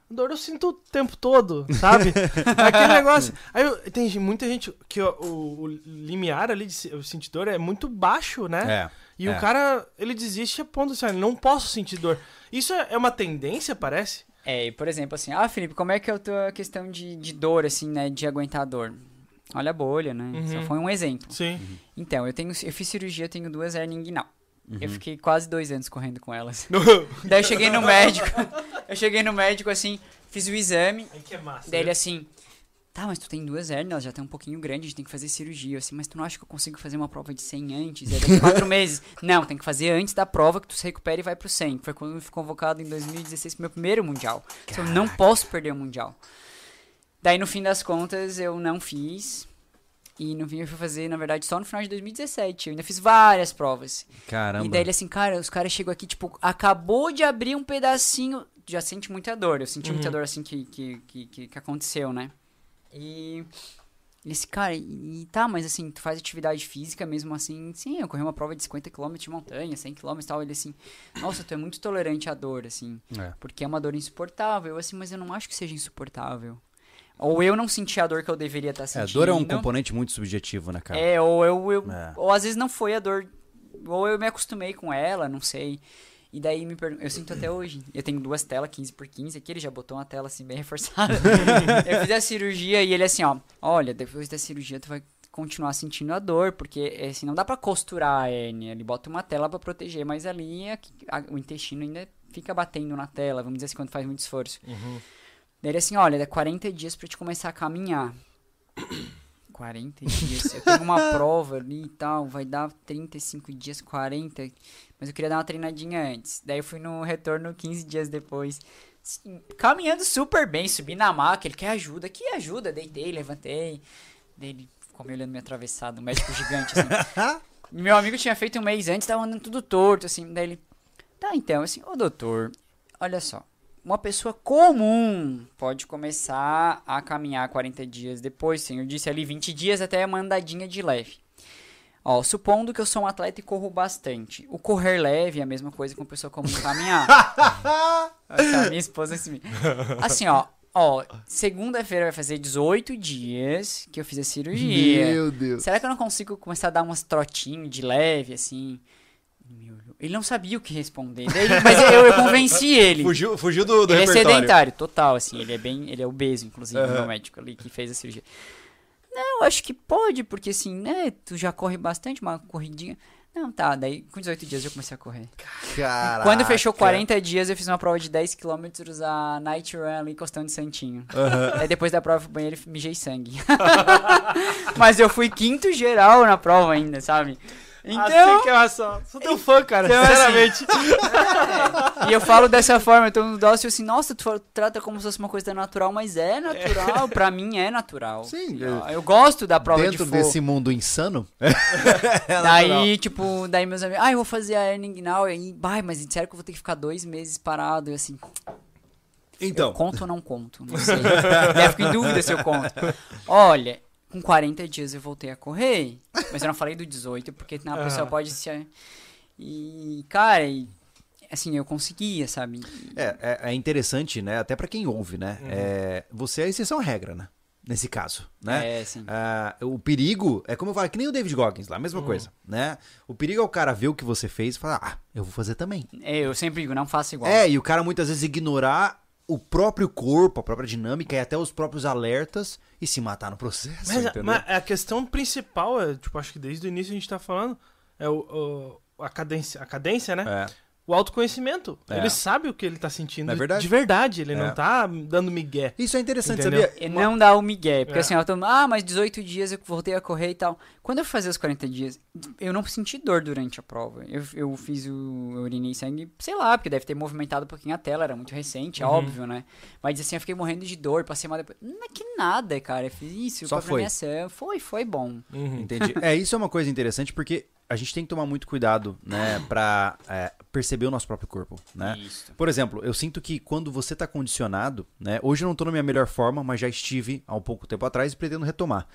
Dor eu sinto o tempo todo, sabe? Aquele negócio. Aí eu- tem muita gente que ó, o, o limiar ali de eu sentir dor é muito baixo, né? É. E é. o cara, ele desiste a ponto assim, ah, não posso sentir dor. Isso é é uma tendência, parece? É, e, por exemplo, assim, ah, Felipe, como é que é a tua questão de, de dor, assim, né? De aguentar a dor? Olha a bolha, né? Uhum. Só foi um exemplo. Sim. Então, eu tenho, eu fiz cirurgia, eu tenho duas hernias inguinal. Uhum. Eu fiquei quase dois anos correndo com elas. Daí eu cheguei no médico, eu cheguei no médico, assim, fiz o exame, Aí que é massa. daí ele né? assim, tá, mas tu tem duas hernias, elas já estão um pouquinho grandes, a gente tem que fazer cirurgia. Eu assim, mas tu não acha que eu consigo fazer uma prova de 100 antes? É daqui quatro meses. Não, tem que fazer antes da prova que tu se recupera e vai pro 100. Foi quando eu fui convocado em 2016 pro meu primeiro Mundial. Então, eu não posso perder o Mundial. Daí, no fim das contas, eu não fiz. E no fim eu fui fazer, na verdade, só no final de 2017. Eu ainda fiz várias provas. Caramba. E daí ele assim, cara, os caras chegam aqui, tipo, acabou de abrir um pedacinho. Já sente muita dor. Eu senti muita Uhum. dor assim que, que, que, que, que aconteceu, né? E Ele disse, cara, e, e tá, mas assim, tu faz atividade física mesmo assim? Sim, eu corri uma prova de 50 km de montanha, 100 km e tal. Ele assim, nossa, tu é muito tolerante à dor, assim, É. porque é uma dor insuportável. Eu assim, mas eu não acho que seja insuportável. Ou eu não senti a dor que eu deveria estar É, sentindo. dor é um componente muito subjetivo, né, cara? É, ou eu, eu É. ou às vezes não foi a dor, ou eu me acostumei com ela, não sei. E daí me eu sinto até hoje. Eu tenho duas telas 15 por 15 aqui, ele já botou uma tela assim bem reforçada. eu fiz a cirurgia e ele assim, ó, olha, depois da cirurgia tu vai continuar sentindo a dor, porque é, assim, não dá pra costurar a hérnia, ele bota uma tela pra proteger, mas ali é que a- o intestino ainda fica batendo na tela, vamos dizer assim, quando faz muito esforço. Daí ele assim, olha, dá 40 dias pra te começar a caminhar. 40 dias. Eu tenho uma prova ali e tal, vai dar 35 dias, 40. Mas eu queria dar uma treinadinha antes. Daí eu fui no retorno 15 dias depois. Caminhando super bem, subi na maca. Ele quer ajuda, que ajuda? Deitei, levantei. Daí ele ficou me olhando meio atravessado, um médico gigante assim. Meu amigo tinha feito um mês antes, tava andando tudo torto, assim. Daí ele, tá então, assim, ô doutor, olha só. Uma pessoa comum pode começar a caminhar 40 dias depois, sim. Eu disse ali 20 dias até uma andadinha de leve. Ó, supondo que eu sou um atleta e corro bastante. O correr leve é a mesma coisa que uma pessoa comum caminhar. Assim, a minha esposa assim. Assim, ó. Ó, segunda-feira vai fazer 18 dias que eu fiz a cirurgia. Meu Deus. Será que eu não consigo começar a dar umas trotinhos de leve, assim? Ele não sabia o que responder. Daí ele- mas eu, eu convenci ele. Fugiu, fugiu do, do ele é repertório. sedentário, total, assim. Ele é bem. Ele é obeso, inclusive, o Aham. meu médico ali que fez a cirurgia. Não, acho que pode, porque assim, né? Tu já corre bastante, uma corridinha. Não, tá. Daí, com 18 dias eu comecei a correr. Caraca. Quando fechou 40 dias, eu fiz uma prova de 10km a Night Run ali, Costão de Santinho. Aí depois da prova fui pro banheiro e mijei sangue. Mas eu fui quinto geral na prova ainda, sabe? Então, assim que eu sou, sou teu fã, cara, Então, assim, sinceramente. e eu falo dessa forma, então no dócil assim, nossa, tu trata como se fosse uma coisa natural, mas é natural, pra mim é natural. Sim, eu, eu gosto da prova Dentro de fogo. desse mundo insano. é natural. Daí, tipo, daí meus amigos, ah, eu vou fazer a Earning Now, e aí, vai, mas sério que eu vou ter que ficar dois meses parado, e assim, eu Então, conto ou não conto? Não sei. Eu fico em dúvida se eu conto. Olha, com 40 dias eu voltei a correr, mas eu não falei do 18, porque a pessoa Aham. pode se... E, cara, e, assim, eu conseguia, sabe? é, é, é interessante, né? Até pra quem ouve, né? Uhum. É, você é a exceção à regra, né? Nesse caso, né? É, assim. Ah, o perigo é como eu falo, que nem o David Goggins lá, a mesma coisa, né? O perigo é o cara ver o que você fez e falar, ah, eu vou fazer também. É, eu sempre digo, não faço igual. É, e o cara muitas vezes ignorar o próprio corpo, a própria dinâmica e até os próprios alertas e se matar no processo, Mas, entendeu? mas a questão principal, é, tipo, acho que desde o início a gente tá falando, é o, o- a, cadência, a cadência, né? É. O autoconhecimento. É. Ele sabe o que ele tá sentindo É verdade. de verdade. Ele É. não tá dando migué. Isso é interessante, Entendeu? sabia? E não dá o migué, porque É. assim, eu tô, ah, mas 18 dias eu voltei a correr e tal. Quando eu fui fazer os 40 dias, eu não senti dor durante a prova. Eu, eu fiz o. Eu urinei sangue, sei lá, porque deve ter movimentado um pouquinho a tela, era muito recente, é Uhum. óbvio, né? Mas assim, eu fiquei morrendo de dor, passei mal depois. Não é que nada, cara. Eu fiz isso, Só foi. Foi, foi bom. Uhum. Entendi. É, isso é uma coisa interessante porque a gente tem que tomar muito cuidado, né, pra é, perceber o nosso próprio corpo, né? Isso. Por exemplo, eu sinto que quando você tá condicionado, né? Hoje eu não tô na minha melhor forma, mas já estive há um pouco tempo atrás e pretendo retomar.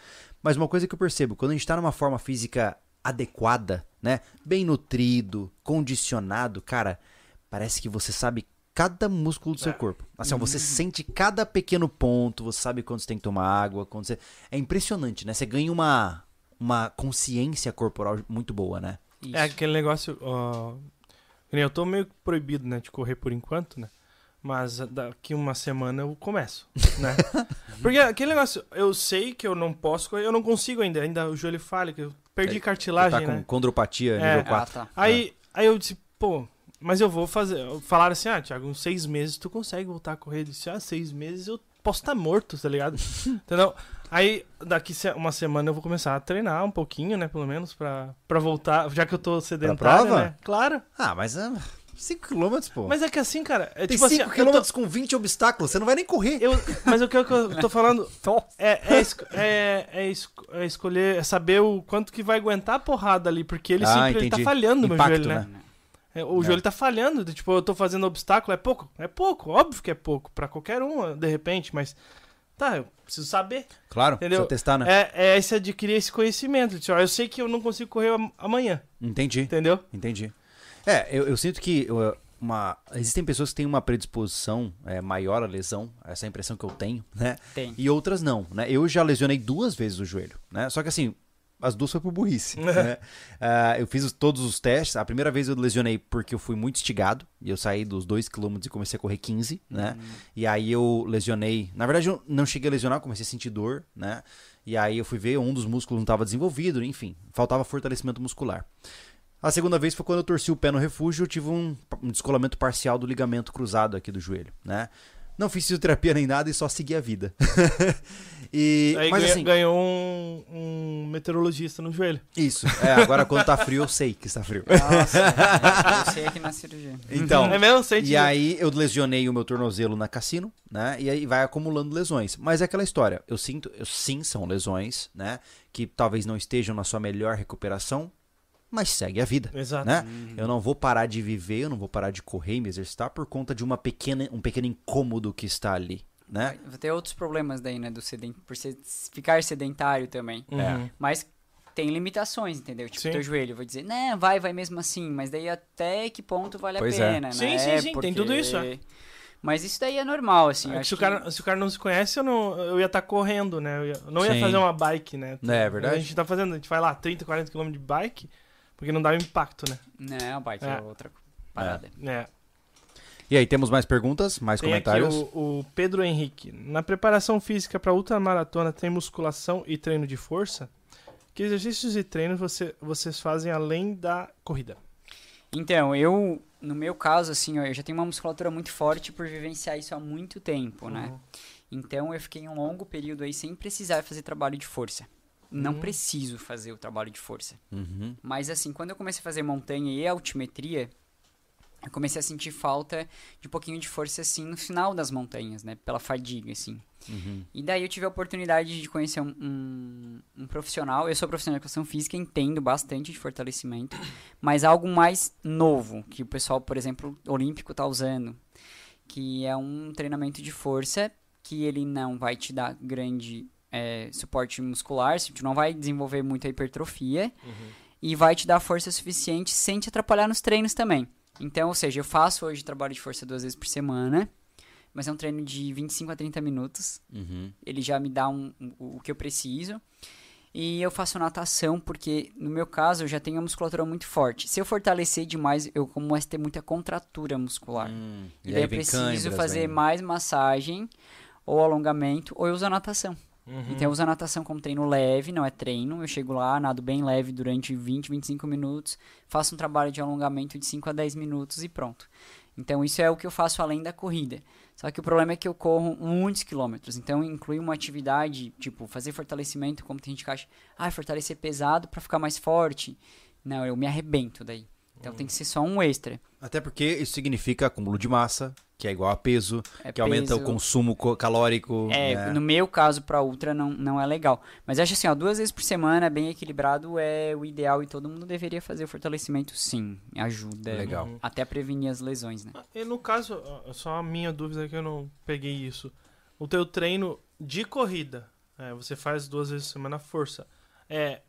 Mas uma coisa que eu percebo, quando a gente tá numa forma física adequada, né? Bem nutrido, condicionado, cara, parece que você sabe cada músculo do seu corpo. Assim, ó, você sente cada pequeno ponto, você sabe quando você tem que tomar água, quando você... É impressionante, né? Você ganha uma, uma consciência corporal muito boa, né? Isso. É aquele negócio. ó, eu tô meio proibido, né, de correr por enquanto, né? Mas daqui uma semana eu começo, né? Porque aquele negócio, eu sei que eu não posso correr, eu não consigo ainda. Ainda o joelho falha, que eu perdi É, cartilagem, tá com né? condropatia É. nível Ah, 4. tá. Aí, aí eu disse, pô, mas eu vou fazer. Falaram assim, ah, Thiago, uns seis meses tu consegue voltar a correr. Eu disse, ah, seis meses eu posso estar morto, tá ligado? Entendeu? Aí, daqui uma semana eu vou começar a treinar um pouquinho, né, pelo menos, pra, pra voltar, já que eu tô sedentário, prova? né? Claro. Ah, mas 5 km, pô. Mas é que assim, cara, é Tem tipo assim, 5 eu tô- km com 20 obstáculos, você não vai nem correr. eu, mas o que eu, que eu tô falando é, é, esco- é, é esco- é escolher, é saber o quanto que vai aguentar a porrada ali, porque ele Ah, sempre ele tá falhando meu Impacto, joelho, né? né? É, o É. joelho tá falhando, do tipo, eu tô fazendo obstáculo, é pouco? É pouco, óbvio que é pouco, pra qualquer um, de repente, mas Tá, eu preciso saber. Claro, Entendeu? precisa testar, né? É, é esse adquirir esse conhecimento. Tipo, ó, eu sei que eu não consigo correr am- amanhã, Entendi, entendeu? entendi. É, eu, eu sinto que uma, existem pessoas que têm uma predisposição é, maior à lesão, essa é a impressão que eu tenho, né? Tem. E outras não, né? Eu já lesionei duas vezes o joelho, né? Só que assim, as duas foi por burrice, né? Ah, eu fiz os- todos os testes. A primeira vez eu lesionei porque eu fui muito estigado. E eu saí dos 2 km e comecei a correr 15, né? E aí eu lesionei. Na verdade, eu não cheguei a lesionar, eu comecei a sentir dor, né? E aí eu fui ver, um dos músculos não estava desenvolvido, enfim, faltava fortalecimento muscular. A segunda vez foi quando eu torci o pé no refúgio, eu tive um, um descolamento parcial do ligamento cruzado aqui do joelho, né? Não fiz fisioterapia nem nada e só segui a vida. e, Aí mas ganha- assim, ganhou um, um meteorologista no joelho. isso. É, agora quando tá frio, eu sei que está frio. Nossa, é, eu sei aqui na cirurgia. Então, é mesmo? Sente E aí eu lesionei o meu tornozelo na cassino, né? E aí vai acumulando lesões. Mas é aquela história. Eu sinto, eu, sim, são lesões, né? Que talvez não estejam na sua melhor recuperação, mas segue a vida. Exato. Né? Eu não vou parar de viver, eu não vou parar de correr e me exercitar por conta de uma pequena, um pequeno incômodo que está ali, né? Vai ter outros problemas daí, né? Do seden... Por ser... ficar sedentário também. Uhum. Mas tem limitações, entendeu? Tipo, Sim. teu joelho, eu vou dizer, né, vai, vai mesmo assim, mas daí até que ponto vale Pois a é. pena, né? Sim, sim, sim, tem tudo isso, é. Mas isso daí é normal, assim. É que se, o cara, se o cara não se conhece, eu, não, eu ia estar correndo, né? Eu, ia- eu não ia Sim. fazer uma bike, né? É verdade. A gente tá fazendo, a gente vai lá 30, 40 km de bike, porque não dá impacto, né? Não, a bike é, É. outra parada. É. E aí, temos mais perguntas, mais Tem aqui comentários? o, o Pedro Henrique. Na preparação física para ultramaratona tem musculação e treino de força? Que exercícios e treinos você, vocês fazem além da corrida? Então, eu, no meu caso, assim, ó, eu já tenho uma musculatura muito forte por vivenciar isso há muito tempo, né? Uhum. Então, eu fiquei um longo período aí sem precisar fazer trabalho de força. Não preciso fazer o trabalho de força. Uhum. Mas assim, quando eu comecei a fazer montanha e altimetria, eu comecei a sentir falta de um pouquinho de força assim no final das montanhas, né? Pela fadiga, assim. Uhum. E daí eu tive a oportunidade de conhecer um, um, um profissional. Eu sou profissional de educação física, entendo bastante de fortalecimento, mas algo mais novo, que o pessoal, por exemplo, olímpico tá usando, que é um treinamento de força que ele não vai te dar grande é, suporte muscular, se tu não vai desenvolver muita hipertrofia e vai te dar força suficiente sem te atrapalhar nos treinos também. Então, ou seja, eu faço hoje trabalho de força duas vezes por semana, mas é um treino de 25 a 30 minutos. Uhum. Ele já me dá um, um- o que eu preciso. E eu faço natação porque, no meu caso, eu já tenho a musculatura muito forte. Se eu fortalecer demais, eu começo a ter muita contratura muscular. Hum, E daí eu preciso fazer mais massagem ou alongamento, ou eu uso a natação. Então eu uso a natação como treino leve, não é treino. Eu chego lá, nado bem leve durante 20, 25 minutos, faço um trabalho de alongamento de 5 a 10 minutos e pronto. Então isso é o que eu faço além da corrida. Só que o problema é que eu corro muitos quilômetros. Então inclui uma atividade, tipo, fazer fortalecimento, como tem gente que acha, ah, fortalecer pesado pra ficar mais forte. Não, eu me arrebento daí. Então tem que ser só um extra. Até porque isso significa acúmulo de massa, que é igual a peso, É que aumenta o peso. consumo co- calórico. É, né? no meu caso, pra ultra, não, não é legal. Mas eu acho assim, ó, duas vezes por semana, bem equilibrado, é o ideal e todo mundo deveria fazer o fortalecimento, sim. Ajuda. Legal. Até prevenir as lesões, né? E no caso, só a minha dúvida é que eu não peguei isso. O teu treino de corrida, é, você faz duas vezes por semana força. É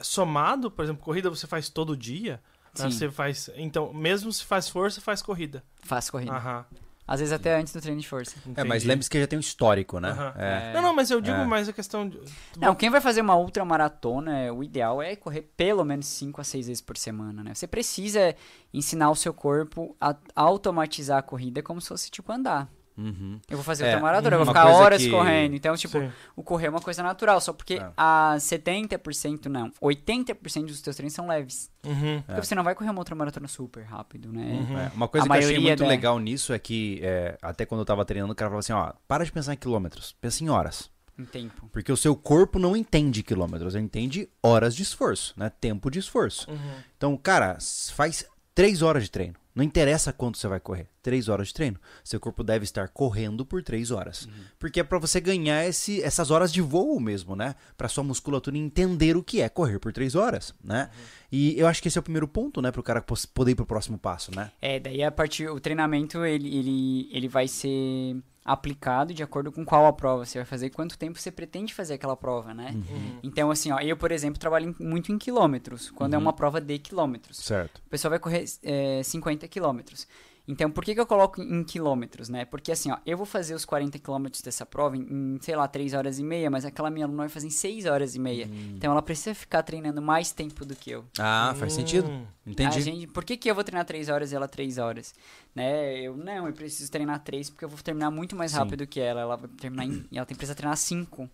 somado, por exemplo, corrida você faz todo dia? Né, Sim. Você faz. Então, mesmo se faz força, faz corrida. Faço corrida. Aham. Às vezes até antes do treino de força. É, mas entendi. lembre-se que já tem um histórico, né? É. É. Não, não, mas eu digo É. mais a questão de. Não, quem vai fazer uma ultramaratona, é, o ideal é correr pelo menos 5 a 6 vezes por semana, né? Você precisa ensinar o seu corpo a automatizar a corrida como se fosse, tipo, andar. Uhum. Eu vou fazer É, ultramaratona, eu vou uma ficar horas que- correndo. Então, tipo, Sim. o correr é uma coisa natural, só porque É. a 70% não, 80% dos teus treinos são leves. Uhum. Porque você não vai correr uma outra maratona super rápido, né? Uhum. É, Uma coisa A que eu achei muito da- legal nisso é que, é, até quando eu tava treinando, o cara falava assim, ó, para de pensar em quilômetros, pensa em horas. Em tempo. Porque o seu corpo não entende quilômetros, ele entende horas de esforço, né? Tempo de esforço. Uhum. Então, cara, faz três horas de treino. Não interessa quanto você vai correr. Três horas de treino. Seu corpo deve estar correndo por três horas. Porque é pra você ganhar esse, essas horas de voo mesmo, né? Pra sua musculatura entender o que é correr por três horas, né? E eu acho que esse é o primeiro ponto, né? Pro cara pos- poder ir pro próximo passo, né? É, daí a partir o treinamento ele, ele, ele vai ser aplicado de acordo com qual a prova você vai fazer e quanto tempo você pretende fazer aquela prova, né? Uhum. Então, assim, ó, eu, por exemplo, trabalho em- muito em quilômetros, quando é Uhum. uma prova de quilômetros. Certo. O pessoal vai correr é, 50 quilômetros. Então, por que, que eu coloco em quilômetros, né? Porque assim, ó, eu vou fazer os 40 quilômetros dessa prova em, em, sei lá, 3 horas e meia, mas aquela minha aluna vai fazer em 6 horas e meia. Então, ela precisa ficar treinando mais tempo do que eu. Ah, faz sentido. Hum. Entendi. A gente, por que, que eu vou treinar 3 horas e ela 3 horas? Né? Eu não, eu preciso treinar 3 porque eu vou terminar muito mais Sim. rápido que ela. Ela vai terminar em, e ela tem precisa treinar 5.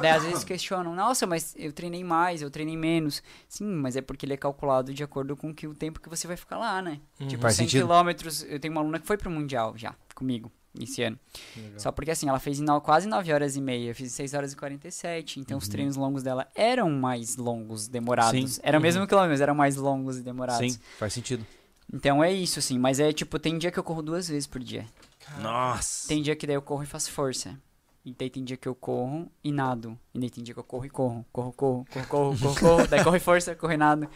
Daí às vezes questionam, nossa, mas eu treinei mais, eu treinei menos. Sim, mas é porque ele é calculado de acordo com que o tempo que você vai ficar lá, né? Uhum. Tipo, Faz 100 sentido. quilômetros, eu tenho uma aluna que foi pro Mundial já, comigo, esse ano. Legal. Só porque assim, ela fez quase 9 horas e meia, eu fiz 6 horas e 47. Então Uhum. os treinos longos dela eram mais longos, demorados. Sim. Era o Uhum. mesmo quilômetro, mas eram mais longos e demorados. Sim, faz sentido. Então é isso, assim. Mas é tipo, tem dia que eu corro duas vezes por dia. Nossa. Tem dia que daí eu corro e faço força. E daí tem dia que eu corro e nado. E daí tem dia que eu corro e corro. Corro, corro, corro, corro, corro, corro. daí corro e força, corro e nado.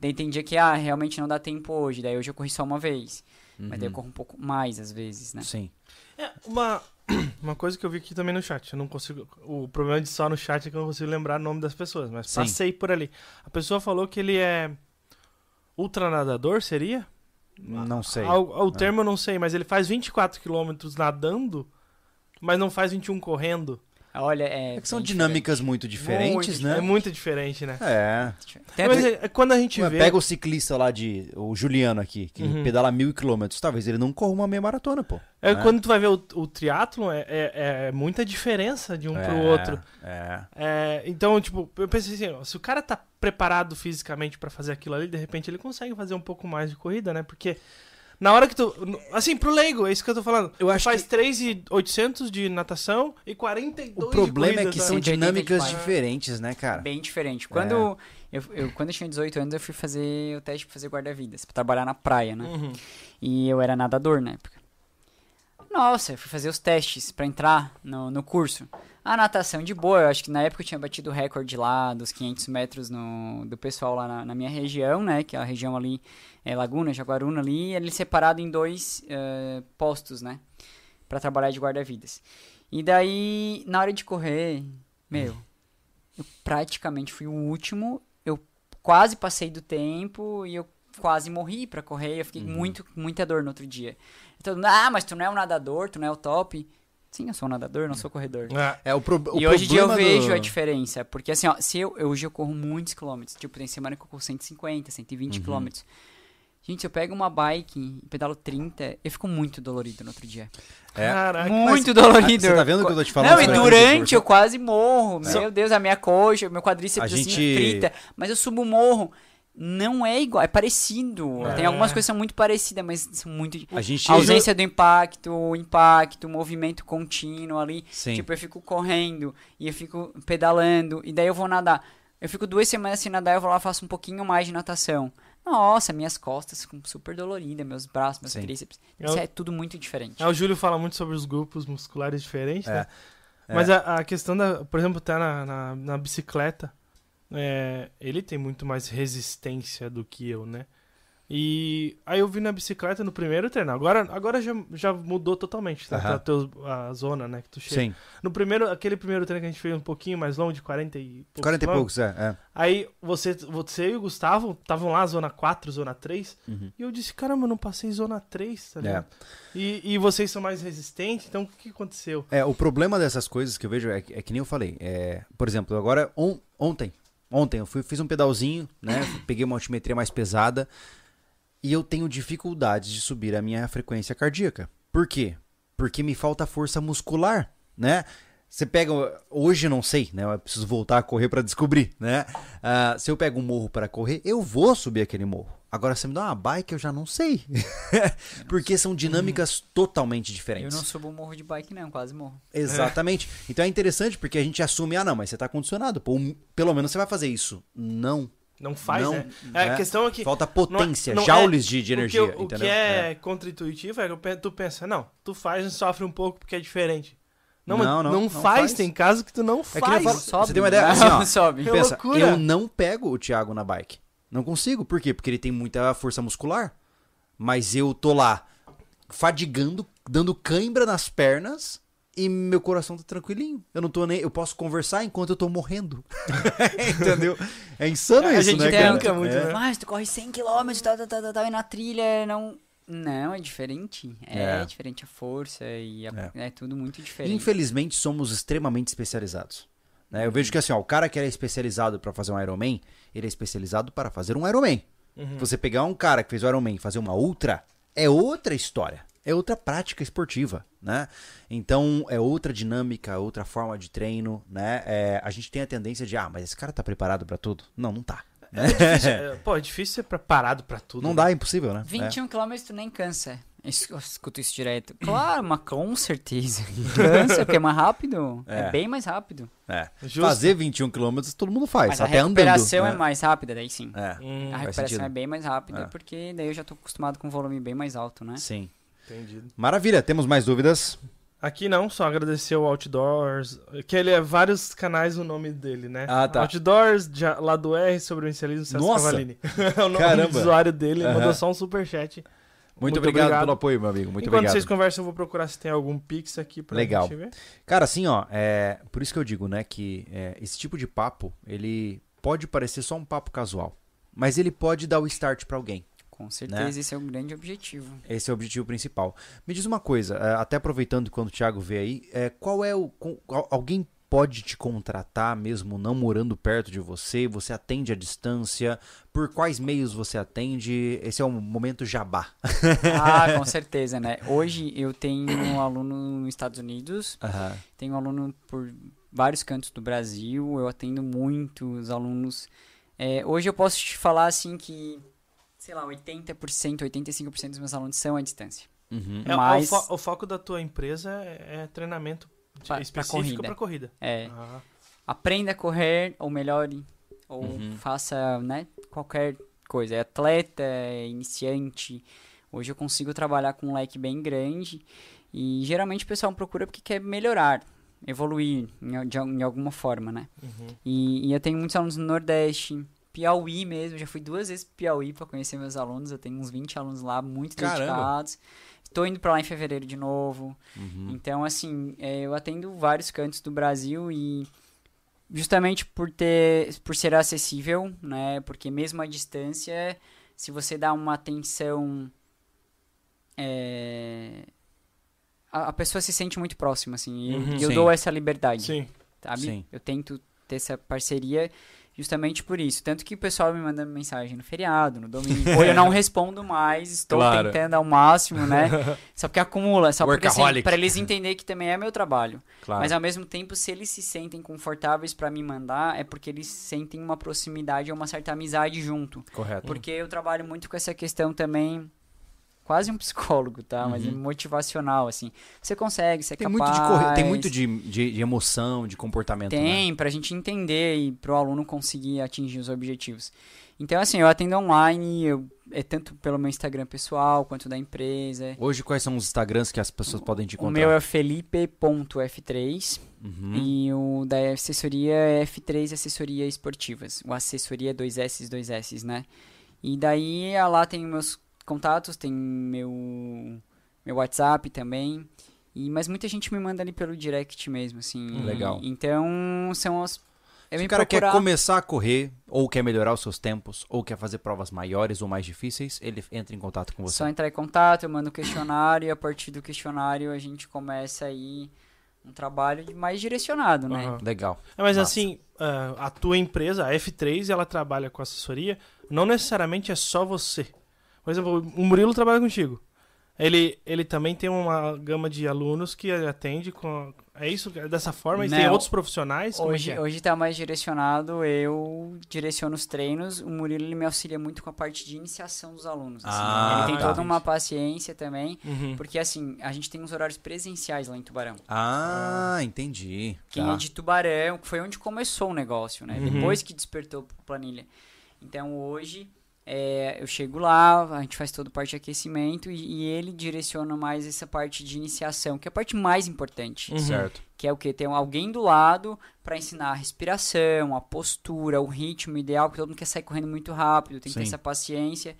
Daí tem dia que, ah, realmente não dá tempo hoje. Daí hoje eu corri só uma vez. Mas daí eu Uhum. corro um pouco mais às vezes, né? Sim. É, uma, uma coisa que eu vi aqui também no chat. Eu não consigo. O problema de só no chat é que eu não consigo lembrar o nome das pessoas, mas Sim. passei por ali. A pessoa falou que ele é ultranadador, seria? Não sei. Ao- O, termo eu não sei, mas ele faz 24 quilômetros nadando, mas não faz 21 correndo. Olha, é. É que são dinâmicas muito diferentes, Muito né? É muito diferente, né? É. diferente. Mas é- quando a gente Ué, vê. Pega o ciclista lá de. O Juliano aqui, que Uhum. pedala mil quilômetros. Talvez ele não corra uma meia maratona, pô. É, né? quando tu vai ver o, o triatlon, é, é, é muita diferença de um pro É, outro. É. É, então, tipo, eu pensei assim, ó, se o cara tá preparado fisicamente pra fazer aquilo ali, de repente ele consegue fazer um pouco mais de corrida, né? Porque na hora que tu. Assim, pro leigo, é isso que eu tô falando. Eu acho Faz que 3,800 de natação e 42 o problema de é corrida, que tá? são 180 de dinâmicas diferentes, né, cara? Bem diferente. Quando, eu, eu, quando eu tinha 18 anos, eu fui fazer o teste pra fazer guarda-vidas, pra trabalhar na praia, né? Uhum. E eu era nadador na época. Nossa, eu fui fazer os testes pra entrar no, no curso. A natação de boa, eu acho que na época eu tinha batido o recorde lá dos 500 metros no, do pessoal lá na, na minha região, né? Que é a região ali, é Laguna, Jaguaruna ali, ele separado em dois eh, postos, né? Pra trabalhar de guarda-vidas. E daí, na hora de correr, meu, eu praticamente fui o último, eu quase passei do tempo e eu quase morri pra correr, eu fiquei muito, com muita dor no outro dia. Então, ah, mas tu não é um nadador, tu não é o top. Sim, eu sou um nadador, não sou corredor. É, É o, pro, o e hoje em dia eu problema vejo do- a diferença, porque assim, ó, se eu, eu- hoje eu corro muitos quilômetros, tipo, tem semana que eu corro 150, 120 Uhum. quilômetros. Gente, se eu pego uma bike e pedalo 30, eu fico muito dolorido no outro dia. É. Caraca. Muito dolorido. Você tá vendo o que eu tô te falando? Não, e a durante eu quase morro. Só- Meu Deus, a minha coxa, meu quadríceps A assim gente- frita. Mas eu subo o morro. Não é igual, é parecido. É. Tem algumas coisas que são muito parecidas, mas são muito. A gente. A ausência do impacto, o impacto, o movimento contínuo ali. Sim. Tipo, eu fico correndo e eu fico pedalando. E daí eu vou nadar. Eu fico duas semanas sem nadar, eu vou lá e faço um pouquinho mais de natação. Nossa, minhas costas ficam super doloridas, meus braços, meus Sim. tríceps. Isso é tudo muito diferente. É, o Júlio fala muito sobre os grupos musculares diferentes, É, né? é. Mas a, a questão da, por exemplo, tá na, na, na bicicleta, é, ele tem muito mais resistência do que eu, né? E aí eu vi na bicicleta no primeiro treino. Agora, agora já, já mudou totalmente, tá? Aham. Tá teu- a zona, né, que tu chega. Sim. No primeiro, aquele primeiro treino que a gente fez um pouquinho mais longo, de 40 e poucos 40 e poucos, é. é. Aí você, você e o Gustavo estavam lá, zona 4, zona 3. Uhum. E eu disse, caramba, eu não passei zona 3, tá É. ligado? E, e vocês são mais resistentes, então o que aconteceu? É, o problema dessas coisas que eu vejo é, que- é que nem eu falei. É, por exemplo, agora on- ontem, ontem eu fui, fiz um pedalzinho, né? peguei uma altimetria mais pesada e eu tenho dificuldades de subir a minha frequência cardíaca. Por quê? Porque me falta força muscular, né? Você pega. Hoje não sei, né? Eu preciso voltar a correr para descobrir, né? Ah, se eu pego um morro para correr, eu vou subir aquele morro. Agora, se me dá uma bike, eu já não sei. Porque são dinâmicas totalmente Eu diferentes. não subo o morro de bike, não, quase morro. Exatamente. Então é interessante porque a gente assume, ah, não, mas você tá condicionado. Pô, pelo menos você vai fazer isso. Não. Não faz, Não, né? É? A questão é que Falta potência, não é- joules de, de o que energia, eu- o entendeu? que é, contra-intuitivo é que eu tu pensa, não, tu faz e sofre um pouco porque é diferente. Não, mas Não, não, não, não faz, faz. tem casos que tu não É que nem eu faz. falo- Você tem uma ideia? Assim, ó, sobe. Que Pensa, loucura. eu não pego o Thiago na bike. Não consigo. Por quê? Porque ele tem muita força muscular. Mas eu tô lá fadigando dando cãibra nas pernas e meu coração tá tranquilinho. Eu não tô nem. Eu posso conversar enquanto eu tô morrendo. Entendeu? É insano A isso, gente né, cara? muito, É. Mas tu corre 100 km, tal, tal, tal, tal, tal, e na trilha não... Não, é diferente. É, É. diferente a força e a- é. tudo muito diferente. Infelizmente, somos extremamente especializados. Né? Eu vejo que assim, ó, o cara que é especializado pra fazer um Ironman, ele é especializado para fazer um Ironman. Uhum. Você pegar um cara que fez o Ironman e fazer uma ultra, é outra história. É outra prática esportiva, né? Então, é outra dinâmica, outra forma de treino, né? É, a gente tem a tendência de, ah, mas esse cara tá preparado pra tudo? Não, não tá. né? É, pô, é difícil ser preparado pra tudo. Não né? dá, é impossível, né? 21 km tu nem cansa. Eu escuto isso direto. Claro, mas com certeza. Cansa, porque é mais rápido. É, É. bem mais rápido. É. Justo. Fazer 21 km todo mundo faz, Mas a até andando. recuperação é né? mais rápida, daí sim. É, Hum, A recuperação é bem mais rápida, É. porque daí eu já tô acostumado com um volume bem mais alto, né? sim. entendido. Maravilha, temos mais dúvidas? Aqui não, só agradecer o Outdoors, que ele é vários canais o nome dele, né? Ah, tá. Outdoors, lá do R, sobre o Celso Nossa! Cavalini. é o nome Caramba! do usuário dele, Aham. mandou só um superchat. Muito, obrigado, pelo apoio, meu amigo. Muito Enquanto obrigado. vocês conversam, eu vou procurar se tem algum Pix aqui pra Legal. gente ver. Cara, assim, ó, é, por isso que eu digo, né, que é, esse tipo de papo, ele pode parecer só um papo casual, mas ele pode dar o start pra alguém. Com certeza, esse é o grande objetivo. Esse é o objetivo principal. Me diz uma coisa, é, até aproveitando quando o Thiago vê aí, é, qual é o. com- al- alguém pode te contratar mesmo não morando perto de você? Você atende à distância? Por quais meios você atende? Esse é um momento jabá. Ah, com certeza, né? Hoje eu tenho um aluno nos Estados Unidos, Aham. tenho um aluno por vários cantos do Brasil, eu atendo muitos alunos. É, hoje eu posso te falar assim que, sei lá, 80%, 85% dos meus alunos são à distância. Uhum. É, Mas- o, fo- o foco da tua empresa é, é treinamento Pra- pra específico corrida. pra corrida. É, Ah, aprenda a correr, ou melhore, ou Uhum. faça, né, qualquer coisa. É atleta, é iniciante. Hoje eu consigo trabalhar com um leque bem grande e geralmente o pessoal procura porque quer melhorar, evoluir em, de, em alguma forma, né? uhum. E, e eu tenho muitos alunos no Nordeste, Piauí mesmo, já fui duas vezes pro Piauí para conhecer meus alunos, eu tenho uns 20 alunos lá, muito Caramba. dedicados. Estou indo para lá em fevereiro de novo. Uhum. Então, assim, é, eu atendo vários cantos do Brasil e justamente por ter, por ser acessível, né? Porque mesmo à distância, se você dá uma atenção, é, a, a pessoa se sente muito próxima, assim. E eu- Uhum. eu Sim. dou essa liberdade, Sim. sabe? Sim. Eu tento ter essa parceria justamente por isso. Tanto que o pessoal me manda mensagem no feriado, no domingo. ou eu não respondo mais, estou Claro. tentando ao máximo, né? Só porque acumula, só porque assim, para eles entenderem que também é meu trabalho. Claro. Mas ao mesmo tempo, se eles se sentem confortáveis para me mandar, é porque eles sentem uma proximidade ou uma certa amizade junto. Correto. Porque eu trabalho muito com essa questão também, quase um psicólogo, tá? Mas Uhum. motivacional, assim. Você consegue, você é Tem capaz. muito, de corre... tem muito de, de, de emoção, de comportamento. né? Tem, pra gente entender e pro aluno conseguir atingir os objetivos. Então, assim, eu atendo online, eu, é tanto pelo meu Instagram pessoal quanto da empresa. Hoje, quais são os Instagrams que as pessoas podem te O encontrar? meu é felipe.f3 Uhum. e o da assessoria é F3 Assessoria Esportivas. O assessoria é dois S, dois S, né? E daí ah, lá tem meus contatos, tem meu, meu WhatsApp também. E, mas muita gente me manda ali pelo direct mesmo, assim. Legal. E- então, são as... Eu Se o cara procurar... quer começar a correr, ou quer melhorar os seus tempos, ou quer fazer provas maiores ou mais difíceis, ele entra em contato com você. Só entrar em contato, eu mando o questionário e a partir do questionário a gente começa aí um trabalho de- mais direcionado, né? Aham. Legal. É, mas Massa. assim, ah, a tua empresa, a F3, ela trabalha com assessoria, não necessariamente é só você. Por exemplo, o Murilo trabalha contigo. Ele, ele também tem uma gama de alunos que atende com. É isso? É dessa forma? E tem outros profissionais? Como Hoje, é é? hoje tá mais direcionado, eu direciono os treinos, o Murilo ele me auxilia muito com a parte de iniciação dos alunos. assim. Ah, ele tem tá. toda uma paciência também, Uhum. porque assim, a gente tem uns horários presenciais lá em Tubarão. Ah, entendi. Quem Tá. é de Tubarão, foi onde começou o negócio, né? Uhum. Depois que despertou planilha. Então hoje é, eu chego lá, a gente faz toda a parte de aquecimento e, e ele direciona mais essa parte de iniciação, que é a parte mais importante. Uhum. Certo. Que é o que? Ter alguém do lado para ensinar a respiração, a postura, o ritmo ideal, porque todo mundo quer sair correndo muito rápido, tem que ter Sim. essa paciência.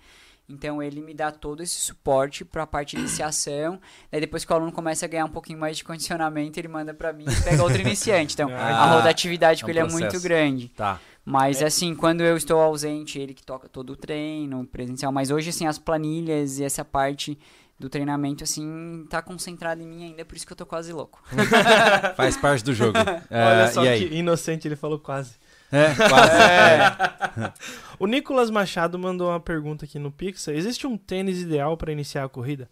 Então ele me dá todo esse suporte para a parte de iniciação. Daí depois que o aluno começa a ganhar um pouquinho mais de condicionamento, ele manda para mim e pega outro iniciante. Então Ah, a rotatividade é com um ele é muito grande. Tá. Mas assim, quando eu estou ausente, ele que toca todo o treino presencial. Mas hoje, assim, as planilhas e essa parte do treinamento, assim, tá concentrada em mim ainda, por isso que eu tô quase louco. Faz parte do jogo. É, Olha só e aí? que inocente, ele falou quase. É, quase. É. O Nicolas Machado mandou uma pergunta aqui no Pixel. Existe um tênis ideal para iniciar a corrida?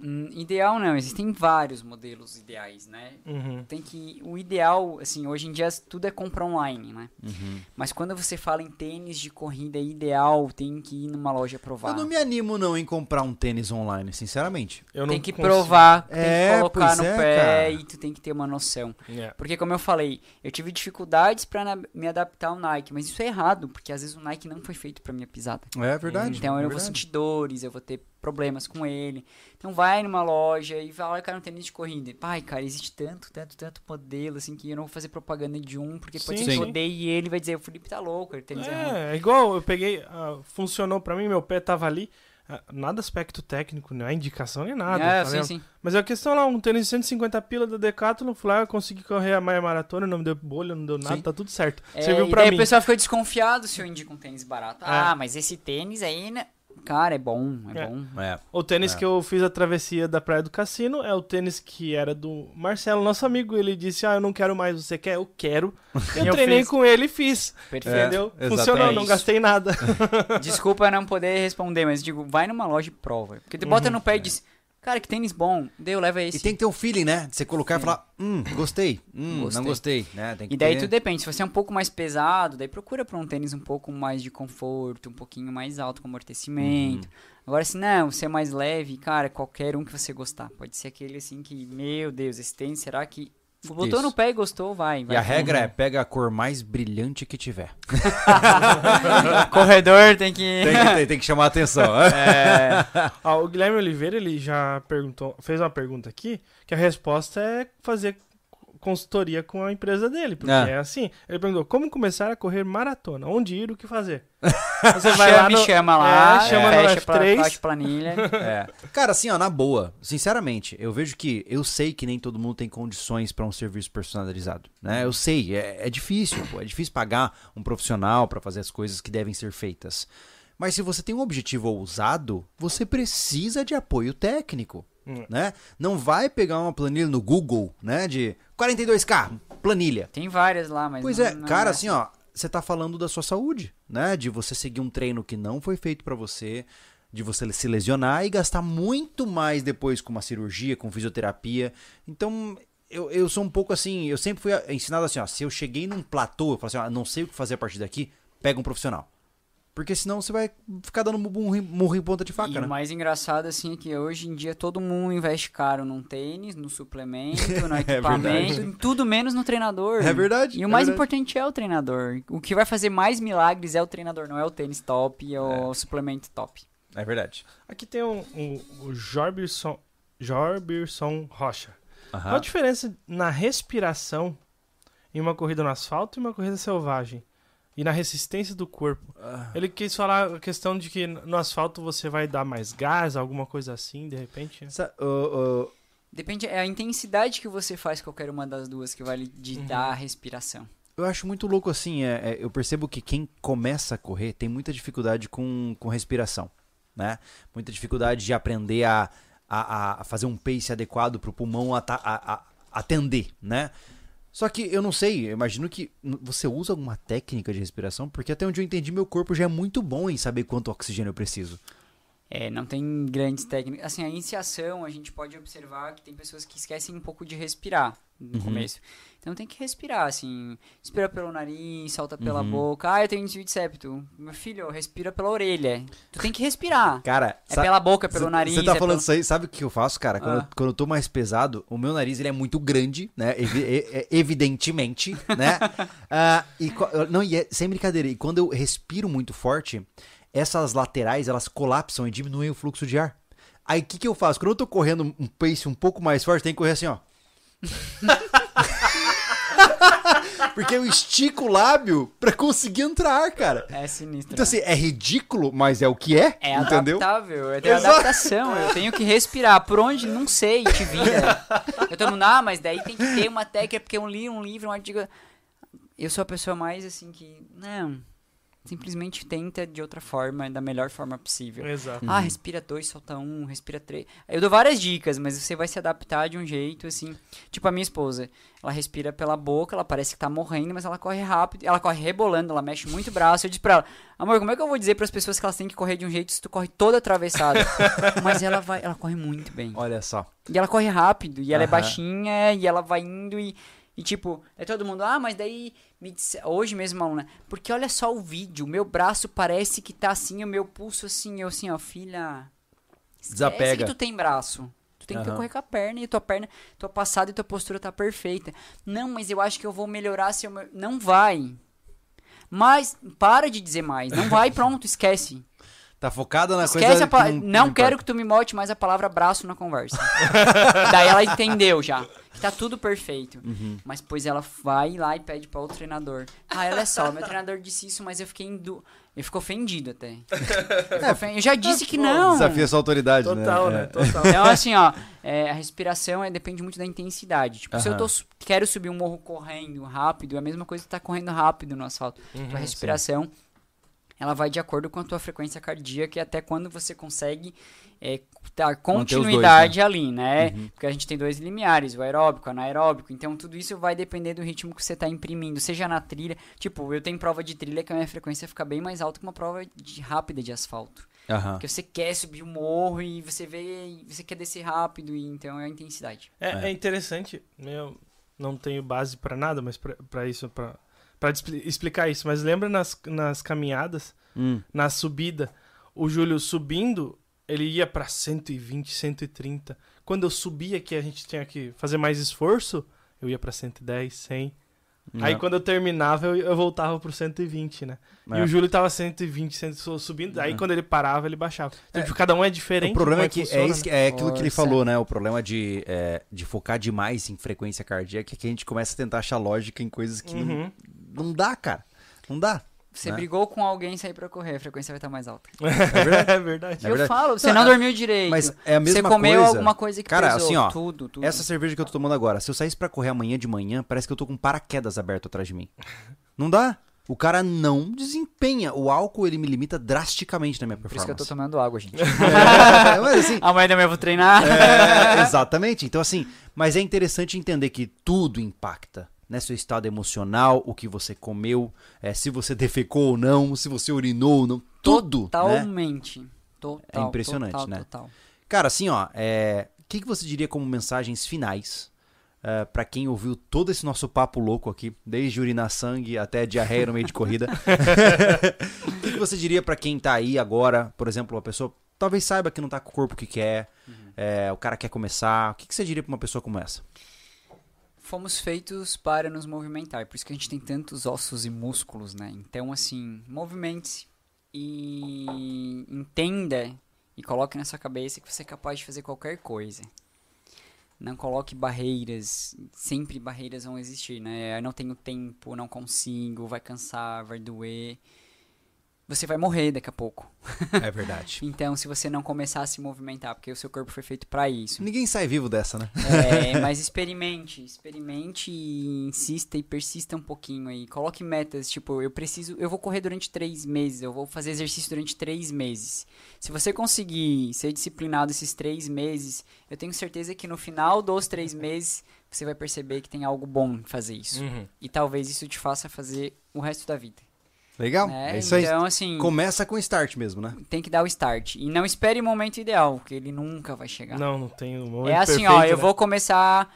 Hum, ideal não, existem vários modelos ideais, né? Uhum. Tem que. O ideal, assim, hoje em dia tudo é compra online, né? Uhum. Mas quando você fala em tênis de corrida ideal, tem que ir numa loja provar. Eu não me animo não em comprar um tênis online, sinceramente. Eu Tem não que consigo. provar, tem É, que colocar no é, pé cara. e tu tem que ter uma noção. É. Porque, como eu falei, eu tive dificuldades pra na- me adaptar ao Nike, mas isso é errado, porque às vezes o Nike não foi feito pra minha pisada. É verdade. Então eu é vou verdade. sentir dores, eu vou ter problemas com ele. Então vai numa loja e fala, cara, um tênis de corrida. Pai, cara, existe tanto, tanto, tanto modelo, assim, que eu não vou fazer propaganda de um, porque pode Sim, ser que eu odeie ele e vai dizer, o Felipe tá louco, ele tênis é, ruim. É, é igual eu peguei, ah, funcionou pra mim, meu pé tava ali. ah, nada aspecto técnico, não é indicação nem nada. É, tá sim, sim. Mas é a questão lá, um tênis de 150 pila da Decathlon, fui lá, eu consegui correr a meia maratona, não me deu bolha, não deu nada, Sim. tá tudo certo. É, Serviu e pra mim. o pessoal fica desconfiado se eu indico um tênis barato. É. Ah, mas esse tênis aí, né? Cara, é bom, é, É. bom. É. O tênis É. que eu fiz a travessia da Praia do Cassino é o tênis que era do Marcelo, nosso amigo. Ele disse: Ah, eu não quero mais, você quer? Eu quero. Eu Eu treinei fiz. com ele e fiz. Perfeito. Entendeu? exatamente. Funcionou, não gastei nada. Desculpa não poder responder, mas digo, vai numa loja e prova. Porque tu bota no pé e diz, cara, que tênis bom, deu, leva esse. E tem que ter um feeling, né? De você colocar e Sim. falar, hum, gostei, hum, Gostei. não gostei, né? E daí ter... tudo depende, se você é um pouco mais pesado, daí procura por um tênis um pouco mais de conforto, um pouquinho mais alto com amortecimento. Uhum. Agora, se não, você é mais leve, cara, qualquer um que você gostar. Pode ser aquele assim que, meu Deus, esse tênis, será que... Botou Isso. no pé e gostou, vai. vai E a regra é, pega a cor mais brilhante que tiver. Corredor tem que... Tem que, tem, tem que chamar a atenção. É, Ó, o Guilherme Oliveira, ele já perguntou, fez uma pergunta aqui, que a resposta é fazer consultoria com a empresa dele, porque Ah. é assim. Ele perguntou, como começar a correr maratona? Onde ir, o que fazer? Você vai chama, lá no... me chama lá, É, chama no fecha pra, F3. faz planilha. É. Cara, assim, ó, na boa, sinceramente, eu vejo que eu sei que nem todo mundo tem condições pra um serviço personalizado, né? Eu sei, é, é difícil, pô, é difícil pagar um profissional pra fazer as coisas que devem ser feitas. Mas se você tem um objetivo ousado, você precisa de apoio técnico, Hum. né? Não vai pegar uma planilha no Google, né, de 42k, planilha. Tem várias lá, mas Pois não- é, não cara, assim, ó, você tá falando da sua saúde, né? De você seguir um treino que não foi feito pra você, de você se lesionar e gastar muito mais depois com uma cirurgia, com fisioterapia. Então, eu, eu sou um pouco assim, eu sempre fui ensinado assim, ó, se eu cheguei num platô, eu falo assim, ó, não sei o que fazer a partir daqui, pega um profissional. Porque senão você vai ficar dando murro, em- murro em ponta de faca, E né? o mais engraçado, assim, é que hoje em dia todo mundo investe caro num tênis, no suplemento, no equipamento, verdade. em tudo menos no treinador. É verdade, E é o mais verdade. importante é o treinador. O que vai fazer mais milagres é o treinador, não é o tênis top ou o suplemento top. É verdade. Aqui tem um, um, o Jorbirson, Jorbirson Rocha. Qual a diferença na respiração em uma corrida no asfalto e uma corrida selvagem? E na resistência do corpo? Ah. Ele quis falar a questão de que no asfalto você vai dar mais gás, alguma coisa assim, de repente. Sa- ô, ô, Depende, é a intensidade que você faz qualquer uma das duas que vai lhe ditar a respiração. Eu acho muito louco assim, é, é, eu percebo que quem começa a correr tem muita dificuldade com, com respiração, né? Muita dificuldade de aprender a, a, a fazer um pace adequado para o pulmão ata- a- a- atender, né? Só que eu não sei, eu imagino que você usa alguma técnica de respiração, porque até onde eu entendi, meu corpo já é muito bom em saber quanto oxigênio eu preciso. É, não tem grandes técnicas. Assim, a iniciação, a gente pode observar que tem pessoas que esquecem um pouco de respirar no Uhum. começo. Então tem que respirar, assim. Respira pelo nariz, solta pela Uhum. boca. Ah, eu tenho desvio de septo. Meu filho, respira pela orelha. Tu tem que respirar. Cara, É pela boca, pelo Cê- nariz. Você tá é falando pelo... isso aí, sabe o que eu faço, cara? Quando, Ah. eu, quando eu tô mais pesado, o meu nariz ele é muito grande, né? Evi- evidentemente, né? Ah, e, não, e é sem brincadeira. E quando eu respiro muito forte, essas laterais elas colapsam e diminuem o fluxo de ar. Aí o que, que eu faço? Quando eu tô correndo um pace um pouco mais forte, tem que correr assim, ó. Porque eu estico o lábio pra conseguir entrar, cara. É sinistro. Então né? assim, é ridículo, mas é o que é, É entendeu? adaptável, Exato. adaptação, eu tenho que respirar. Por onde? Não sei, te vira. Eu tô mundo, ah, mas daí tem que ter uma técnica, porque eu li um livro, um artigo. Eu sou a pessoa mais assim que. Não. Simplesmente tenta de outra forma, da melhor forma possível. Exato. Uhum. Ah, respira dois, solta um, respira três. Eu dou várias dicas, mas você vai se adaptar de um jeito, assim. Tipo a minha esposa. Ela respira pela boca, ela parece que tá morrendo, mas ela corre rápido. Ela corre rebolando, ela mexe muito o braço. Eu disse pra ela, amor, como é que eu vou dizer pras pessoas que elas têm que correr de um jeito se tu corre toda atravessada? mas ela vai, ela corre muito bem. Olha só. E ela corre rápido, e ela é Aham. baixinha, e ela vai indo e. E tipo, é todo mundo, ah, mas daí me disse, hoje mesmo, uma aluna, porque olha só o vídeo, o meu braço parece que tá assim, o meu pulso assim, eu assim, ó, filha. Desapega. que tu tem braço. Tu tem que Aham. correr com a perna e tua perna, tua passada e tua postura tá perfeita. Não, mas eu acho que eu vou melhorar se eu. Não vai. Mas, para de dizer mais. Não vai, pronto, esquece. Tá focada na Esquece coisa a pa- que não, quero importa. que tu me mote mais a palavra braço na conversa. Daí ela entendeu já. Que tá tudo perfeito. Uhum. Mas depois ela vai lá e pede pra outro treinador. Ah, olha só, meu treinador disse isso, mas eu fiquei indo. Eu fico ofendido até. Eu, fico ofen- eu já disse que não. Desafia sua autoridade, Total, né? né? É. Total. Então, assim, ó, é, a respiração é, depende muito da intensidade. Tipo, se eu tô, quero subir um morro correndo rápido, é a mesma coisa que tá correndo rápido no asfalto. Uhum, Tua respiração, ela vai de acordo com a tua frequência cardíaca e até quando você consegue é, dar os dois, continuidade ali, né? Uhum. Porque a gente tem dois limiares, o aeróbico, o anaeróbico. Então, tudo isso vai depender do ritmo que você tá imprimindo, seja na trilha. Tipo, eu tenho prova de trilha que a minha frequência fica bem mais alta que uma prova de rápida de asfalto. Aham. Porque você quer subir o morro e você vê, e você quer descer rápido, e então é a intensidade. É, É. é interessante, eu não tenho base pra nada, mas pra isso, pra, pra expli- explicar isso. Mas lembra nas, nas caminhadas, Hum. na subida, o Júlio subindo, ele ia pra 120, 130. Quando eu subia que a gente tinha que fazer mais esforço, eu ia pra 110, 100. Aí Não. quando eu terminava, eu, eu voltava pro 120, né? É. E o Júlio tava 120, 100, su- subindo. Aí É. quando ele parava, ele baixava. Então, tipo, cada um é diferente. O problema é que funciona, é, isso, né? é aquilo que ele falou, né? O problema de, é, de focar demais em frequência cardíaca é que a gente começa a tentar achar lógica em coisas que Uhum. não dá, cara. Não dá. Você Né? brigou com alguém e sair pra correr, a frequência vai estar mais alta. É verdade? É verdade. É eu verdade. falo, você Não, não, é- dormiu direito. Mas é a mesma você comeu coisa. alguma coisa que Cara, pesou, assim, ó, tudo, tudo. Essa cerveja que eu tô tomando agora, se eu saísse pra correr amanhã de manhã, parece que eu tô com paraquedas aberto atrás de mim. Não dá. O cara não desempenha. O álcool, ele me limita drasticamente na minha Por isso que eu tô performance. tomando água, gente. É, mas assim, Amanhã manhã eu vou treinar. É, exatamente. Então, assim, mas é interessante entender que tudo impacta. Né, seu estado emocional, o que você comeu, é, se você defecou ou não, se você urinou ou não, tudo. Né? Totalmente. Total, É impressionante, total, né? Total. Cara, assim, ó, é, o que, que você diria como mensagens finais é, pra quem ouviu todo esse nosso papo louco aqui, desde urinar sangue até diarreia no meio de corrida? O que, você diria pra quem tá aí agora, por exemplo, uma pessoa talvez saiba que não tá com o corpo que quer, é, o cara quer começar, o que, que você diria pra uma pessoa como essa? Fomos feitos para nos movimentar, por isso que a gente tem tantos ossos e músculos, né? Então, assim, movimente-se e entenda e coloque na sua cabeça que você é capaz de fazer qualquer coisa. Não coloque barreiras, sempre barreiras vão existir, né? Eu não tenho tempo, não consigo, vai cansar, vai doer. Você vai morrer daqui a pouco. É verdade. Então, se você não começar a se movimentar, porque o seu corpo foi feito para isso. Ninguém sai vivo dessa, né? É, mas experimente, experimente e insista e persista um pouquinho aí. Coloque metas, tipo, eu preciso, eu vou correr durante três meses, eu vou fazer exercício durante três meses. Se você conseguir ser disciplinado esses três meses, eu tenho certeza que no final dos três meses você vai perceber que tem algo bom em fazer isso. Uhum. E talvez isso te faça fazer o resto da vida. Legal? né? É isso aí. Então, assim, Começa com start mesmo, né? tem que dar o start. E não espere o momento ideal, porque ele nunca vai chegar. Não, não tem um momento É assim, perfeito, ó, eu né? vou começar.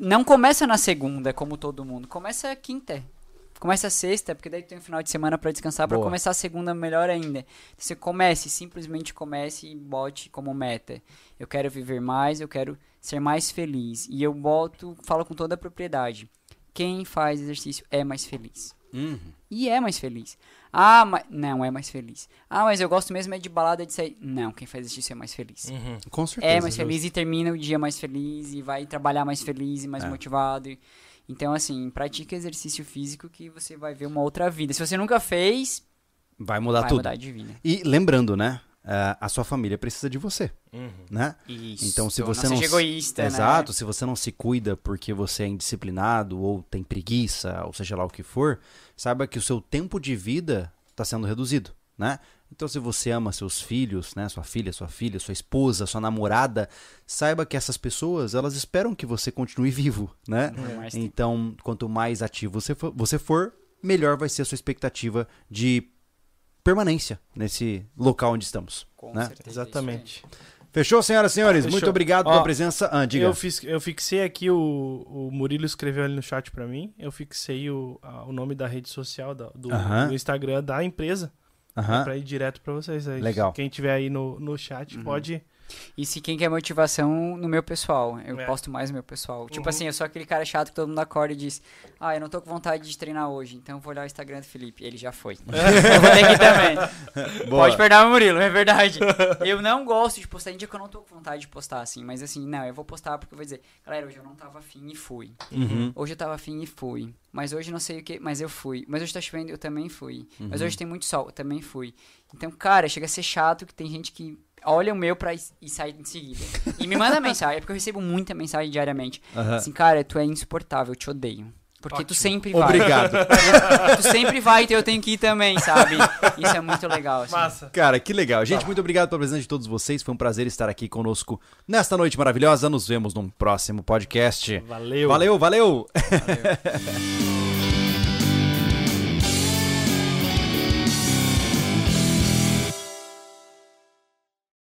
Não começa na segunda, como todo mundo. Começa quinta. Começa sexta, porque daí tem um final de semana pra descansar, pra Boa. começar a segunda melhor ainda. Você comece, simplesmente comece e bote como meta. Eu quero viver mais, eu quero ser mais feliz. E eu boto, falo com toda a propriedade. Quem faz exercício é mais feliz. E é mais feliz. Ah, mas. Não, é mais feliz. Ah, mas eu gosto mesmo é de balada de sair. Não, quem faz exercício é mais feliz. Uhum. Com certeza. É mais feliz e termina o dia mais feliz e vai trabalhar mais feliz e mais É. motivado. E- Então, assim, pratique exercício físico que você vai ver uma outra vida. Se você nunca fez, Vai mudar vai tudo. mudar de vida. E lembrando, né? Ah, a sua família precisa de você, Uhum. né? Isso. Então, se você não não seja se- egoísta, Exato, se você não se cuida porque você é indisciplinado ou tem preguiça, ou seja lá o que for, saiba que o seu tempo de vida está sendo reduzido, né? Então, se você ama seus filhos, né, sua filha, sua filha, sua esposa, sua namorada, saiba que essas pessoas, elas esperam que você continue vivo, né? Então, quanto mais ativo você for, você for, melhor vai ser a sua expectativa de permanência nesse local onde estamos. Com né? certeza, Exatamente. Fechou, senhoras e senhores? Fechou. Muito obrigado Ó, pela presença. Ah, diga. Eu, fiz, eu fixei aqui, o, o Murilo escreveu ali no chat pra mim. Eu fixei o, a- o nome da rede social, da- do, Aham. do Instagram da empresa. Aham. Pra ir direto pra vocês aí. Legal. Quem tiver aí no, no chat Uhum. pode. E se quem quer motivação, no meu pessoal. Eu É. posto mais no meu pessoal. Tipo Uhum. assim, eu sou aquele cara chato que todo mundo acorda e diz: Ah, eu não tô com vontade de treinar hoje, então eu vou olhar o Instagram do Felipe. Ele já foi. eu vou ter que ir também. Boa. Pode perdoar, Murilo, é verdade. Eu não gosto de postar em dia que eu não tô com vontade de postar, assim. Mas assim, não, eu vou postar porque eu vou dizer: Galera, hoje eu não tava afim e fui. Uhum. Hoje eu tava afim e fui. Mas hoje não sei o que, mas eu fui. Mas hoje tá chovendo, eu também fui. Mas Uhum. hoje tem muito sol, eu também fui. Então, cara, chega a ser chato que tem gente que olha o meu pra e sai em seguida. E me manda mensagem, é porque eu recebo muita mensagem diariamente. Aham. Assim, cara, tu é insuportável, eu te odeio. Porque tu Ótimo. sempre vai. Obrigado. Tu sempre vai, então eu tenho que ir também, sabe? Isso é muito legal. Assim. Massa. Cara, que legal. Gente, muito obrigado pela presença de todos vocês. Foi um prazer estar aqui conosco nesta noite maravilhosa. Nos vemos num próximo podcast. Valeu. Valeu, valeu! Valeu.